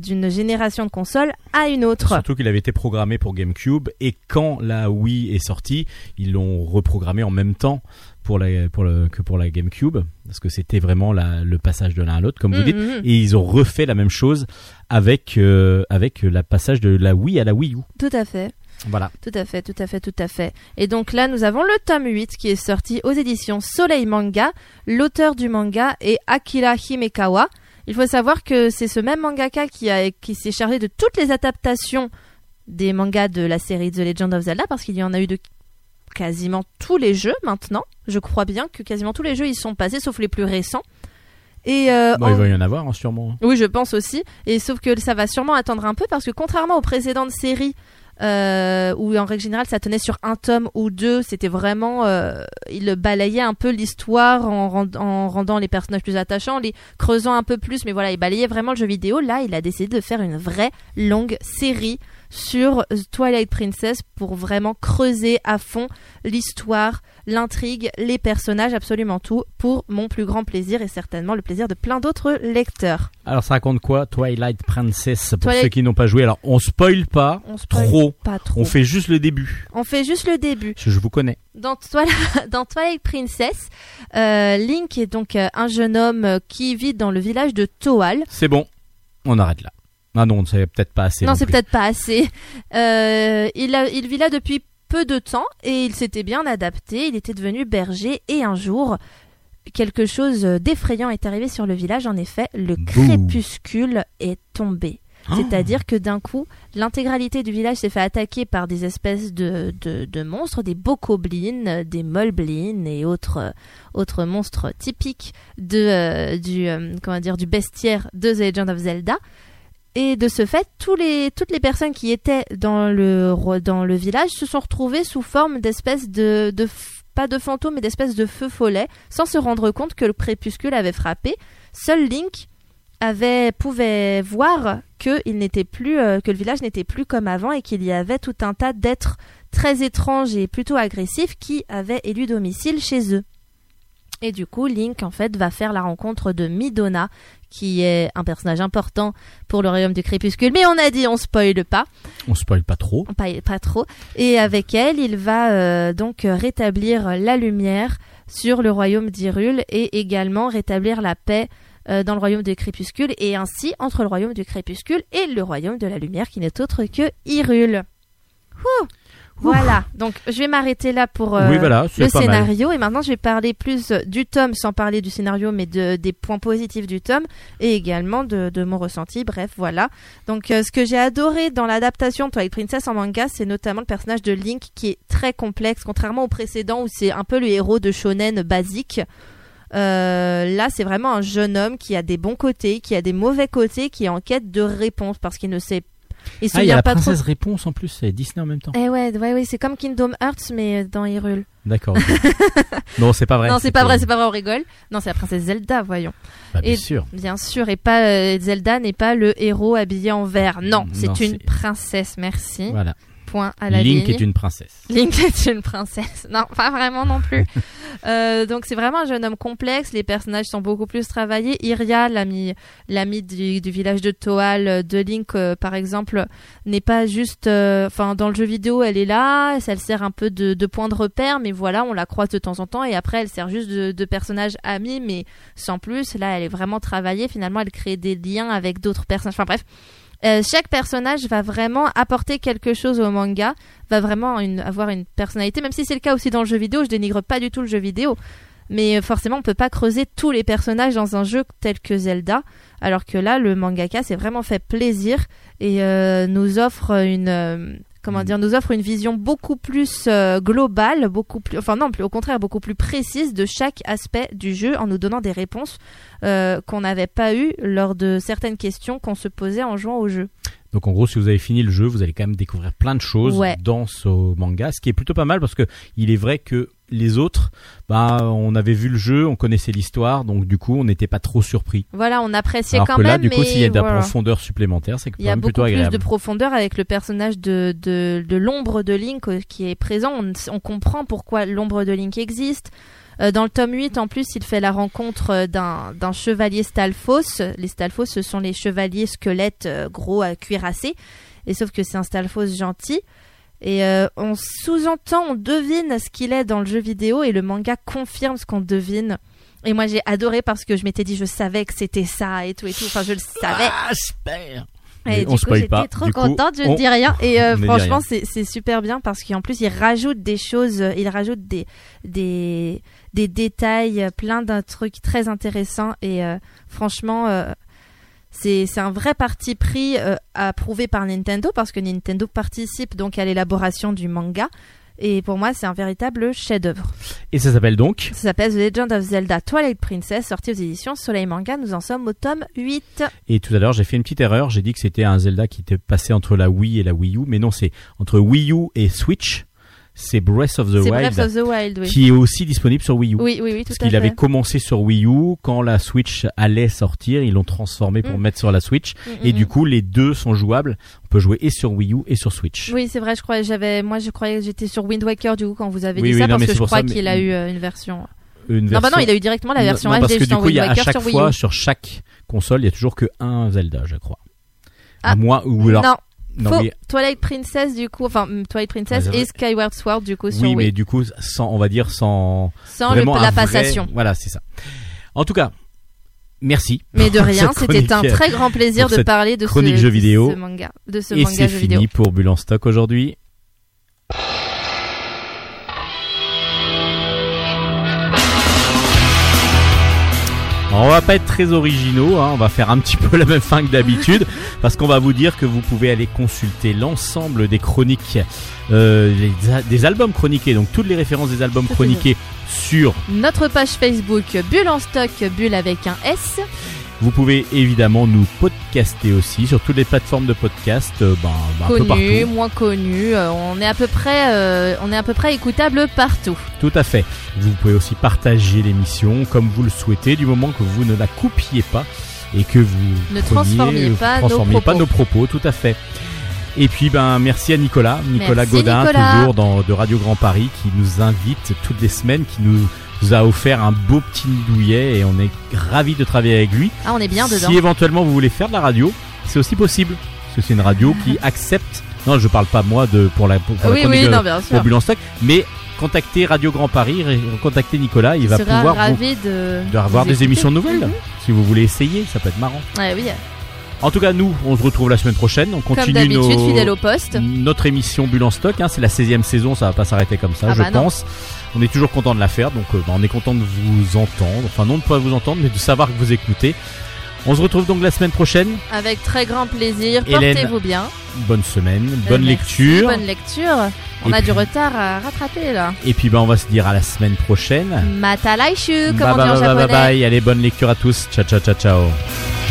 d'une génération de consoles à une autre. Surtout qu'il avait été programmé pour GameCube et quand la Wii est sortie, ils l'ont reprogrammé en même temps pour la, pour le, que pour la GameCube parce que c'était vraiment la, le passage de l'un à l'autre comme vous Mhm, dites mhm. et ils ont refait la même chose avec euh, avec la passage de la Wii à la Wii U. Tout à fait. Voilà. Tout à fait, tout à fait, tout à fait. Et donc là, nous avons le tome 8 qui est sorti aux éditions Soleil Manga. L'auteur du manga est Akira Himekawa. Il faut savoir que c'est ce même mangaka qui, a, qui s'est chargé de toutes les adaptations des mangas de la série The Legend of Zelda parce qu'il y en a eu de quasiment tous les jeux maintenant. Je crois bien que quasiment tous les jeux y sont passés, sauf les plus récents. Et euh, Bon, en- il va y en avoir hein, sûrement. oui, je pense aussi. Et sauf que ça va sûrement attendre un peu parce que contrairement aux précédentes séries euh, où en règle générale ça tenait sur un tome ou deux, c'était vraiment euh, il balayait un peu l'histoire en, rend- en rendant les personnages plus attachants, les creusant un peu plus. Mais voilà, il balayait vraiment le jeu vidéo. Là, il a décidé de faire une vraie longue série sur Twilight Princess pour vraiment creuser à fond l'histoire, l'intrigue, les personnages, absolument tout, pour mon plus grand plaisir et certainement le plaisir de plein d'autres lecteurs. Alors ça raconte quoi Twilight Princess pour Twilight- ceux qui n'ont pas joué? Alors on spoil pas On spoil trop. Pas trop. On fait juste le début. On fait juste le début. Je, je vous connais. Dans, Twilight, [LAUGHS] dans Twilight Princess, euh, Link est donc euh, un jeune homme euh, qui vit dans le village de Toal. C'est bon. On arrête là. Ah non, c'est peut-être pas assez. non, c'est peut-être pas assez. Euh, il, a- il vit là depuis peu de temps et il s'était bien adapté. Il était devenu berger et un jour, quelque chose d'effrayant est arrivé sur le village. En effet, le Bouh. crépuscule est tombé. Oh. C'est-à-dire que d'un coup, l'intégralité du village s'est fait attaquer par des espèces de, de, de monstres, des bokoblins, des molblins et autres, autres monstres typiques de, euh, du, euh, comment dire, du bestiaire de The Legend of Zelda. Et de ce fait, toutes les personnes qui étaient dans le, village se sont retrouvées sous forme d'espèces de, pas de fantômes, mais d'espèces de feux follets, sans se rendre compte que le crépuscule avait frappé. Seul Link avait, pouvait voir que, n'était plus, euh, que le village n'était plus comme avant et qu'il y avait tout un tas d'êtres très étranges et plutôt agressifs qui avaient élu domicile chez eux. Et du coup, Link, en fait, va faire la rencontre de Midona, qui est un personnage important pour le royaume du crépuscule. Mais on a dit, on spoile pas, On spoil pas trop. pas, pas trop. Et avec elle, il va euh, donc rétablir la lumière sur le royaume d'Hyrule et également rétablir la paix euh, dans le royaume du crépuscule et ainsi entre le royaume du crépuscule et le royaume de la lumière qui n'est autre que. Ouh. Voilà, donc je vais m'arrêter là pour euh, oui, voilà, c'est le mal. scénario. Et maintenant je vais parler plus du tome sans parler du scénario mais de, des points positifs du tome et également de, de mon ressenti. Bref voilà. Donc euh, ce que j'ai adoré dans l'adaptation de Twilight Princess en manga c'est notamment le personnage de Link qui est très complexe. Contrairement au précédent où c'est un peu le héros de shonen basique euh, là, c'est vraiment un jeune homme qui a des bons côtés, qui a des mauvais côtés, qui est en quête de réponses parce qu'il ne sait. Il se Ah, il y a la pas trop. princesse réponse en plus, c'est Disney en même temps. Eh ouais, ouais, ouais, c'est comme Kingdom Hearts mais dans Hyrule. D'accord. [LAUGHS] non, c'est pas vrai. non, c'est pas vrai, c'est pas vrai, on rigole. Non, c'est la princesse Zelda, voyons. Bah, bien Et- sûr. Bien sûr, et pas euh, Zelda n'est pas le héros habillé en vert. Non, Non, c'est une princesse, merci. Voilà. Point à la Link ligne. est une princesse. Link est une princesse. [LAUGHS] Non, pas vraiment non plus. [LAUGHS] Euh, donc c'est vraiment un jeune homme complexe. Les personnages sont beaucoup plus travaillés. Iria, l'ami, l'ami du, du village de Toal euh, de Link, euh, par exemple, n'est pas juste. euh, Enfin, dans le jeu vidéo, elle est là. Elle sert un peu de, de point de repère, mais voilà, on la croise de temps en temps. Et après, elle sert juste de, de personnage ami, mais sans plus. Là, elle est vraiment travaillée. Finalement, elle crée des liens avec d'autres personnages. Enfin bref. Euh, chaque personnage va vraiment apporter quelque chose au manga, va vraiment avoir une personnalité, même si c'est le cas aussi dans le jeu vidéo, je dénigre pas du tout le jeu vidéo. Mais euh, forcément, on peut pas creuser tous les personnages dans un jeu tel que Zelda, alors que là, le mangaka s'est vraiment fait plaisir et euh, nous offre une comment Mm. dire, nous offre une vision beaucoup plus euh, globale, beaucoup plus, enfin non, plus au contraire, beaucoup plus précise de chaque aspect du jeu, en nous donnant des réponses euh, qu'on n'avait pas eues lors de certaines questions qu'on se posait en jouant au jeu. Donc en gros, si vous avez fini le jeu, vous allez quand même découvrir plein de choses Ouais. dans ce manga, ce qui est plutôt pas mal parce que il est vrai que les autres, bah, on avait vu le jeu, on connaissait l'histoire, donc du coup, on n'était pas trop surpris. Voilà, on appréciait Alors quand que là, même, du coup, s'il y a de la profondeur supplémentaire, c'est quand Il y a même beaucoup plutôt plus agréable. de profondeur avec le personnage de, de, de l'ombre de Link euh, qui est présent. On, on comprend pourquoi l'ombre de Link existe. Euh, dans le tome 8, en plus, il fait la rencontre euh, d'un chevalier Stalfos. Les Stalfos, ce sont les chevaliers squelettes euh, gros à cuirassés. Et sauf que c'est un Stalfos gentil. Et on sous-entend, on devine ce qu'il est dans le jeu vidéo et le manga confirme ce qu'on devine. Et moi j'ai adoré parce que je m'étais dit je savais que c'était ça et tout et tout. Enfin je le savais. Ah, Et Mais du on coup, j'étais trop Du coup, contente, je on- ne dis rien. Et euh, on franchement, c'est super bien parce qu'en plus, il rajoute des choses, euh, il rajoute des, des, des détails, euh, plein d'un truc très intéressant. Et euh, franchement, euh, c'est un vrai parti pris approuvé par Nintendo parce que Nintendo participe donc à l'élaboration du manga. Et pour moi, c'est un véritable chef-d'œuvre. Et ça s'appelle donc Ça s'appelle The Legend of Zelda Twilight Princess, sorti aux éditions Soleil Manga. Nous en sommes au tome 8. Et tout à l'heure, j'ai fait une petite erreur. J'ai dit que c'était un Zelda qui était passé entre la Wii et la Wii U, mais non, c'est entre Wii U et Switch. C'est Breath of the Wild, Breath of the Wild, oui. qui est aussi disponible sur Wii U. Oui, oui, oui, tout Parce à qu'il avait commencé sur Wii U, quand la Switch allait sortir, ils l'ont transformé pour Mm. mettre sur la Switch. Mm, Et mm, du mm. coup, les deux sont jouables. On peut jouer et sur Wii U et sur Switch. Oui, c'est vrai, je croyais, j'avais, moi, je croyais que j'étais sur Wind Waker, du coup, quand vous avez Oui, dit oui, ça, non, parce que je crois mais- qu'il a eu euh, une version. Une Non, bah non, il a eu directement la version non, HD parce que du coup, il y a à chaque sur fois, sur chaque console, il y a toujours que un Zelda, je crois. À Ah, moins, ou alors, non, non, faux. oui, Twilight Princess, du coup, enfin, mm, Twilight Princess Ah, c'est et. Skyward Sword, du coup, sur oui, Wii. mais du coup, sans, on va dire sans, Sans le- la vrai- passation. Voilà, c'est ça. En tout cas, merci. Mais de rien, c'était un très grand plaisir de parler de chronique ce, jeux de vidéo. ce manga, de ce Et manga c'est jeu fini vidéo. pour Bulle en stock aujourd'hui. Alors, on va pas être très originaux, hein, on va faire un petit [LAUGHS] peu la même fin que d'habitude, parce qu'on va vous dire que vous pouvez aller consulter l'ensemble des chroniques, euh, les des albums chroniqués, donc toutes les références des albums [LAUGHS] chroniqués sur Notre page Facebook, Bulle en stock, Bulle avec un S. Vous pouvez évidemment nous podcaster aussi sur toutes les plateformes de podcast, euh, ben, ben, un peu partout. moins connu. euh, on est à peu près, euh, on est à peu près écoutable partout. Tout à fait. Vous pouvez aussi partager l'émission comme vous le souhaitez, du moment que vous ne la coupiez pas et que vous Ne preniez- transformiez pas nos pas propos. nos propos. Tout à fait. Et puis ben merci à Nicolas, Nicolas Merci, Godin Nicolas. toujours dans de Radio Grand Paris qui nous invite toutes les semaines, qui nous a offert un beau petit douillet et on est ravis de travailler avec lui. Ah, on est bien dedans. Si éventuellement vous voulez faire de la radio, c'est aussi possible. Parce que c'est une radio qui [LAUGHS] accepte. Non, je parle pas moi de pour la pour, pour la oui, chronique oui, de- non, bien sûr. Stock, mais contactez Radio Grand Paris, contactez Nicolas, il va pouvoir vous, ravi de d'avoir vous des émissions nouvelles. Mhm. Si vous voulez essayer, ça peut être marrant. Ouais, oui. En tout cas, nous, on se retrouve la semaine prochaine. On Comme continue d'habitude, nos- fidèle au poste. notre émission Bulle en stock. hein, c'est la 16e saison, ça va pas s'arrêter comme ça, Ah je bah non. On est toujours content de la faire, donc euh, bah, on est content de vous entendre. Enfin, non de pas vous entendre, mais de savoir que vous écoutez. On se retrouve donc la semaine prochaine. Avec très grand plaisir. Portez-vous bien. Bonne semaine, bonne merci, lecture. Bonne lecture. On Et a du retard à rattraper là. Et puis bah, on va se dire à la semaine prochaine. Matalaishu, comme Bye on dit bye en bye bye japonais. bye. Allez, bonne lecture à tous. Ciao ciao ciao ciao.